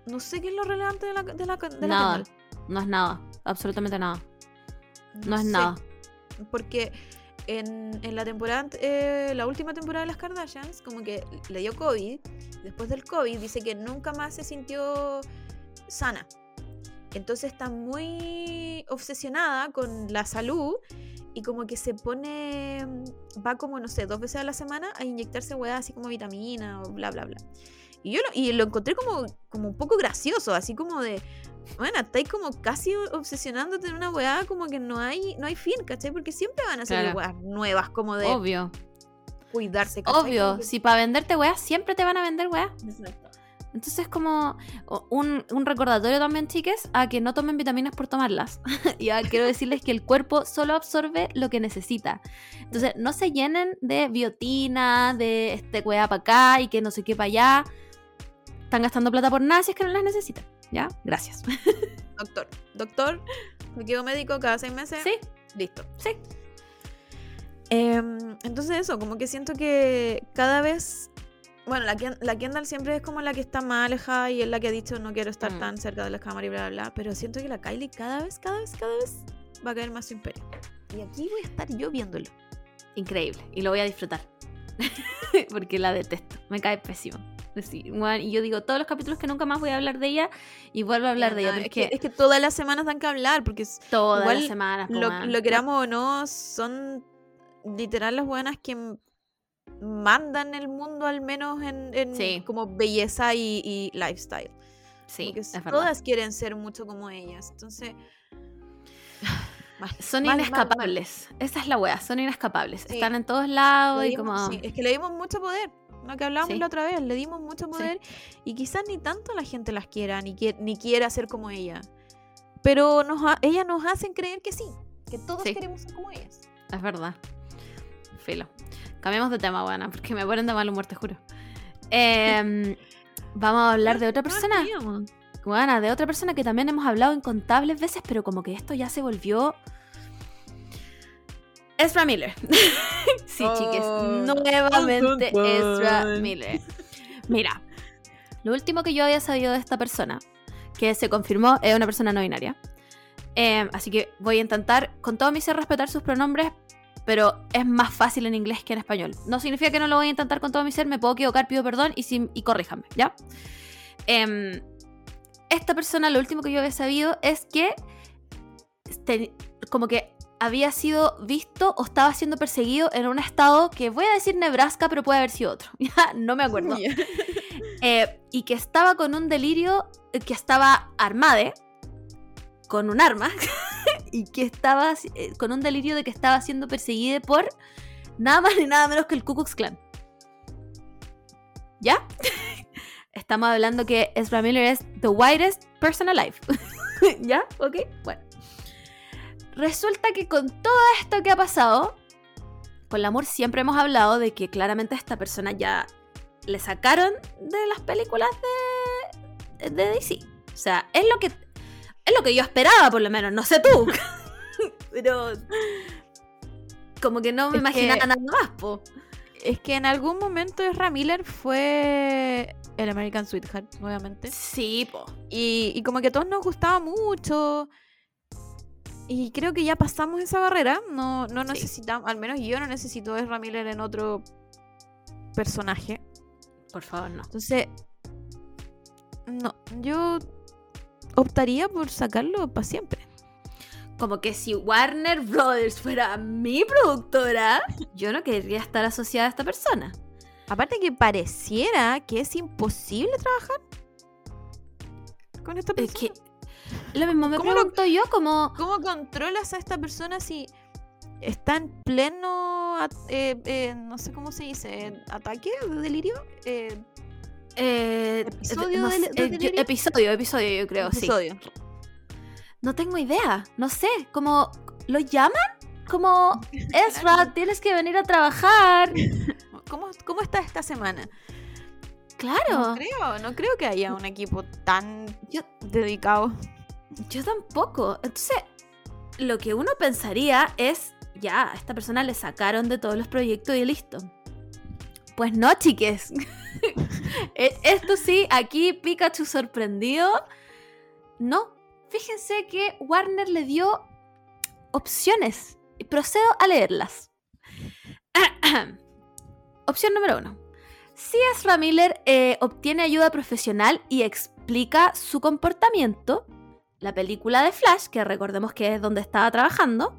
No sé qué es lo relevante de la, de la, de la Nada. Kendall. No es nada. Absolutamente nada. No, es sé, nada. Porque en, en la temporada, eh, la última temporada de las Kardashians, como que le dio COVID. Después del COVID dice que nunca más se sintió sana. Entonces está muy obsesionada con la salud y como que se pone, va como, no sé, dos veces a la semana a inyectarse weas así como vitamina o bla, bla, bla. Y yo lo, y lo encontré como, como un poco gracioso, así como de, bueno, estáis como casi obsesionándote en una weá como que no hay, no hay fin, ¿cachai? Porque siempre van a ser Claro. weas nuevas, como de Obvio. cuidarse, ¿cachai? Obvio. Que- Si para venderte weas, siempre te van a vender weas. Exacto. Entonces como un, un recordatorio también, chiques, a que no tomen vitaminas por tomarlas. ya quiero decirles que el cuerpo solo absorbe lo que necesita. Entonces no se llenen de biotina, de este wea para acá y que no sé qué para allá. Están gastando plata por nada si es que no las necesitan. ¿Ya? Gracias. Doctor, doctor, me quedo médico cada seis meses. sí, Listo. sí. Em, entonces eso, como que siento que cada vez... Bueno, la, Ken- la Kendall siempre es como la que está más alejada y es la que ha dicho no quiero estar Mm. tan cerca de las cámaras y bla, bla, bla. Pero siento que la Kylie cada vez, cada vez, cada vez va a caer más su imperio. Y aquí voy a estar yo viéndolo. Increíble. Y lo voy a disfrutar. Porque la detesto. Me cae pésimo. Sí, bueno, y yo digo todos los capítulos que nunca más voy a hablar de ella y vuelvo a hablar de ella. Porque es, que, es que todas las semanas dan que hablar porque todas igual las semanas. lo, lo queramos o no, son literal las buenas que mandan el mundo al menos en, en Sí. como belleza y, y lifestyle. Sí, es verdad. todas quieren ser mucho como ellas. Entonces. mal, Son mal, mal, mal. inescapables. Esa es la wea, son inescapables. Sí. Están en todos lados y como. sí, es que le dimos mucho poder. Lo que hablábamos Sí. la otra vez, le dimos mucho poder y quizás ni tanto la gente las quiera, ni, quie- ni quiera ser como ella. Pero nos ellas nos hacen creer que sí, que todos Sí. queremos ser como ellas. Es verdad. Filo. Cambiemos de tema, buena, porque me ponen de mal humor, te juro. Em, Vamos a hablar de otra persona. Bueno, de otra persona que también hemos hablado incontables veces, pero como que esto ya se volvió. Ezra Miller. sí, chiques. Oh. Nuevamente dun, dun. Ezra Miller. Mira, lo último que yo había sabido de esta persona, que se confirmó, es una persona no binaria. Eh, así que voy a intentar, con todo mi ser, respetar sus pronombres, pero es más fácil en inglés que en español. No significa que no lo voy a intentar con todo mi ser, me puedo equivocar, pido perdón y, y corríjanme, ¿ya? Em, esta persona, lo último que yo había sabido es que como que había sido visto o estaba siendo perseguido en un estado que voy a decir Nebraska, pero puede haber sido otro. Ya, no me acuerdo. Ya. Eh, y que estaba con un delirio, eh, que estaba armade, con un arma, y que estaba eh, con un delirio de que estaba siendo perseguida por nada más ni nada menos que el Ku Klux Klan. ¿Ya? Estamos hablando que Ezra Miller es the whitest person alive. ¿Ya? ¿Ok? Bueno. Resulta que con todo esto que ha pasado, con el amor siempre hemos hablado de que claramente a esta persona ya le sacaron de las películas de, de DC. O sea, es lo que es lo que yo esperaba, por lo menos. No sé tú. Pero como que no me Es que- imaginaba nada más, po. Es que en algún momento Ezra Miller fue el American Sweetheart, nuevamente. Sí, po. Y, y como que a todos nos gustaba mucho. Y creo que ya pasamos esa barrera. No, no Sí. necesitamos, al menos yo no necesito a Ezra Miller en otro personaje. Por favor, no. Entonces, no, yo optaría por sacarlo para siempre. Como que si Warner Brothers fuera mi productora, yo no querría estar asociada a esta persona. Aparte que pareciera que es imposible trabajar con esta Es persona. que lo mismo me ¿Cómo lo- pregunto yo como... ¿Cómo controlas a esta persona si está en pleno, eh, eh, no sé cómo se dice, ataque de delirio? Eh, eh, ¿Episodio no del- sé, del eh, yo- delirio? episodio, episodio, yo creo, sí. No tengo idea, no sé, como lo llaman como Ezra, tienes que venir a trabajar. ¿Cómo, ¿Cómo está esta semana? Claro, No creo, no creo que haya un equipo tan yo, dedicado. Yo tampoco. Entonces, lo que uno pensaría es, ya, a esta persona le sacaron de todos los proyectos y listo. Pues no, chiques. E- Esto sí, aquí Pikachu sorprendido. No, fíjense que Warner le dio opciones. Y procedo a leerlas. Opción número uno. Si Ezra Miller eh, obtiene ayuda profesional y explica su comportamiento, la película de Flash, que recordemos que es donde estaba trabajando,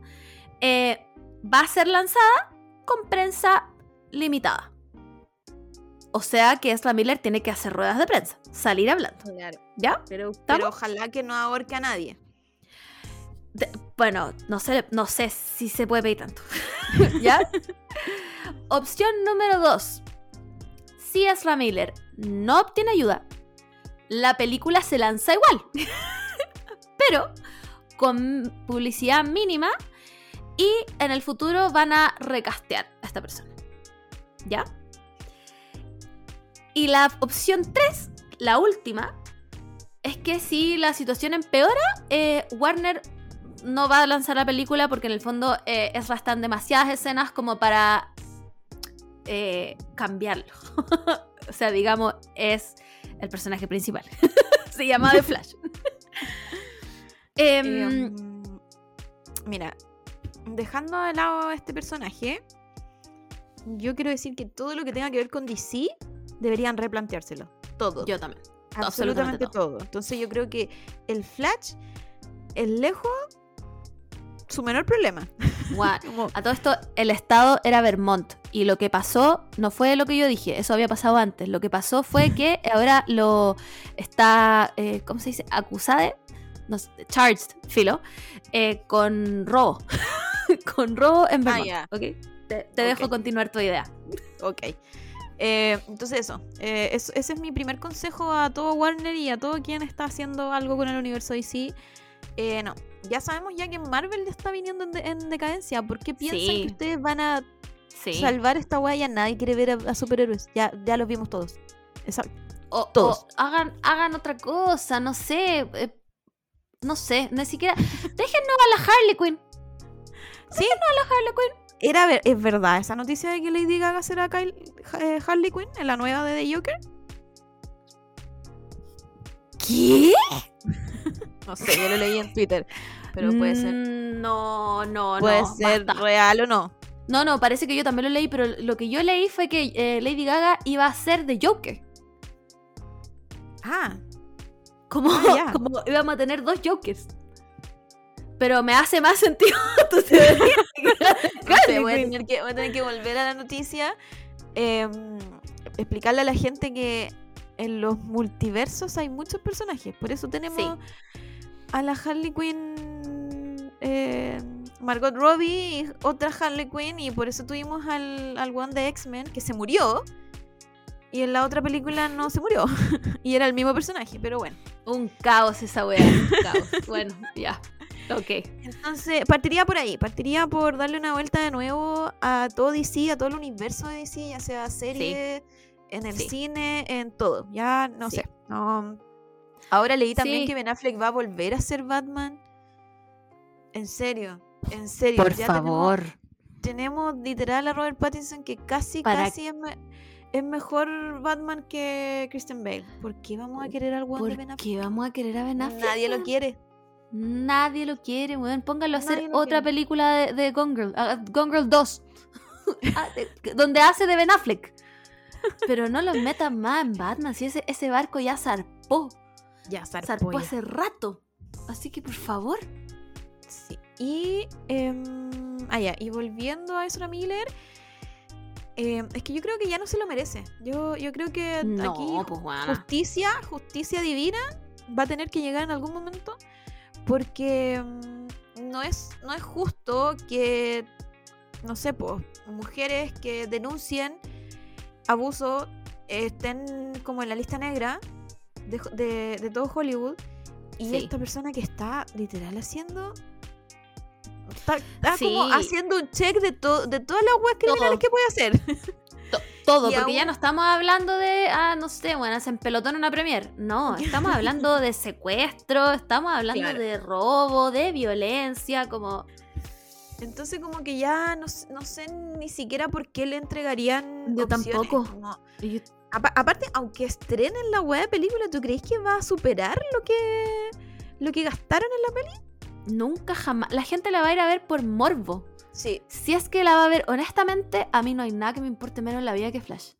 eh, va a ser lanzada con prensa limitada. O sea que Ezra Miller tiene que hacer ruedas de prensa, salir hablando, Claro. ¿ya? Pero, ojalá que no ahorque a nadie. De- bueno, no sé, no sé si se puede pedir tanto. ¿Ya? Opción número 2. Si Ezra Miller no obtiene ayuda, la película se lanza igual. Pero con publicidad mínima y en el futuro van a recastear a esta persona. ¿Ya? Y la opción 3, la última, es que si la situación empeora, eh, Warner no va a lanzar la película porque en el fondo eh, está en demasiadas escenas como para eh, cambiarlo. o sea, digamos, es el personaje principal. Se llama The Flash. Em, Eh, mm, mira, dejando de lado a este personaje, yo quiero decir que todo lo que tenga que ver con DC deberían replanteárselo. Todo. yo también. absolutamente absolutamente todo. Entonces yo creo que el Flash es lejos su menor problema. A todo esto, el estado era Vermont. Y lo que pasó no fue lo que yo dije, eso había pasado antes. Lo que pasó fue que ahora lo está, eh, ¿cómo se dice? Acusado, no sé, charged, filo, eh, con robo. con robo en Ah, Vermont. ya. ¿ok? Te, te dejo continuar tu idea. Ok. Eh, entonces eso, eh, es- ese es mi primer consejo a todo Warner y a todo quien está haciendo algo con el universo DC. Eh, no, ya sabemos ya que Marvel ya está viniendo en, de- en decadencia. ¿Por qué piensan Sí. que ustedes van a Sí. salvar esta weá? Ya nadie quiere ver a, a superhéroes. Ya, ya los vimos todos. O, Todos. o hagan, hagan otra cosa, no sé. No sé, ni siquiera. Déjennos a la Harley Quinn. Sí, A la Harley Quinn. era ver- es verdad esa noticia de que Lady Gaga será Kyle, eh, Harley Quinn en la nueva de The Joker. ¿Qué? No sé, yo lo leí en Twitter, pero puede ser. Mm, No, no, Puede no. ser basta. real o no. No, no, parece que yo también lo leí, pero lo que yo leí fue que eh, Lady Gaga iba a ser de Joker. Ah, Como, Ah, como íbamos a tener dos Jokers. Pero me hace más sentido. Entonces, a tener que, voy a tener que volver a la noticia. em, explicarle a la gente que en los multiversos hay muchos personajes. Por eso tenemos a la Harley Quinn, eh, Margot Robbie y otra Harley Quinn. Y por eso tuvimos al, al one de X-Men que se murió. Y en la otra película no se murió. y era el mismo personaje, pero bueno. Un caos esa wea. Un caos. Bueno, ya. Ok. Entonces, partiría por ahí, partiría por darle una vuelta de nuevo a todo DC, a todo el universo de DC, ya sea serie, en el Sí. cine, en todo. Ya no Sí. sé. no. Ahora leí también Sí. que Ben Affleck va a volver a ser Batman. En serio, en serio. Por ya favor. Tenemos, tenemos literal a Robert Pattinson que casi, Para- casi es, es mejor Batman que Christian Bale. ¿Por qué vamos a querer al de ¿Por Ben Affleck? qué vamos a querer a Ben Affleck? Nadie lo weón? quiere. Nadie lo quiere, weón. Pónganlo a hacer Nadie lo otra quiere. película de, de Gone Girl. ah, Gone Girl 2. Ah, de- donde hace de Ben Affleck. Pero no los metan más en Batman. Si ese, ese barco ya zarpó. Ya, Zarpó hace rato. Así que por favor. Sí. Y. em, ah, ya, Y volviendo a Ezra Miller. Em, es que yo creo que ya no se lo merece. Yo, yo creo que No, aquí pues justicia, justicia divina va a tener que llegar en algún momento. Porque em, no, es, no es justo que, no sé, pues, mujeres que denuncien abuso estén como en la lista negra de, de- de todo Hollywood. Y Sí. esta persona que está literal haciendo. Está, está como haciendo un check de, to- de todas las webs criminales que puede hacer. To- Todo, Y porque ya no estamos hablando de, ah, no sé, bueno, se empelotó en una premier. No, estamos hablando de secuestro, estamos hablando Claro. de robo, de violencia, como... Entonces, como que ya no, no sé ni siquiera por qué le entregarían. Yo opciones, tampoco. yo- aparte, aunque estrenen la web de película, ¿tú crees que va a superar lo que, lo que gastaron en la peli? Nunca jamás... La gente la va a ir a ver por morbo. Sí. Si es que la va a ver, honestamente, a mí no hay nada que me importe menos en la vida que Flash.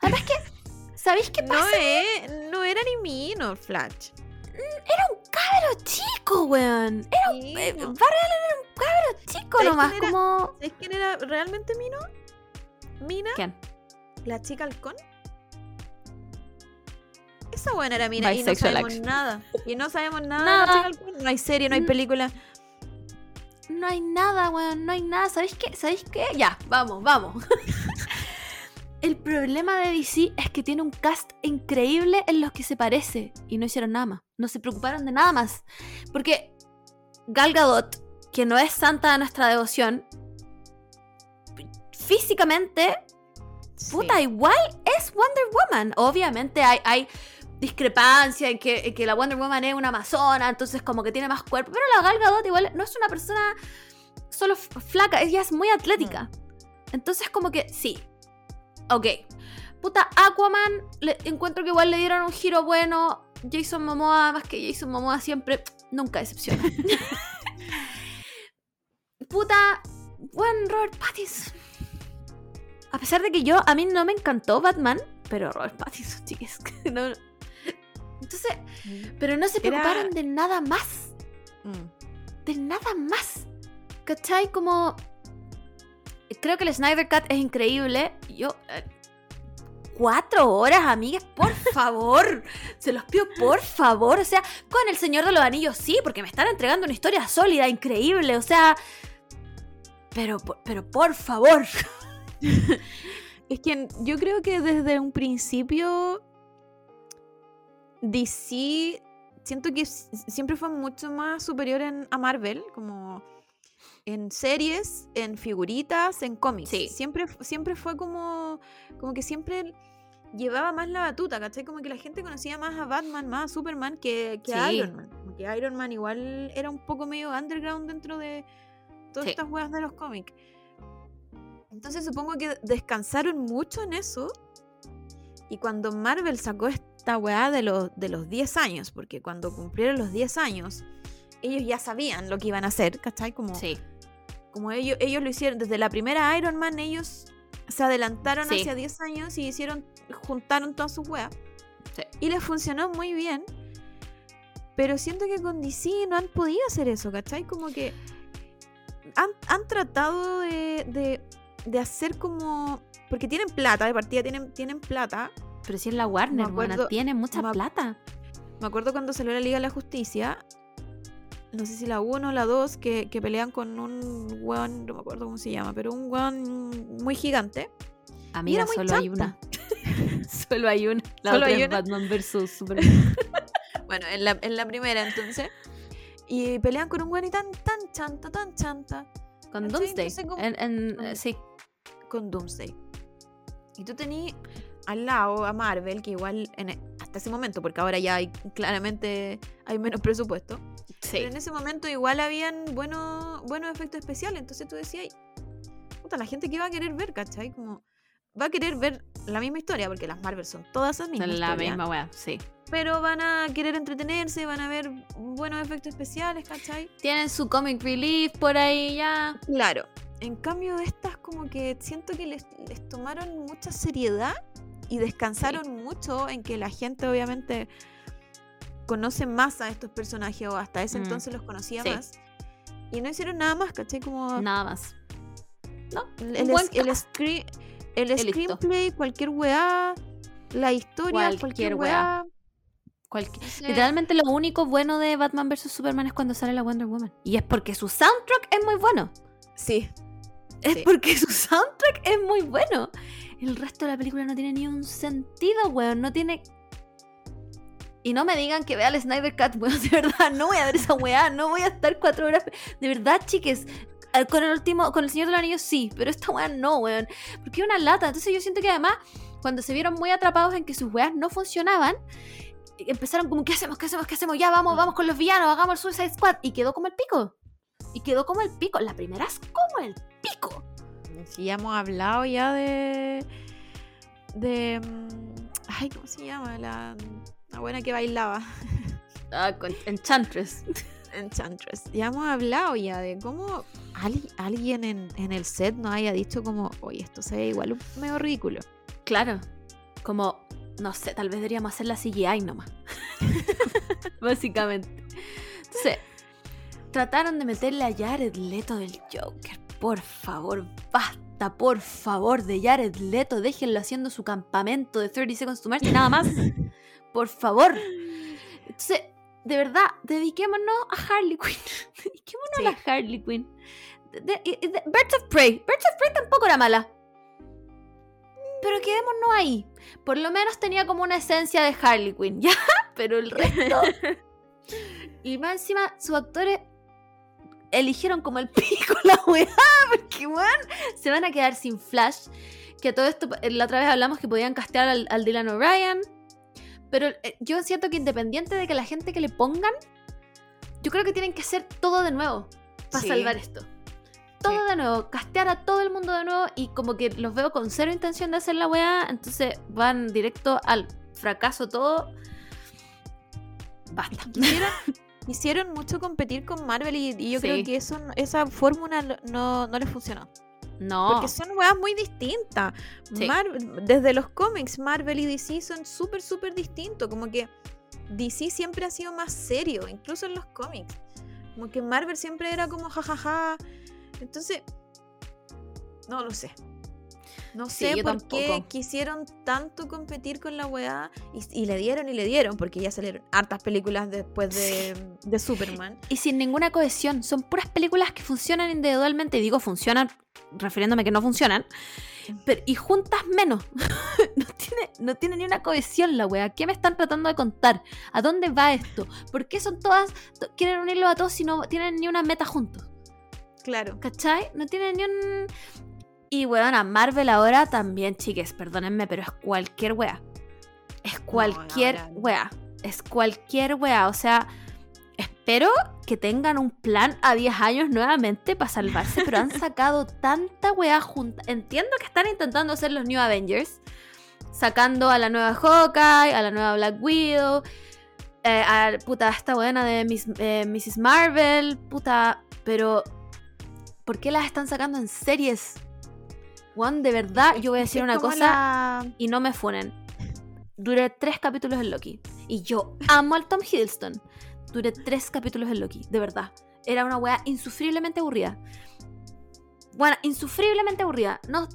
Además que, ¿sabéis qué No, pasa? es- no era ni Minor Flash. Pero chico, weón. Sí, Eh, no. Barry Allen era un cabro chico ¿Sabes nomás, quién era? como... ¿Sabes quién era realmente Mino? Mina, ¿Quién? la chica halcón. Esa buena era Mina y no sabemos action. nada. Y no sabemos nada. No hay serie, no hay Mm. película. No hay nada, weón, no hay nada. ¿Sabéis qué? ¿Sabéis qué? Ya, vamos, vamos. El problema de DC es que tiene un cast increíble en los que se parece y no hicieron nada más. No se preocuparon de nada más. Porque Gal Gadot, que no es santa de nuestra devoción, físicamente, puta, igual es Wonder Woman. Obviamente hay, hay discrepancia en que, en que la Wonder Woman es una amazona, entonces como que tiene más cuerpo. Pero la Gal Gadot igual no es una persona solo flaca, ella es muy atlética. Entonces como que sí. Ok. Puta, Aquaman, le, encuentro que igual le dieron un giro bueno. Jason Momoa, más que Jason Momoa siempre, nunca decepciona. Puta, buen Robert Pattinson. A pesar de que yo, a mí no me encantó Batman, pero Robert Pattinson, chicas, no. Entonces, pero no se Era- preocuparon de nada más. Mm. De nada más. ¿Cachai? Como. Creo que el Snyder Cut es increíble. Yo. eh, Cuatro horas, amigas, por favor. Se los pido, por favor. O sea, con El Señor de los Anillos sí, porque me están entregando una historia sólida, increíble. O sea. Pero, pero por favor. Es que yo creo que desde un principio DC siento que siempre fue mucho más superior en- a Marvel, como en series, en figuritas, en cómics. Sí. Siempre, siempre fue como, como que siempre llevaba más la batuta, ¿cachai? Como que la gente conocía más a Batman, más a Superman que, que a. Iron Man. Como que Iron Man igual era un poco medio underground dentro de todas Sí. estas weas de los cómics. Entonces supongo que descansaron mucho en eso. Y cuando Marvel sacó esta weá de los, de los 10 años, porque cuando cumplieron los 10 años, ellos ya sabían lo que iban a hacer, ¿cachai? Como, Sí. como ellos, ellos lo hicieron desde la primera Iron Man, ellos se adelantaron Sí. hacia 10 años y hicieron, juntaron todas sus weas. Sí. Y les funcionó muy bien. Pero siento que con DC no han podido hacer eso, ¿cachai? Como que han, han tratado de, de, de hacer como... Porque tienen plata, de partida tienen, tienen plata. Pero si es la Warner, buena, acuerdo- tiene mucha me plata. Me acuerdo cuando salió la Liga de la Justicia, no sé si la 1 o la 2, que, que pelean con un weón, no me acuerdo cómo se llama, pero un weón muy gigante. Amiga, muy solo hay una. solo hay una. La Solo otra hay es una. Batman vs Superman. Bueno, en la, en la primera entonces. Y pelean con un weón y tan, tan chanta, tan chanta. Con. Doomsday. Entonces, como- En- en- Con- sí. con Doomsday. Y tú tenías al lado a Marvel, que igual en e- hasta ese momento, porque ahora ya hay claramente hay menos presupuesto, Sí. pero en ese momento igual habían buenos buenos efectos especiales, entonces tú decías, puta, la gente que va a querer ver, ¿cachai? Como va a querer ver la misma historia, porque las Marvel son todas las mismas. la misma wea, sí. Pero van a querer entretenerse, van a ver buenos efectos especiales, ¿cachai? Tienen su comic relief por ahí ya. Claro. En cambio estas como que siento que les, les tomaron mucha seriedad y descansaron mucho en que la gente obviamente conoce más a estos personajes o hasta ese Mm. entonces los conocía Sí. más. Y no hicieron nada más, ¿cachai? Como Nada más. No, el, el, screen- screenplay, cualquier weá, la historia, Cualquier cualquier weá. Literalmente lo único bueno de Batman vs Superman es cuando sale la Wonder Woman. Y es porque su soundtrack es muy bueno. Sí, Es Sí. porque su soundtrack es muy bueno. El resto de la película no tiene ni un sentido, weón. No tiene. Y no me digan que vea el Snyder Cut, weón. De verdad, no voy a ver esa weá. No voy a estar cuatro horas. De verdad, chiques. eh, Con el último, con el Señor del Anillo sí, pero esta weá no, weón. Porque es una lata. Entonces yo siento que además, cuando se vieron muy atrapados en que sus weas no funcionaban, empezaron como, ¿qué hacemos? ¿Qué hacemos? ¿Qué hacemos? Ya vamos, vamos con los villanos, hagamos el Suicide Squad. Y quedó como el pico. Y quedó como el pico. La primera es como el pico. Sí, ya hemos hablado ya de. de. mm, Ay, ¿cómo se llama? La, la buena que bailaba. Ah, con Enchantress. Enchantress. Ya hemos hablado ya de cómo alguien en, en el set nos haya dicho como, oye, esto se ve igual un medio ridículo. Claro. Como, no sé, tal vez deberíamos hacer la CGI nomás. Básicamente. Entonces, trataron de meterle a Jared Leto del Joker. Por favor, basta, por favor, de Jared Leto. Déjenlo haciendo su campamento de 30 Seconds to Mars y nada más. Por favor. Entonces, de verdad, dediquémonos a Harley Quinn. Dediquémonos Sí. a la Harley Quinn. De- de- de- Birds of Prey. Birds of Prey tampoco era mala. Pero quedémonos ahí. Por lo menos tenía como una esencia de Harley Quinn, ¿ya? Pero el resto. y más encima, sus actores eligieron como el pico la weá. Porque, weón, se van a quedar sin Flash. Que todo esto, eh, la otra vez hablamos que podían castear al, al Dylan O'Brien. Pero eh, yo siento que independiente de que la gente que le pongan, yo creo que tienen que hacer todo de nuevo para Sí. salvar esto. Todo Sí. de nuevo, castear a todo el mundo de nuevo y como que los veo con cero intención de hacer la weá, entonces van directo al fracaso todo. Basta. Quisieron mucho competir con Marvel y, y yo Sí. creo que eso, esa fórmula no- no, les funcionó. No. Porque son weas muy distintas. Sí. Mar- desde los cómics, Marvel y DC son súper, súper distintos. Como que DC siempre ha sido más serio, incluso en los cómics. Como que Marvel siempre era como jajaja. Entonces, no lo sé. No sé por qué quisieron tanto competir con la weá y, y le dieron y le dieron, porque ya salieron hartas películas después de, de Superman. Y sin ninguna cohesión. Son puras películas que funcionan individualmente. Y digo funcionan, refiriéndome que no funcionan. Pero, y juntas menos. no, tiene, no tiene ni una cohesión la wea. ¿Qué me están tratando de contar? ¿A dónde va esto? ¿Por qué son todas, to- quieren unirlo a todos si no tienen ni una meta juntos? Claro. ¿Cachai? No tienen ni un... Y weona, Marvel ahora también, chiques, perdónenme, pero es cualquier wea. Es cualquier no. wea. Es cualquier wea. O sea, espero que tengan un plan a 10 años nuevamente para salvarse, pero han sacado tanta wea junta. Entiendo que están intentando hacer los New Avengers, sacando a la nueva Hawkeye, a la nueva Black Widow, eh, a puta, esta buena de Miss- eh, Mrs. Marvel, puta, pero ¿por qué las están sacando en series? Juan, de verdad, yo voy a decir Es una cosa la- y no me funen. Duré tres capítulos en Loki. Y yo amo al Tom Hiddleston. Duré tres capítulos en Loki, de verdad. Era una weá insufriblemente aburrida. Bueno, insufriblemente aburrida. No.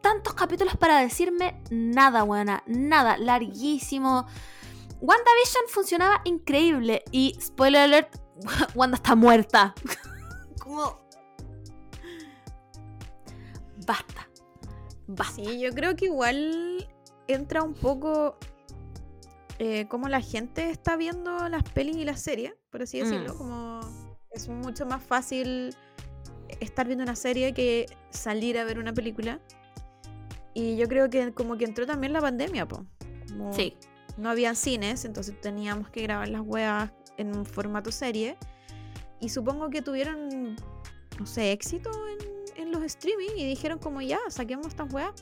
Tantos capítulos para decirme nada, buena. Nada. Larguísimo. WandaVision funcionaba increíble. Y, spoiler alert, Wanda está muerta. Como. Basta. Basta. Sí, yo creo que igual entra un poco eh, cómo la gente está viendo las pelis y las series, por así decirlo. Mm. Como es mucho más fácil estar viendo una serie que salir a ver una película. Y yo creo que como que entró también la pandemia, po. Como Sí. no habían cines, entonces teníamos que grabar las weas en un formato serie. Y supongo que tuvieron, no sé, éxito en, en los streaming y dijeron como ya, saquemos estas weas.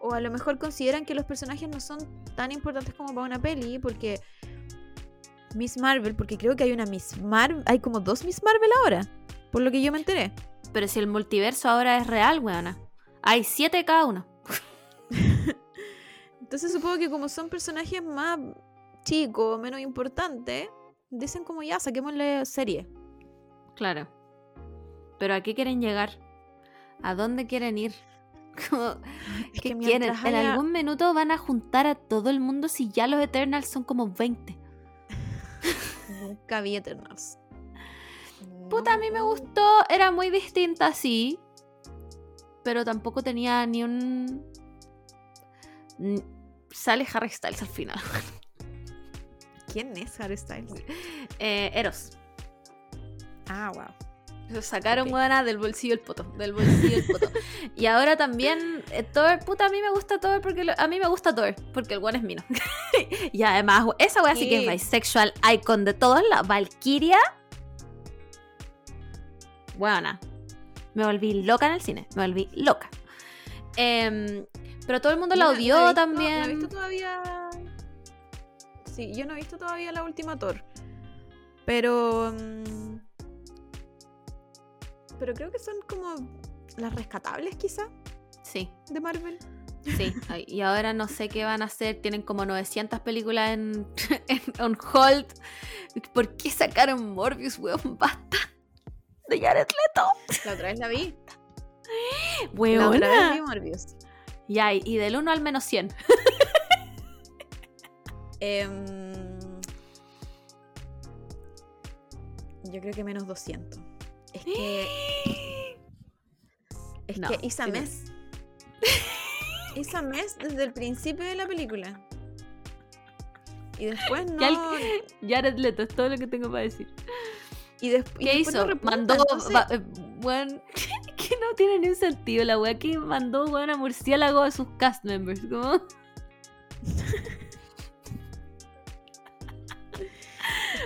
O a lo mejor consideran que los personajes no son tan importantes como para una peli, porque Miss Marvel, porque creo que hay una Miss Marvel, hay como dos Miss Marvel ahora, por lo que yo me enteré. Pero si el multiverso ahora es real, weona. Hay siete de cada uno. Entonces supongo que como son personajes más chicos, menos importantes, dicen como ya, saquémosle serie. Claro. Pero ¿a qué quieren llegar? ¿A dónde quieren ir? Como, Es ¿Qué que quieren? En algún minuto van a juntar a todo el mundo si ya los Eternals son como 20. Nunca vi Eternals. Puta, a mí me gustó. Era muy distinta, sí. Pero tampoco tenía ni un... Sale Harry Styles al final. ¿Quién es Harry Styles? Eh, Eros. Ah, wow. Lo sacaron, buena del bolsillo el poto. Del bolsillo el poto. y ahora también eh, Thor. Puta, a mí me gusta Thor porque lo- a mí me gusta Thor. Porque el one es mino. y además, esa wea sí que es bisexual icon de todos la Valkyria. Buena. Me volví loca en el cine. Me volví loca. Em, pero todo el mundo la Yo no- no odió también. No he visto todavía. Sí, yo no he visto todavía la última Thor. Pero. mm, Pero creo que son como las rescatables, quizá, Sí. de Marvel. Sí, y ahora no sé qué van a hacer. Tienen como 900 películas en, en on hold. ¿Por qué sacaron Morbius, weón? Basta. De Jared Leto. La otra vez la vi. La Weona. otra vez vi Morbius. Ya, y y del 1 al menos 100. Em, yo creo que menos 200. Es que. Es No, que Isa tiene- Mes. Isa Mes desde el principio de la película. Y después no. Ya Jared Leto, es todo lo que tengo para decir. Y, des- y ¿Qué después no hizo? repunta, mandó. entonces- va- eh, weón, que no tiene ni un sentido la weá. Que mandó, weón, a murciélago a sus cast members. Como.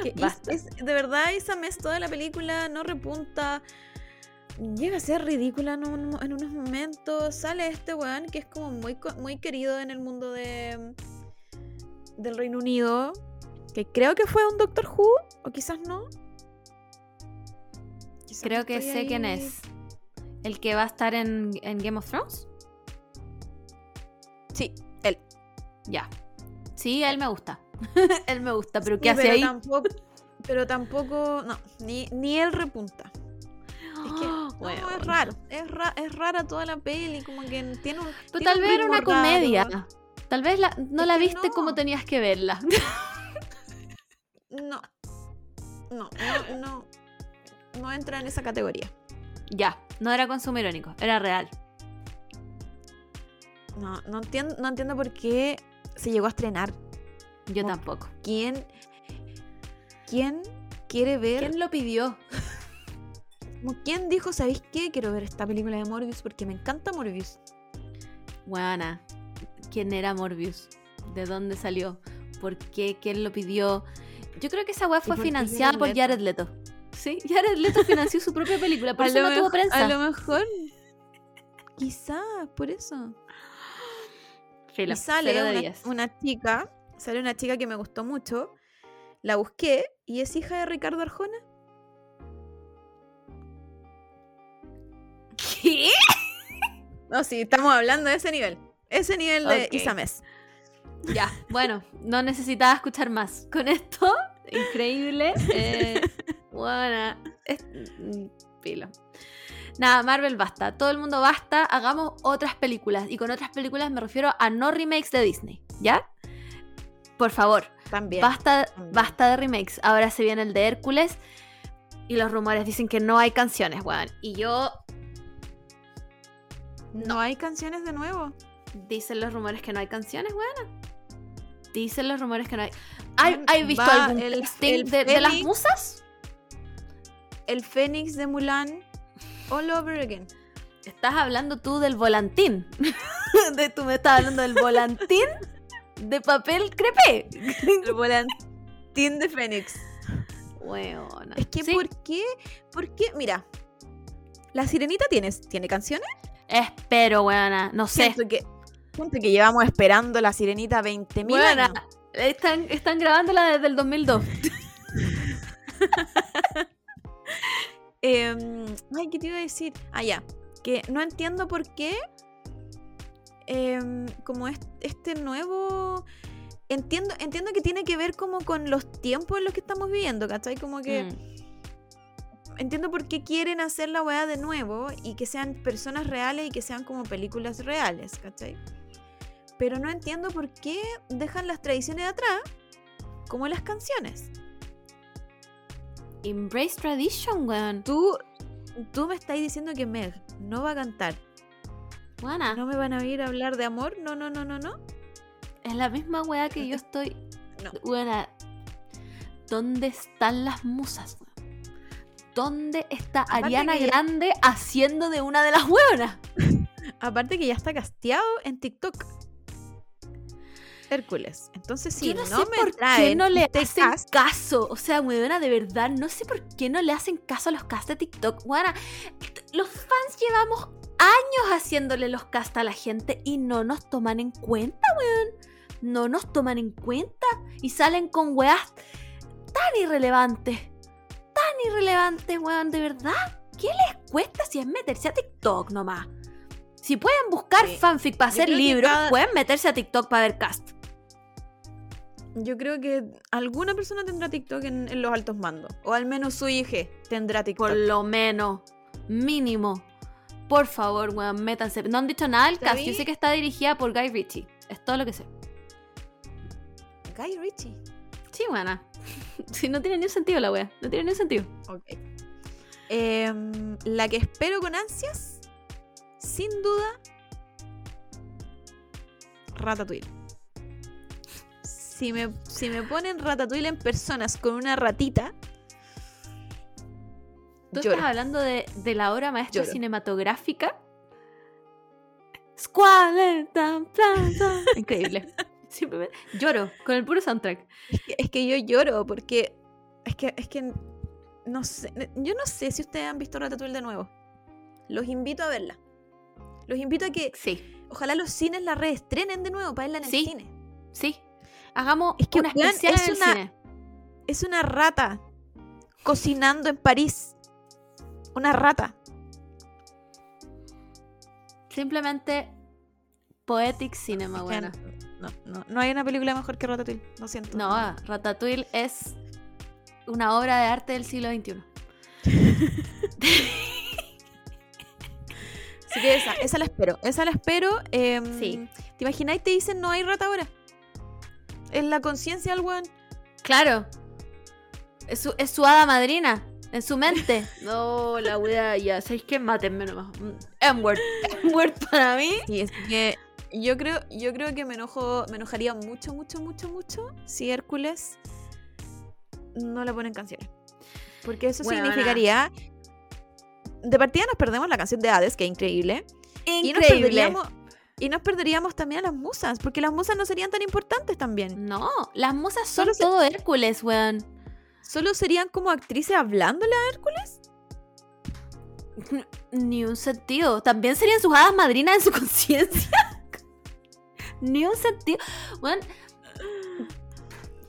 Que es- de verdad, Isa Mes toda la película no repunta. Llega a ser ridícula en, un- en unos momentos. Sale este weón que es como muy, muy querido en el mundo de del Reino Unido. Que creo que fue un Doctor Who, o quizás no. Quizás Creo que sé quién es. ¿El que va a estar en, en Game of Thrones? Sí, él. Ya. Sí, él me gusta. él me gusta, pero ¿qué Sí, hace pero ahí? Tampoco, pero tampoco, no, ni, ni él repunta. Es que no, Weón. es raro, es, ra- es rara toda la peli, como que tiene un. Pero tiene tal vez era una comedia. raro. Tal vez la- no Es la viste no. como tenías que verla. No, no, no, no, no entra en esa categoría. ya, no era consumo irónico, era real. No, no entiendo, no entiendo por qué se llegó a estrenar. Yo tampoco. ¿Quién, quién quiere ver? ¿Quién lo pidió? ¿Quién dijo, sabéis qué? Quiero ver esta película de Morbius porque me encanta Morbius. Buena. ¿Quién era Morbius? ¿De dónde salió? ¿Por qué? ¿Quién lo pidió? Yo creo que esa weá fue por financiada por? Jared Leto. Sí, Jared Leto financió su propia película, por A eso no tuvo prensa. A lo mejor. Quizás, por eso. Filo, una, una chica, sale una chica que me gustó mucho. La busqué y es hija de Ricardo Arjona. ¿Qué? No, sí, estamos hablando de ese nivel. Ese nivel de Ok. Isames. Ya, bueno, no necesitaba escuchar más. Con esto, increíble. Eh, buena. es- mm, Filo. Nada, Marvel basta. Todo el mundo basta. Hagamos otras películas. Y con otras películas me refiero a no remakes de Disney. ¿Ya? Por favor, También. basta, basta de remakes. Ahora se viene el de Hércules. Y los rumores dicen que no hay canciones, weón. Y yo. No hay canciones de nuevo. Dicen los rumores que no hay canciones, weón. Dicen los rumores que no hay. ¿Hay, Weón, ¿hay visto va algún el- casting el de, de las musas? El Fénix de Mulan. All over again. Estás hablando tú del volantín. de, tú me estás hablando del volantín de papel crepé. El volantín de Fénix. Weona. Es que, Sí, ¿por qué? ¿Por qué? Mira. ¿La sirenita tiene, tiene canciones? Espero, weona. No sé. Siento que, siento que llevamos esperando la sirenita 20.000 Weona, años. Están, están grabándola desde el 2002. Em, ay, ¿qué te iba a decir? Ah, ya. Que no entiendo por qué. Em, como es- este nuevo. Entiendo, entiendo que tiene que ver como con los tiempos en los que estamos viviendo, ¿cachai? Como que. Mm. Entiendo por qué quieren hacer la weá de nuevo y que sean personas reales y que sean como películas reales, ¿cachai? Pero no entiendo por qué dejan las tradiciones de atrás, como las canciones. Embrace tradition, weón. Tú, tú me estás diciendo que Meg no va a cantar. Weona, ¿No me van a oír hablar de amor? No, no, no, no, no. es la misma weá que yo estoy. No. ¿dónde están las musas? ¿Dónde está Aparte Ariana que- Grande haciendo de una de las weonas? Aparte que ya está casteado en TikTok. Hércules. Entonces, si Yo no, no, sé me por qué no le hacen cast, caso. O sea, weona, de verdad, no sé por qué no le hacen caso a los casts de TikTok. Weona, los fans llevamos años haciéndole los casts a la gente y no nos toman en cuenta, weón. No nos toman en cuenta y salen con weas tan irrelevantes. Tan irrelevantes, weón, de verdad. ¿Qué les cuesta si es meterse a TikTok nomás? Si pueden buscar Sí. fanfic para hacer libros, cada- pueden meterse a TikTok para ver cast. Yo creo que alguna persona tendrá TikTok en, en los altos mandos. O al menos su hija tendrá TikTok. Por lo menos, mínimo. Por favor, weón, métanse. No han dicho nada del cast. Yo sé que está dirigida por Guy Ritchie. Es todo lo que sé. Guy Ritchie. Sí, buena. Sí, no tiene ni un sentido la wea. No tiene ni un sentido. Ok. Em, la que espero con ansias, sin duda, Ratatouille. Si me, si me ponen Ratatouille en personas con una ratita, Tú lloro. estás hablando de, de la obra maestra Lloro. cinematográfica. Increíble. Simplemente lloro con el puro soundtrack. Es que, es que yo lloro porque es que es que no sé, yo no sé si ustedes han visto Ratatouille de nuevo. Los invito a verla. Los invito a que Sí, ojalá los cines la reestrenen de nuevo para verla en Sí. el cine. sí. Hagamos Es que, una especial es en el una- cine. Es una rata cocinando en París. Una rata. Simplemente Poetic Cinema, que buena. No, no, no hay una película mejor que Ratatouille. Lo siento. No, ah, Ratatouille es una obra de arte del siglo XXI. Así que esa, esa la espero. Esa la espero. em, Sí. ¿Te imagináis? Te dicen no hay rata ahora. Es la conciencia del weón. Claro. Es su, es su hada madrina. En su mente. No, la wea ya. ¿Sabéis qué? Mátenme nomás. M-word. M-word para mí. Sí, es que yo creo, yo creo que me enojo, me enojaría mucho, mucho, mucho, mucho si Hércules no le ponen canciones. Porque eso significaría de partida nos perdemos la canción de Hades, que es increíble. Y nos Increíble. perderíamos, y nos perderíamos también a las musas, porque las musas no serían tan importantes también. No, las musas son Solo se- todo Hércules, weón. Solo serían como actrices hablándole a Hércules. Ni un sentido. También serían sus hadas madrinas en su conciencia. Ni un sentido. Weón,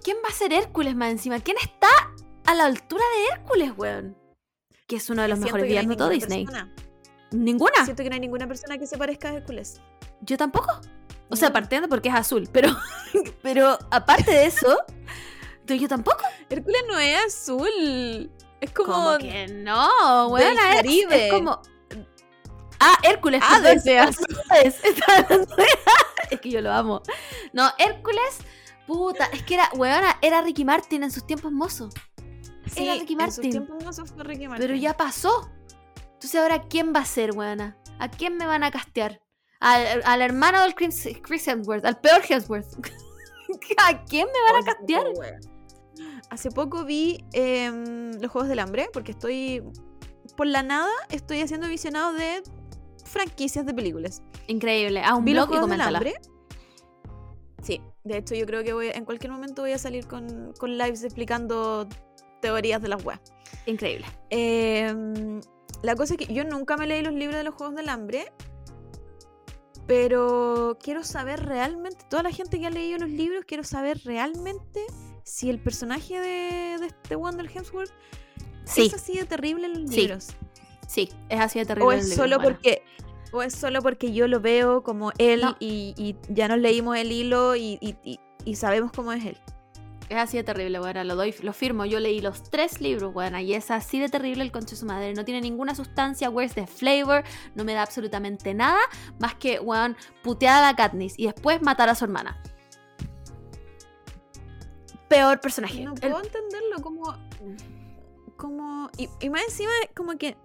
¿quién va a ser Hércules más encima? ¿Quién está a la altura de Hércules, weón? Que es uno de los Siento mejores villanos de todo Disney. persona- ¿Ninguna? Siento que no hay ninguna persona que se parezca a Hércules. Yo tampoco. O sea, partiendo porque es azul, pero, pero aparte de eso, yo tampoco. Hércules no es azul. Es como. Como que no, weón. Es, es como. Ah, Hércules. Ah. Hades, hablando de- Es que yo lo amo. No, Hércules, puta, es que era, weona, era Ricky Martin en sus tiempos mozos. Sí, Era Ricky En sus Martin. tiempos mozos fue Ricky Martin. Pero ya pasó. Entonces ahora, ¿quién va a ser, weona? ¿A quién me van a castear? Al, al hermano del Chris, Chris Hemsworth, al peor Hemsworth. ¿A quién me van a castear? Hace poco vi em, los Juegos del Hambre, porque estoy. Por la nada, estoy haciendo visionados de franquicias de películas. Increíble. A un Vi los blog y Juegos del coméntala. Hambre. Sí, de hecho, yo creo que voy, en cualquier momento voy a salir con, con lives explicando teorías de las weas. Increíble. Em, la cosa es que yo nunca me leí los libros de los Juegos del Hambre, pero quiero saber realmente, toda la gente que ha leído los libros, quiero saber realmente si el personaje de, de este Wonder Hemsworth Sí, es así de terrible en los Sí, libros. sí, es así de terrible. O es solo porque... O es solo porque yo lo veo como él No. y, y ya nos leímos el hilo y, y- sabemos cómo es él. Es así de terrible, weona. Lo doy, lo firmo. Yo leí los tres libros, weona. Y es así de terrible el concho de su madre. No tiene ninguna sustancia, where's the flavor. No me da absolutamente nada. Más que, weón, puteada a Katniss. Y después matar a su hermana. Peor personaje. No El- puedo entenderlo como. como y, y más encima, como que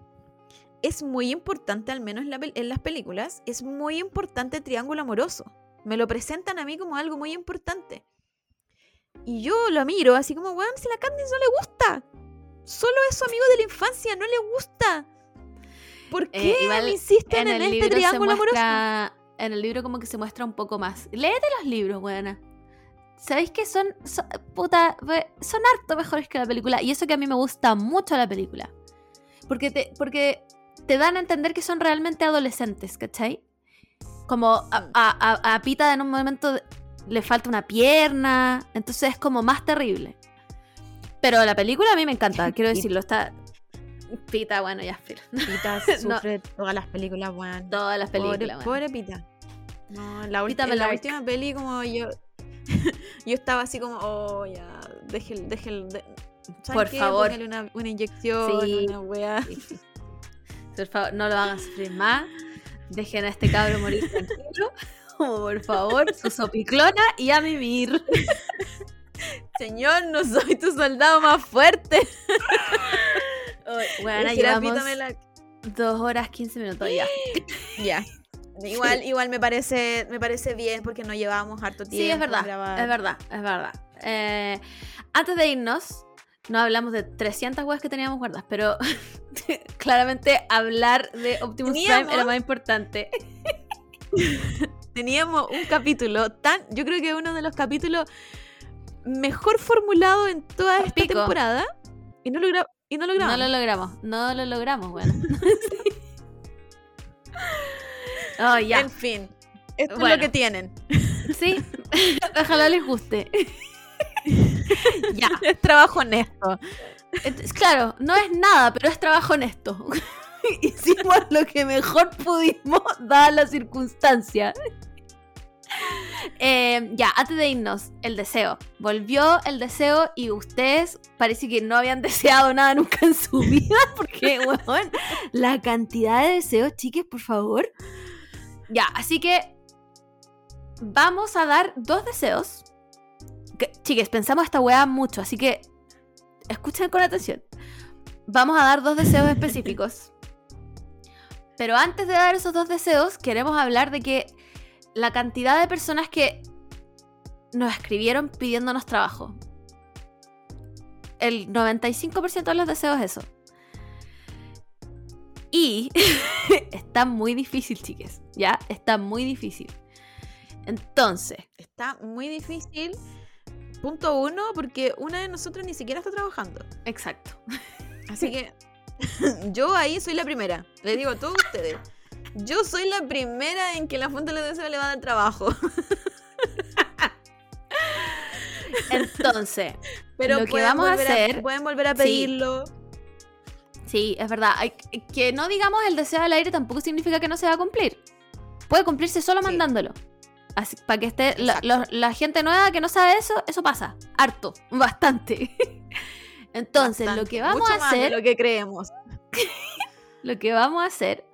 es muy importante, al menos en, la pel- en las películas, es muy importante el triángulo amoroso. Me lo presentan a mí como algo muy importante. Y yo lo miro así como, weón, si la Katniss no le gusta. Solo es su amigo de la infancia, no le gusta. ¿Por Eh, qué igual me insisten en en, el este triángulo amoroso? En el libro como que se muestra un poco más. Léete los libros, weona. ¿Sabéis que son, son puta, son harto mejores que la película? Y eso que a mí me gusta mucho la película. Porque te, porque te dan a entender que son realmente adolescentes, ¿cachai? Como a, Mm. a- a- a Pita en un momento le falta una pierna, entonces es como más terrible. Pero la película a mí me encanta, quiero decirlo, está... Pita, bueno, ya, filo. Pita No. sufre todas las películas, weón. Todas las Pobre, películas, pobre Pita. No, la, Pita me la like. última peli como yo yo estaba así como, oh, ya, de- ¿saben Por qué? favor. Póngale una, una inyección, Sí. una weá. Sí. Por favor, no lo hagan sufrir más. Dejen a este cabro morir tranquilo. Como, por favor, su sopiclona y a mimir. Señor, no soy tu soldado más fuerte. Bueno, Dijera, llevamos la- dos horas, 15 minutos ya. Ya. Igual, igual me parece, me parece bien porque no llevábamos harto tiempo. Sí, es verdad, grabar. es verdad, es verdad. Eh, antes de irnos, no hablamos de 300 weas que teníamos guardadas, pero claramente hablar de Optimus Prime Teníamos- era más importante. Teníamos un capítulo tan, yo creo que uno de los capítulos mejor formulado en toda esta Pico. temporada y no lo gra- y no lo logramos, no lo logramos, bueno. oh, ya. En fin, esto es lo que tienen. Sí, ojalá les guste. ya. Es trabajo honesto. Entonces, claro, no es nada, pero es trabajo honesto. Hicimos lo que mejor pudimos, dadas las circunstancias. Eh, ya, antes de irnos, el deseo. Volvió el deseo y ustedes parece que no habían deseado nada nunca en su vida. Porque, weón, la cantidad de deseos, chiques, por favor. Ya, así que vamos a dar dos deseos. Que, chiques, pensamos esta weá mucho, así que escuchen con atención. Vamos a dar dos deseos específicos. Pero antes de dar esos dos deseos, queremos hablar de que la cantidad de personas que nos escribieron pidiéndonos trabajo. El 95% de los deseos es eso. Y está muy difícil, chiques. ¿Ya? Está muy difícil. Entonces, Está muy difícil. Punto uno, porque una de nosotras ni siquiera está trabajando. exacto. Así que yo ahí soy la primera. Les digo a todos ustedes. Yo soy la primera en que la fuente de los deseos le va a dar trabajo. Entonces, Pero Lo que vamos a hacer- pueden volver a Sí. pedirlo. sí, es verdad. que no digamos el deseo al aire tampoco significa que no se va a cumplir. Puede cumplirse solo Sí. mandándolo. Así, para que esté la, la- la gente nueva que no sabe eso, eso pasa. Harto, bastante. Entonces, lo Bastante, que vamos mucho a más de hacer, lo que creemos. lo que vamos a hacer,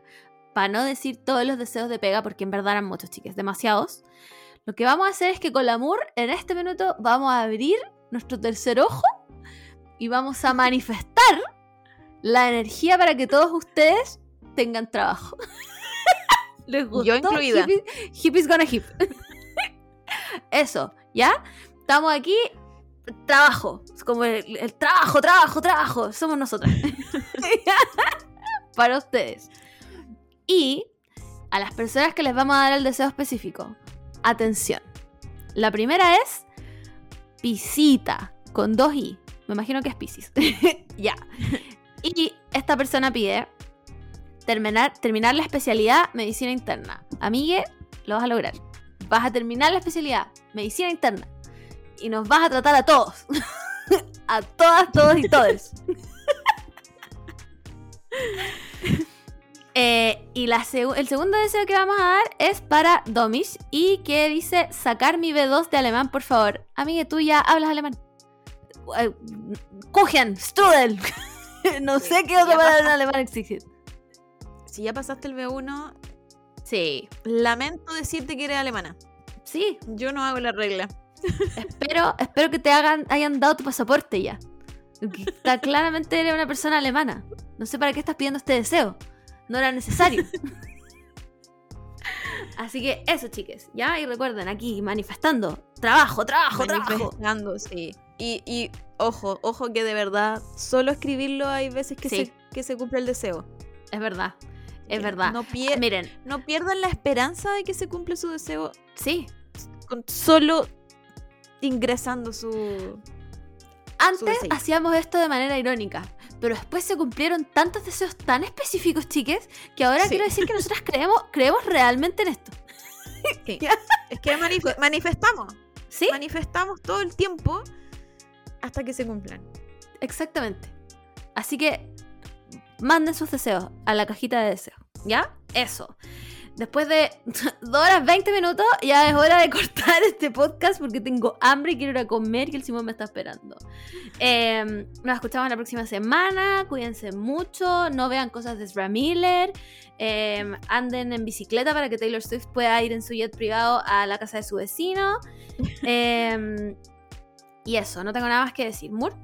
para no decir todos los deseos de pega, porque en verdad eran muchos, chicas, demasiados. Lo que vamos a hacer es que con Lamour, en este minuto, vamos a abrir nuestro tercer ojo y vamos a manifestar la energía para que todos ustedes tengan trabajo. ¿Les gustó? Yo incluida. Hippie- Hippies gonna hip. Eso, ¿ya? Estamos aquí, trabajo. Es como el, el trabajo, trabajo, trabajo. Somos nosotras. para ustedes. Y a las personas que les vamos a dar el deseo específico, atención. La primera es Pisita, con dos i. Me imagino que es Piscis. ya. Y esta persona pide terminar, terminar la especialidad medicina interna. Amigue, lo vas a lograr. Vas a terminar la especialidad medicina interna. Y nos vas a tratar a todos. a todas, todos y todos. Eh, y la el segundo deseo que vamos a dar es para Domish y que dice sacar mi B2 de alemán, por favor. Amiga, tú ya hablas alemán. Eh, Kuchen, Strudel. no sé qué otra palabra en alemán existe. Si ya pasaste el B1, Sí, lamento decirte que eres alemana. sí. Yo no hago la regla. Espero, espero que te hagan, hayan dado tu pasaporte ya. Está claramente eres una persona alemana. No sé para qué estás pidiendo este deseo. No era necesario. Así que eso, chiques. Ya, y recuerden, aquí manifestando. Trabajo, trabajo, trabajo. Manifestando, sí. Y, y ojo, ojo que de verdad, solo escribirlo hay veces que, Sí. se, que se cumple el deseo. Es verdad. Es verdad. No, pier- Miren, no pierdan la esperanza de que se cumple su deseo sí. con solo ingresando su... Antes hacíamos esto de manera irónica, pero después se cumplieron tantos deseos tan específicos, chiques, que ahora Sí. quiero decir que nosotras creemos, creemos realmente en esto. Sí. Es que manif- manifestamos. ¿Sí? Manifestamos todo el tiempo hasta que se cumplan. Exactamente. Así que manden sus deseos a la cajita de deseos. ¿Ya? Eso. Después de 2 horas 20 minutos, ya es hora de cortar este podcast porque tengo hambre y quiero ir a comer y el Simón me está esperando. Eh, nos escuchamos la próxima semana. Cuídense mucho. No vean cosas de Ezra Miller. eh, anden en bicicleta para que Taylor Swift pueda ir en su jet privado a la casa de su vecino. Eh, y eso, no tengo nada más que decir. Moore.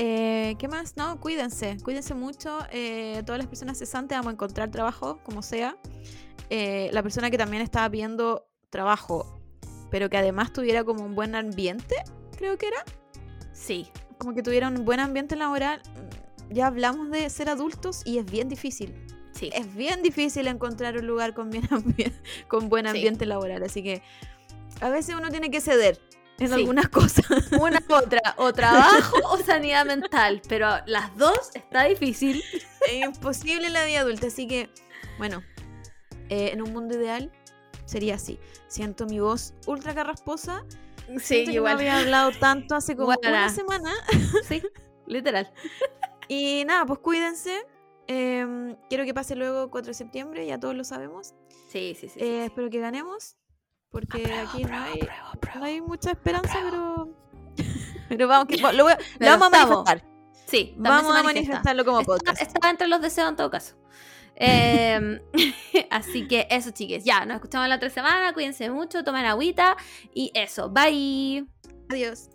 Eh, ¿Qué más? No, cuídense, cuídense mucho. Eh, todas las personas cesantes vamos a encontrar trabajo, como sea. Eh, la persona que también estaba pidiendo trabajo, pero que además tuviera como un buen ambiente, creo que era. Sí. Como que tuviera un buen ambiente laboral. Ya hablamos de ser adultos y es bien difícil. Sí. Es bien difícil encontrar un lugar con, bien ambi- con buen Sí. ambiente laboral. Así que a veces uno tiene que ceder en Sí. algunas cosas. Una u otra, o trabajo o sanidad mental, pero las dos está difícil. es imposible la vida adulta. Así que, bueno, eh, en un mundo ideal sería así. Siento mi voz ultra carrasposa. Siento que no había hablado tanto hace como una semana. Sí, literal. Y nada, pues cuídense. Em, quiero que pase luego 4 de septiembre, ya todos lo sabemos. Sí, sí, sí. Eh, espero que ganemos. Porque aquí no, hay, no hay mucha esperanza, pero. Pero vamos, que, lo, voy a- lo vamos a manifestar. Sí, Vamos a manifestarlo como Está- podcast. Estaba entre los deseos en todo caso. Eh, así que eso, chiques. Ya, nos escuchamos la otra semana. Cuídense mucho, tomen agüita. Y eso, bye. Adiós.